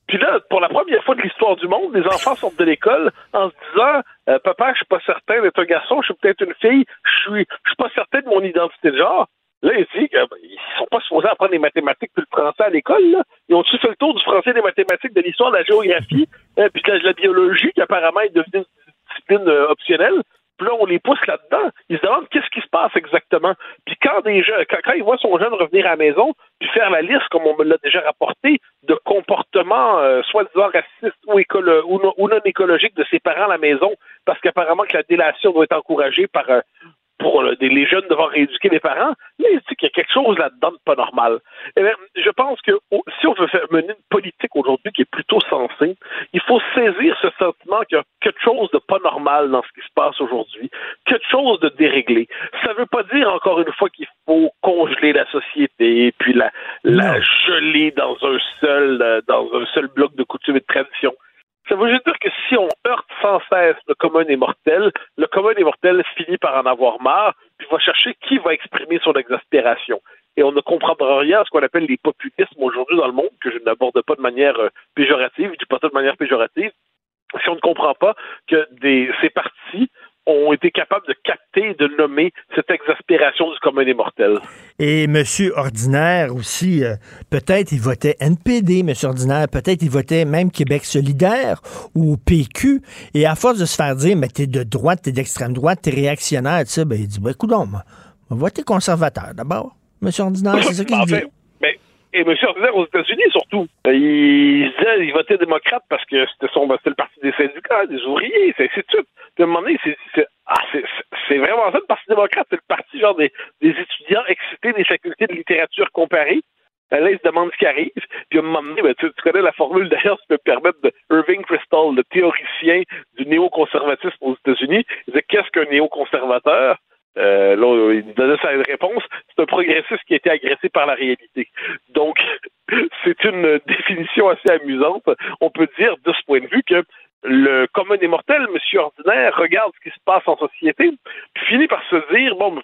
puis là, pour la première fois de l'histoire du monde, les enfants sortent de l'école en se disant euh, Papa, je suis pas certain d'être un garçon, je suis peut-être une fille, je suis je suis pas certain de mon identité de genre. Là, il dit qu'ils ne sont pas supposés apprendre les mathématiques puis le français à l'école. Ils ont-tu fait le tour du français, des mathématiques, de l'histoire, de la géographie, euh, puis de la, biologie, qui apparemment est devenue une discipline euh, optionnelle? Puis là, on les pousse là-dedans. Ils se demandent qu'est-ce qui se passe exactement. Puis quand des quand, quand ils voient son jeune revenir à la maison, puis faire la liste, comme on me l'a déjà rapporté, de comportements euh, soi-disant racistes ou, écolo non, écologiques de ses parents à la maison, parce qu'apparemment que la délation doit être encouragée par euh, pour euh, les jeunes devoir rééduquer les parents, mais il dit qu'il y a quelque chose là-dedans de pas normal. Eh bien, je pense que oh, si on veut faire mener une politique aujourd'hui qui est plutôt sensée, il faut saisir ce sentiment qu'il y a quelque chose de pas normal dans ce qui se passe aujourd'hui, quelque chose de déréglé. Ça ne veut pas dire encore une fois qu'il faut congeler la société puis la, la geler dans un seul euh, dans un seul bloc de coutumes et de traditions. Ça veut juste dire que si on heurte sans cesse le commun des mortels, le commun des mortels finit par en avoir marre, puis va chercher qui va exprimer son exaspération. Et on ne comprendra rien à ce qu'on appelle les populismes aujourd'hui dans le monde, que je n'aborde pas de manière euh, péjorative, je dis pas ça de manière péjorative, si on ne comprend pas que des, ces partis ont été capables de capter et de nommer cette exaspération du commun des mortels. Et M. Ordinaire aussi, euh, peut-être il votait NPD, M. Ordinaire, peut-être il votait même Québec solidaire ou PQ. Et à force de se faire dire, mais t'es de droite, t'es d'extrême droite, t'es réactionnaire, tu sais, ben, il dit, ben, écoute, on va voter conservateur d'abord. M. Ordinaire, c'est ça qu'il dit. Et M. Ordinaire aux États-Unis, surtout. Il disait, il votait démocrate parce que c'était le parti des syndicats, des ouvriers, c'est suite. Puis à un moment donné, c'est, c'est, ah, c'est, vraiment ça le Parti démocrate. C'est le parti genre des, des étudiants excités des facultés de littérature comparée. Là, ils se demandent ce qui arrive. Puis à un moment donné, ben, tu, connais la formule d'ailleurs, ça peut permettre de Irving Kristol, le théoricien du néoconservatisme aux États-Unis. Il disait qu'est-ce qu'un néoconservateur? Euh, là, il donnait sa réponse. C'est un progressiste qui a été agressé par la réalité. Donc, c'est une définition assez amusante. On peut dire, de ce point de vue, que le commun des mortels, monsieur ordinaire, regarde ce qui se passe en société, puis finit par se dire, bon,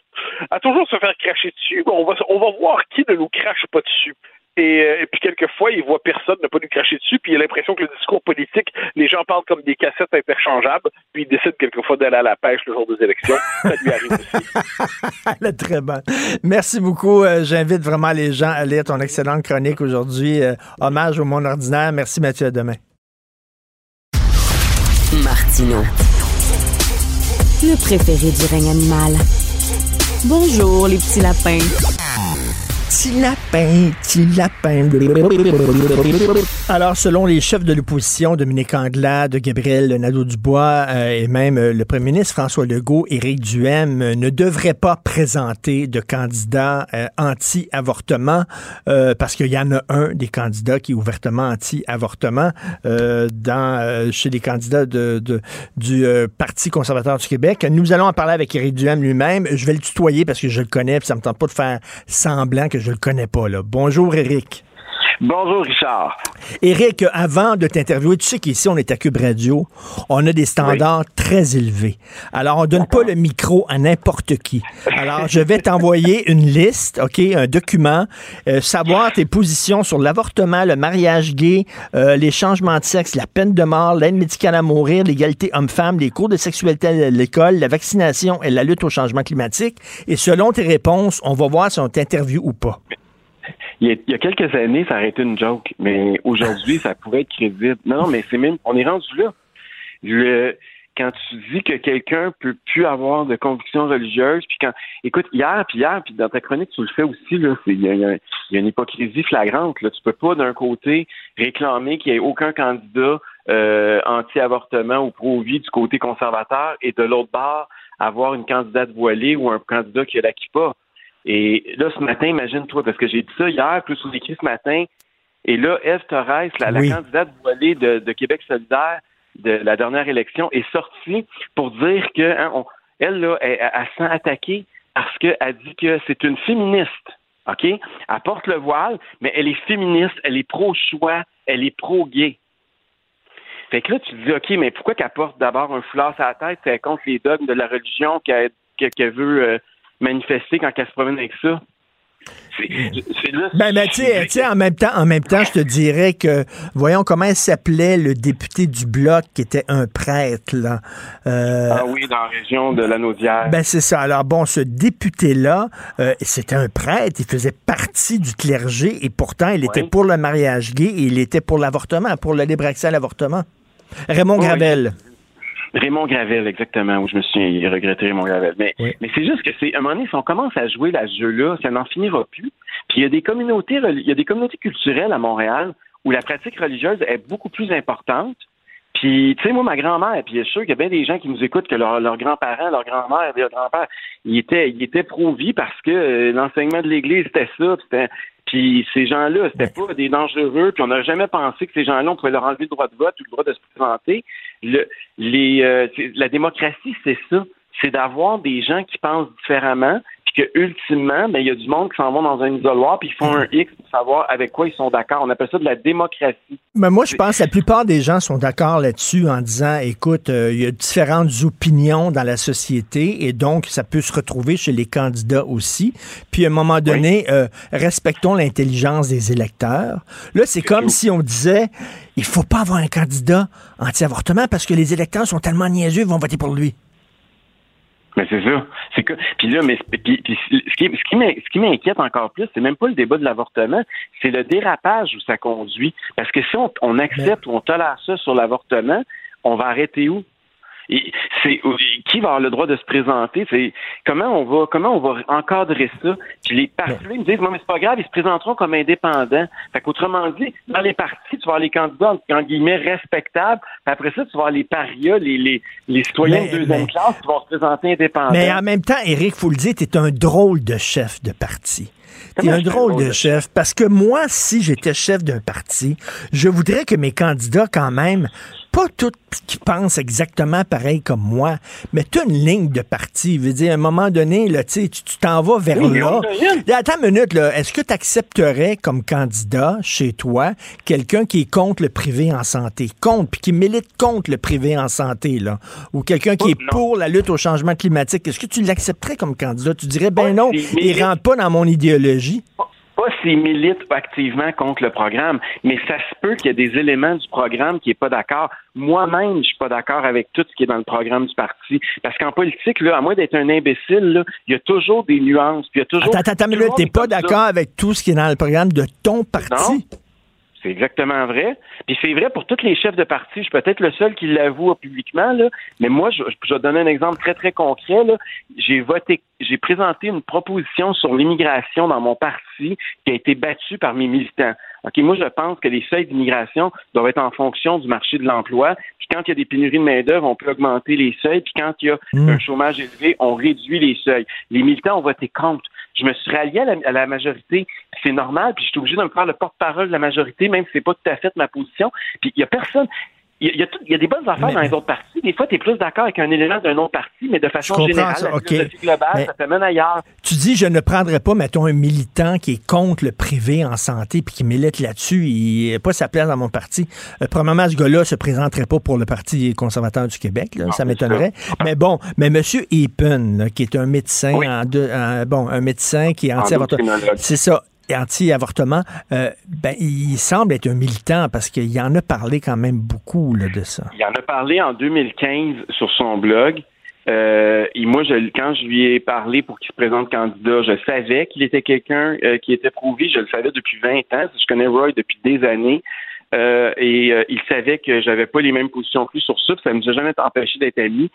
à toujours se faire cracher dessus, on va, on va voir qui ne nous crache pas dessus. Et, euh, et, puis quelquefois, il voit personne ne pas lui cracher dessus, puis il a l'impression que le discours politique, les gens parlent comme des cassettes interchangeables, puis il décide quelquefois d'aller à la pêche le jour des élections. Ça lui arrive aussi. Elle est très bonne. Merci beaucoup. Euh, J'invite vraiment les gens à lire ton excellente chronique aujourd'hui. Euh, hommage au monde ordinaire. Merci Mathieu, à demain. Martino. Le préféré du règne animal. Bonjour les petits lapins. Petit lapin, petit lapin. Alors, selon les chefs de l'opposition, Dominique Anglade, Gabriel Nadeau-Dubois euh, et même euh, le premier ministre François Legault, Éric Duhem, euh, ne devraient pas présenter de candidat euh, anti-avortement parce qu'il y en a un des candidats qui est ouvertement anti-avortement chez les candidats du Parti conservateur du Québec. Nous allons en parler avec Éric Duhem lui-même. Je vais le tutoyer parce que je le connais, puis ça me tente pas de faire semblant que je le connais pas. Là. Bonjour, Éric. Bonjour, Richard. Éric, avant de t'interviewer, tu sais qu'ici, on est à Cube Radio. On a des standards oui. très élevés. Alors, on donne pas le micro à n'importe qui. Alors, je vais t'envoyer une liste, OK, un document, euh, savoir tes positions sur l'avortement, le mariage gay, euh, les changements de sexe, la peine de mort, l'aide médicale à mourir, l'égalité homme-femme, les cours de sexualité à l'école, la vaccination et la lutte au changement climatique. Et selon tes réponses, on va voir si on t'interviewe ou pas. Il y, a, quelques années, ça aurait été une joke, mais aujourd'hui, ça pourrait être crédible. Non, mais c'est même, on est rendu là. Quand tu dis que quelqu'un peut plus avoir de conviction religieuse, puis quand, écoute, hier, puis hier, puis dans ta chronique, tu le fais aussi, là, il y, a, une hypocrisie flagrante, là. Tu peux pas, d'un côté, réclamer qu'il n'y ait aucun candidat euh, anti-avortement ou pro-vie du côté conservateur, et de l'autre part, avoir une candidate voilée ou un candidat qui a la. Et là, ce matin, imagine-toi, parce que j'ai dit ça hier, plus sous écrit ce matin, et là, Eve Torres, la, oui. la candidate voilée de, de, Québec solidaire de la dernière élection, est sortie pour dire que hein, on, elle, là, elle, elle, elle sent attaquée parce qu'elle dit que c'est une féministe. OK? Elle porte le voile, mais elle est féministe, elle est pro-choix, elle est pro-gay. Fait que là, tu te dis, OK, mais pourquoi qu'elle porte d'abord un foulard sur la tête? C'est contre les dogmes de la religion qu'elle qu veut euh, manifester quand elle se promène avec ça. C'est là. Ben, ben tu sais, en même temps, en même temps, je te dirais que, voyons comment s'appelait le député du bloc qui était un prêtre là. Euh, ah oui, dans la région de la Naudière. Ben c'est ça. Alors bon, ce député là, euh, c'était un prêtre, il faisait partie du clergé et pourtant il était oui. pour le mariage gay et il était pour l'avortement, pour le libre accès à l'avortement. Raymond oui, Gravel. Raymond Gravel, exactement, où je me suis regretté Raymond Gravel. Mais, oui. mais c'est juste que c'est, à un moment donné, si on commence à jouer à ce jeu-là, ça n'en finira plus. Puis il y a des communautés, il y a des communautés culturelles à Montréal où la pratique religieuse est beaucoup plus importante. Puis, tu sais, moi, ma grand-mère, puis je suis sûr qu'il y a bien des gens qui nous écoutent que leurs leur grands-parents, leur grand-mère, leur grand-père, ils étaient, ils étaient pro-vie parce que euh, l'enseignement de l'Église, c'était ça, c'était, puis ces gens-là, c'était pas des dangereux, puis on n'a jamais pensé que ces gens-là, on pouvait leur enlever le droit de vote ou le droit de se présenter. Le, les, euh, la démocratie, c'est ça. C'est d'avoir des gens qui pensent différemment, puis que ultimement, ben, il y a du monde qui s'en vont dans un isoloir, puis ils font un X pour savoir avec quoi ils sont d'accord. On appelle ça de la démocratie. Mais moi, je pense que la plupart des gens sont d'accord là-dessus en disant, écoute, euh, il y a différentes opinions dans la société et donc ça peut se retrouver chez les candidats aussi. Puis à un moment donné, euh, respectons l'intelligence des électeurs. Là, c'est comme si on disait, il faut pas avoir un candidat anti-avortement parce que les électeurs sont tellement niaiseux, ils vont voter pour lui. Mais c'est ça. C'est que puis là, mais puis, puis ce qui ce qui m'in- ce qui m'inquiète encore plus, c'est même pas le débat de l'avortement, c'est le dérapage où ça conduit. Parce que si on, on accepte ou on tolère ça sur l'avortement, on va arrêter où? Et c'est qui va avoir le droit de se présenter? C'est comment on va comment on va encadrer ça? Puis les partis ils me disent non mais c'est pas grave, ils se présenteront comme indépendants. Fait qu'autrement dit, dans les partis, tu vas avoir les candidats en guillemets respectables. Puis après ça, tu vas avoir les parias, les les, les citoyens Mais- de deuxième mais- classe qui vont se présenter indépendants. Mais en même temps, Éric, faut le dire, t'es un drôle de chef de parti. T'es un drôle de chef? Parce que moi, si j'étais chef d'un parti, je voudrais que mes candidats, quand même, pas tous qui pensent exactement pareil comme moi, mais tu as une ligne de parti. Je veux dire, à un moment donné, là, tu t'en vas vers Oui, là. Là, Attends une minute, là. Est-ce que tu accepterais comme candidat chez toi quelqu'un qui est contre le privé en santé, contre, puis qui milite contre le privé en santé, là, ou quelqu'un qui est pour la lutte au changement climatique? Est-ce que tu l'accepterais comme candidat? Tu dirais, ben non, s'il il milite- rentre pas dans mon idéologie. Pas s'ils militent activement contre le programme, mais ça se peut qu'il y ait des éléments du programme qui n'est pas d'accord. Moi-même, je suis pas d'accord avec tout ce qui est dans le programme du parti. Parce qu'en politique, là, à moins d'être un imbécile, il y a toujours des nuances. Puis il y a toujours. Attends, attends, t'es pas d'accord avec tout ce qui est dans le programme de ton parti? Non. C'est exactement vrai. Puis c'est vrai pour tous les chefs de parti. Je suis peut-être le seul qui l'avoue publiquement, là. Mais moi, je, je vais donner un exemple très, très concret. J'ai voté, j'ai présenté une proposition sur l'immigration dans mon parti qui a été battue par mes militants. OK, moi, je pense que les seuils d'immigration doivent être en fonction du marché de l'emploi. Puis quand il y a des pénuries de main-d'œuvre, on peut augmenter les seuils. Puis quand il y a Mm. un chômage élevé, on réduit les seuils. Les militants ont voté contre. Je me suis rallié à la, majorité. C'est normal. Puis je suis obligé de me faire le porte-parole de la majorité, même si c'est pas tout à fait ma position. Puis il y a personne. Il y a, il y a tout- il y a des bonnes affaires dans les autres partis. Des fois, tu es plus d'accord avec un élément d'un autre parti, mais de façon générale, ça, la OK. philosophie globale, Mais- ça te mène ailleurs. Tu dis, je ne prendrais pas, mettons, un militant qui est contre le privé en santé puis qui milite là-dessus. Il n'a pas sa place dans mon parti. Euh, premièrement, ce gars-là se présenterait pas pour le Parti conservateur du Québec. là, ça m'étonnerait. Mais bon, mais M. Epen, là, qui est un médecin, en deux- en- bon, un médecin qui est. Endocrinologue. C'est ça anti-avortement, euh, ben, il semble être un militant parce qu'il en a parlé quand même beaucoup là, de ça. Il en a parlé en 2015 sur son blog. Euh, et moi, quand je lui ai parlé pour qu'il se présente candidat, je savais qu'il était quelqu'un euh, qui était prouvé. Je le savais depuis 20 ans. Je connais Roy depuis des années. Et il savait que j'avais pas les mêmes positions que sur ça. Ça ne nous a jamais empêché d'être amis.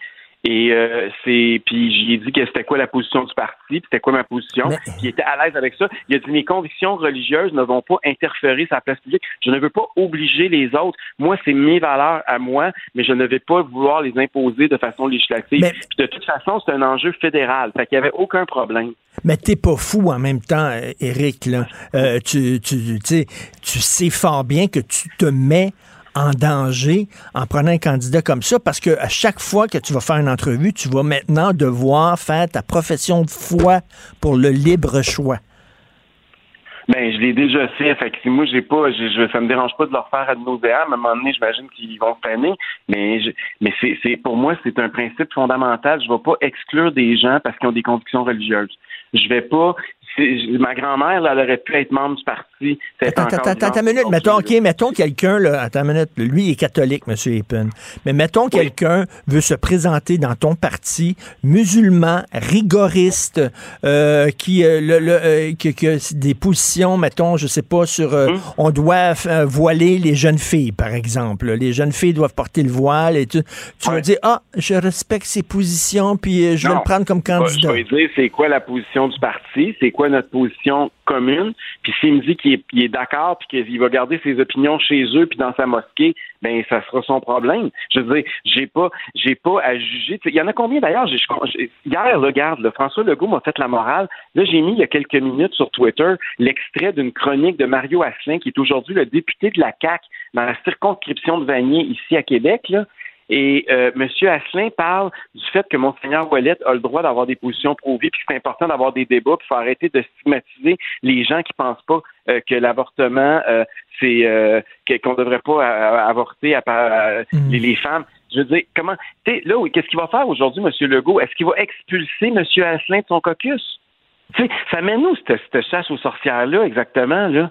Et euh, c'est puis j'ai dit que c'était quoi la position du parti, puis c'était quoi ma position. Mais- Puis il était à l'aise avec ça. Il a dit mes convictions religieuses ne vont pas interférer la place publique. Je ne veux pas obliger les autres. Moi, c'est mes valeurs à moi, mais je ne vais pas vouloir les imposer de façon législative. Mais- Puis de toute façon, c'est un enjeu fédéral. Fait qu'il n'y avait aucun problème. Mais t'es pas fou en même temps, euh, Éric. Là. Euh, tu, tu, tu sais, tu sais fort bien que tu te mets en danger en prenant un candidat comme ça parce que à chaque fois que tu vas faire une entrevue, tu vas maintenant devoir faire ta profession de foi pour le libre choix. Ben, je l'ai déjà fait. Fait moi, j'ai pas, ça me dérange pas de leur faire ad nauseam. À un moment donné, j'imagine qu'ils vont peiner. Mais, mais c'est, pour moi, c'est un principe fondamental. Je vais pas exclure des gens parce qu'ils ont des convictions religieuses. Je vais pas, ma grand-mère, elle aurait pu être membre du parti. Attends, attends, attends, une minute. Mettons, OK, mettons quelqu'un, là, attends une minute. Lui, il est catholique, M. Epen. Mais mettons quelqu'un veut se présenter dans ton parti, musulman, rigoriste, euh, qui, euh, le, le, euh, qui, qui a des positions, mettons, je sais pas, sur euh, on doit voiler les jeunes filles, par exemple. Les jeunes filles doivent porter le voile et tu, tu vas dire, ah, je respecte ses positions, puis je vais le prendre comme candidat. Je vais dire c'est quoi la position du parti, c'est quoi notre position commune. Puis s'il me dit qu'il est, d'accord, puis qu'il va garder ses opinions chez eux, puis dans sa mosquée, ben ça sera son problème. Je veux dire, j'ai pas, j'ai pas à juger. Il y en a combien d'ailleurs? Hier, regarde, François Legault m'a fait la morale. Là, j'ai mis il y a quelques minutes sur Twitter l'extrait d'une chronique de Mario Asselin, qui est aujourd'hui le député de la CAC dans la circonscription de Vanier ici à Québec. Et euh, M. Asselin parle du fait que Monseigneur Ouellet a le droit d'avoir des positions pro-vie, puis c'est important d'avoir des débats, puis faut arrêter de stigmatiser les gens qui pensent pas euh, que l'avortement, euh, c'est euh, qu'on devrait pas euh, avorter à, part- les, femmes. Je veux dire, comment, tu sais, là, qu'est-ce qu'il va faire aujourd'hui, M. Legault? Est-ce qu'il va expulser M. Asselin de son caucus? Tu sais, ça mène où cette, cette chasse aux sorcières-là, exactement, là?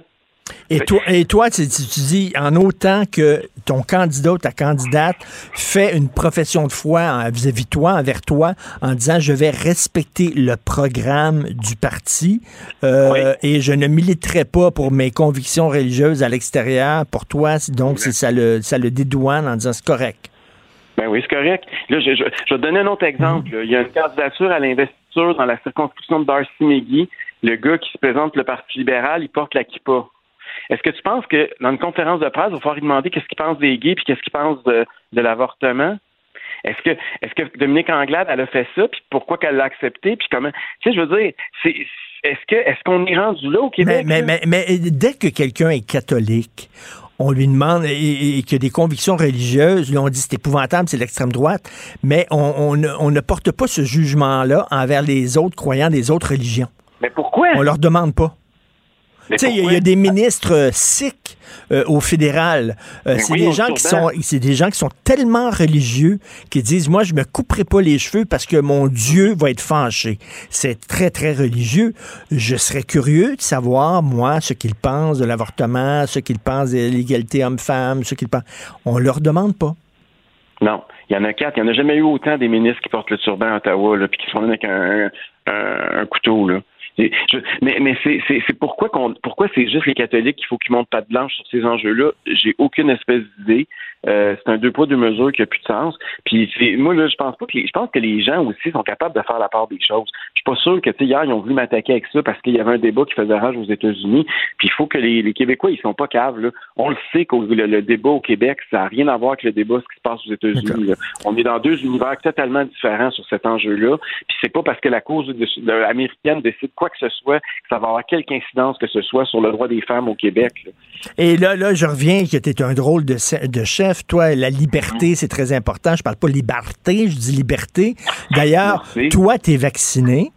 Et toi, et toi tu, tu- tu dis, en autant que ton candidat ou ta candidate fait une profession de foi vis-à-vis de toi, envers toi, en disant je vais respecter le programme du parti euh, et je ne militerai pas pour mes convictions religieuses à l'extérieur, pour toi, donc ça le, ça le dédouane en disant c'est correct. Ben oui, c'est correct. Là, je, je, je vais te donner un autre exemple. Il y a une candidature à l'investiture dans la circonscription de Darcy McGee. Le gars qui se présente le Parti libéral, il porte la kippa. Est-ce que tu penses que dans une conférence de presse, il va falloir lui demander qu'est-ce qu'il pense des gays puis qu'est-ce qu'il pense de, de l'avortement? Est-ce que est-ce que Dominique Anglade, elle a fait ça, puis pourquoi qu'elle l'a accepté, puis comment? Tu sais, je veux dire, c'est est-ce que est-ce qu'on est rendu là au Québec? Mais, mais, mais, mais dès que quelqu'un est catholique, on lui demande, et, et qu'il y a des convictions religieuses, là, on dit c'est épouvantable, c'est l'extrême droite, mais on, on ne, on ne porte pas ce jugement-là envers les autres croyants des autres religions. Mais pourquoi? On leur demande pas. Tu sais, il y a- y, des ministres euh, sikhs euh, au fédéral. Euh, Mais c'est oui, des gens qui sont, c'est des gens qui sont tellement religieux qui disent, moi, je me couperai pas les cheveux parce que mon Dieu va être fâché. C'est très, très religieux. Je serais curieux de savoir, moi, ce qu'ils pensent de l'avortement, ce qu'ils pensent de l'égalité homme-femme, ce qu'ils pensent. On leur demande pas. Non. Il y en a quatre. Il n'y en a jamais eu autant des ministres qui portent le turban à Ottawa, là, puis qui se promènent avec un, un, un couteau, là. Je- mais mais c'est pourquoi qu'on pourquoi c'est juste les catholiques qu'il faut qu'ils montent patte blanche sur ces enjeux-là? J'ai aucune espèce d'idée. Euh, c'est un deux poids deux mesures qui a plus de sens. Puis moi là, je pense pas que les- je pense que les gens aussi sont capables de faire la part des choses. Je suis pas sûr que tu sais hier ils ont voulu m'attaquer avec ça parce qu'il y avait un débat qui faisait rage aux États-Unis. Puis il faut que les, les Québécois ils sont pas caves là. On le sait que le, le débat au Québec ça n'a rien à voir avec le débat ce qui se passe aux États-Unis. On est dans deux univers totalement différents sur cet enjeu-là. Puis c'est pas parce que la cause de- de- américaine décide quoi que ce soit que ça va avoir quelque incidence que ce soit sur le droit des femmes au Québec. là. Et là, là, je reviens que tu es un drôle de, de chef. Toi, la liberté, c'est très important. Je parle pas liberté, je dis liberté. D'ailleurs, toi, tu es vacciné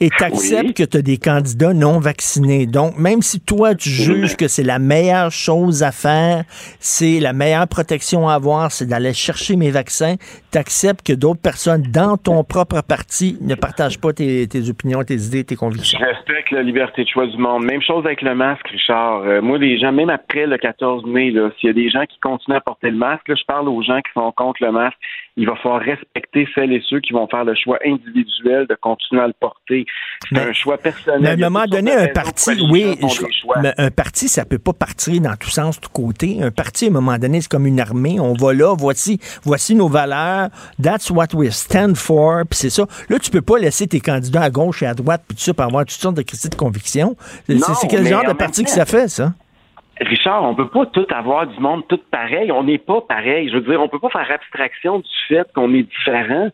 et tu acceptes Oui. que tu as des candidats non vaccinés. Donc, même si toi, tu juges que c'est la meilleure chose à faire, c'est la meilleure protection à avoir, c'est d'aller chercher mes vaccins, tu acceptes que d'autres personnes dans ton propre parti ne partagent pas tes, tes opinions, tes idées, tes convictions. Je respecte la liberté de choix du monde. Même chose avec le masque, Richard. Euh, moi, les gens, même après le 14 mai, là, s'il y a des gens qui continuent à porter le masque, là, je parle aux gens qui sont contre le masque. Il va falloir respecter celles et ceux qui vont faire le choix individuel de continuer à le porter. C'est un choix personnel. Mais à un moment donné, un parti, oui, je- mais un parti, ça peut pas partir dans tous sens, tous côtés. Un parti, à un moment donné, c'est comme une armée. On va là, voici, voici nos valeurs. That's what we stand for. Puis c'est ça. Là, tu peux pas laisser tes candidats à gauche et à droite, puis tout ça, pour avoir toutes sortes de critiques de conviction. C'est quel genre en de parti que ça fait, ça? Richard, on peut pas tout avoir du monde tout pareil. On n'est pas pareil. Je veux dire, on peut pas faire abstraction du fait qu'on est différent.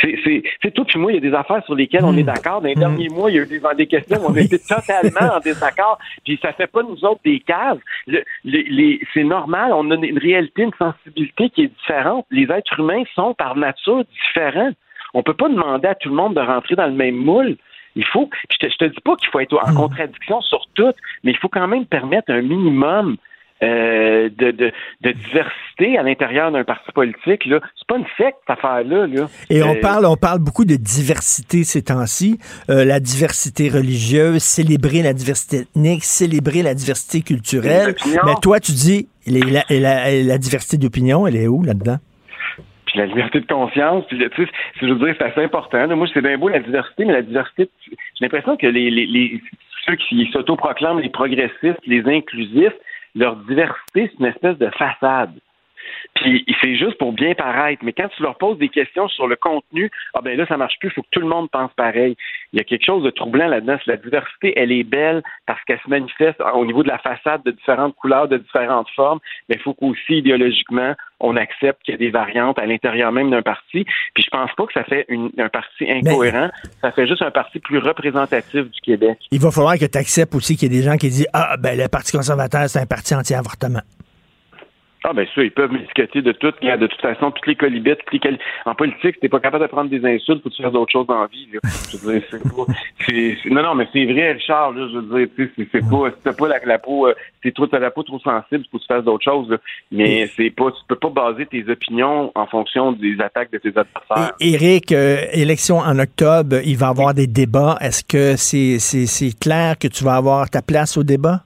C'est, toi puis moi, il y a des affaires sur lesquelles on est d'accord. Dans les derniers mois, il y a eu des, des questions où on était totalement en désaccord. Puis ça fait pas nous autres des cases. Le- les- les- c'est normal. On a une réalité, une sensibilité qui est différente. Les êtres humains sont par nature différents. On peut pas demander à tout le monde de rentrer dans le même moule. Il faut, je te, je te dis pas qu'il faut être en contradiction sur tout, mais il faut quand même permettre un minimum euh, de, de, de diversité à l'intérieur d'un parti politique. Là, c'est pas une secte cette affaire-là. Là. Et on Euh, parle, on parle beaucoup de diversité ces temps-ci, Euh, la diversité religieuse, célébrer la diversité ethnique, célébrer la diversité culturelle. Mais toi, tu dis les- la, la- la diversité d'opinion, elle est où là-dedans? Puis la liberté de conscience, puis tu sais, je veux dire, c'est assez important. Moi, c'est bien beau la diversité, mais la diversité, j'ai l'impression que les, les, les- ceux qui s'autoproclament les progressistes, les inclusifs, leur diversité, c'est une espèce de façade. Puis c'est juste pour bien paraître. Mais quand tu leur poses des questions sur le contenu, ah ben là, ça marche plus, il faut que tout le monde pense pareil. Il y a quelque chose de troublant là-dedans. La diversité, elle est belle parce qu'elle se manifeste au niveau de la façade de différentes couleurs, de différentes formes, mais il faut qu'aussi idéologiquement, on accepte qu'il y a des variantes à l'intérieur même d'un parti. Puis je pense pas que ça fait une- un parti incohérent, ça fait juste un parti plus représentatif du Québec. Il va falloir que tu acceptes aussi qu'il y a des gens qui disent Ah, ben le Parti conservateur, c'est un parti anti-avortement. Ah ben ça, ils peuvent m'étiqueter de tout. De toute façon, toutes les colibets, toutes les quali- en politique, si t'es pas capable de prendre des insultes, faut que tu faire d'autres choses dans la vie. Là. Je veux dire, c'est c'est- c'est- non, non, mais c'est vrai, Richard, là, je veux dire, tu sais, c'est, c'est pas. Si t'as pas la, la peau, euh, si trop, t'as la peau trop sensible, faut que tu fasses d'autres choses. là. Mais c'est pas. Tu peux pas baser tes opinions en fonction des attaques de tes adversaires. Éric, euh, élection en octobre, il va y avoir des débats. Est-ce que c'est c'est- c'est clair que tu vas avoir ta place au débat?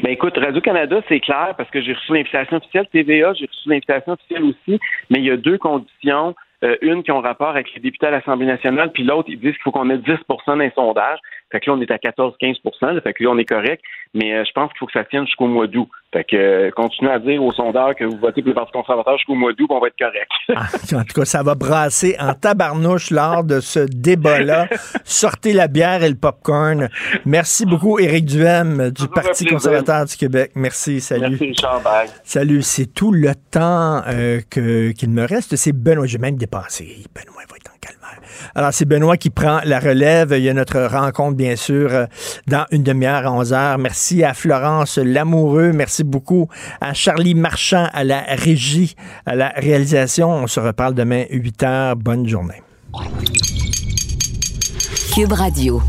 Ben écoute, Radio-Canada, c'est clair parce que j'ai reçu l'invitation officielle. TVA, j'ai reçu l'invitation officielle aussi, mais il y a deux conditions. Euh, une qui ont rapport avec les députés à l'Assemblée nationale, puis l'autre, ils disent qu'il faut qu'on ait 10 dans les sondages. Fait que là, on est à 14-15 là, Fait que là, on est correct. Mais euh, je pense qu'il faut que ça tienne jusqu'au mois d'août. Fait que euh, continuez à dire aux sondeurs que vous votez pour le Parti conservateur jusqu'au mois d'août, on va être correct. En tout cas, ça va brasser en tabarnouche lors de ce débat-là. Sortez la bière et le popcorn. Merci beaucoup, Éric Duhem du Parti conservateur du Québec. Merci, salut. Merci, Richard. Bye. Salut, c'est tout le temps euh, que- qu'il me reste. C'est Benoît. J'ai même dépassé. Benoît va. Alors, c'est Benoît qui prend la relève. Il y a notre rencontre, bien sûr, euh, dans une demi-heure à 11 heures. Merci à Florence Lamoureux. Merci beaucoup à Charlie Marchand, à la régie, à la réalisation. On se reparle demain, 8 heures. Bonne journée. Cube Radio.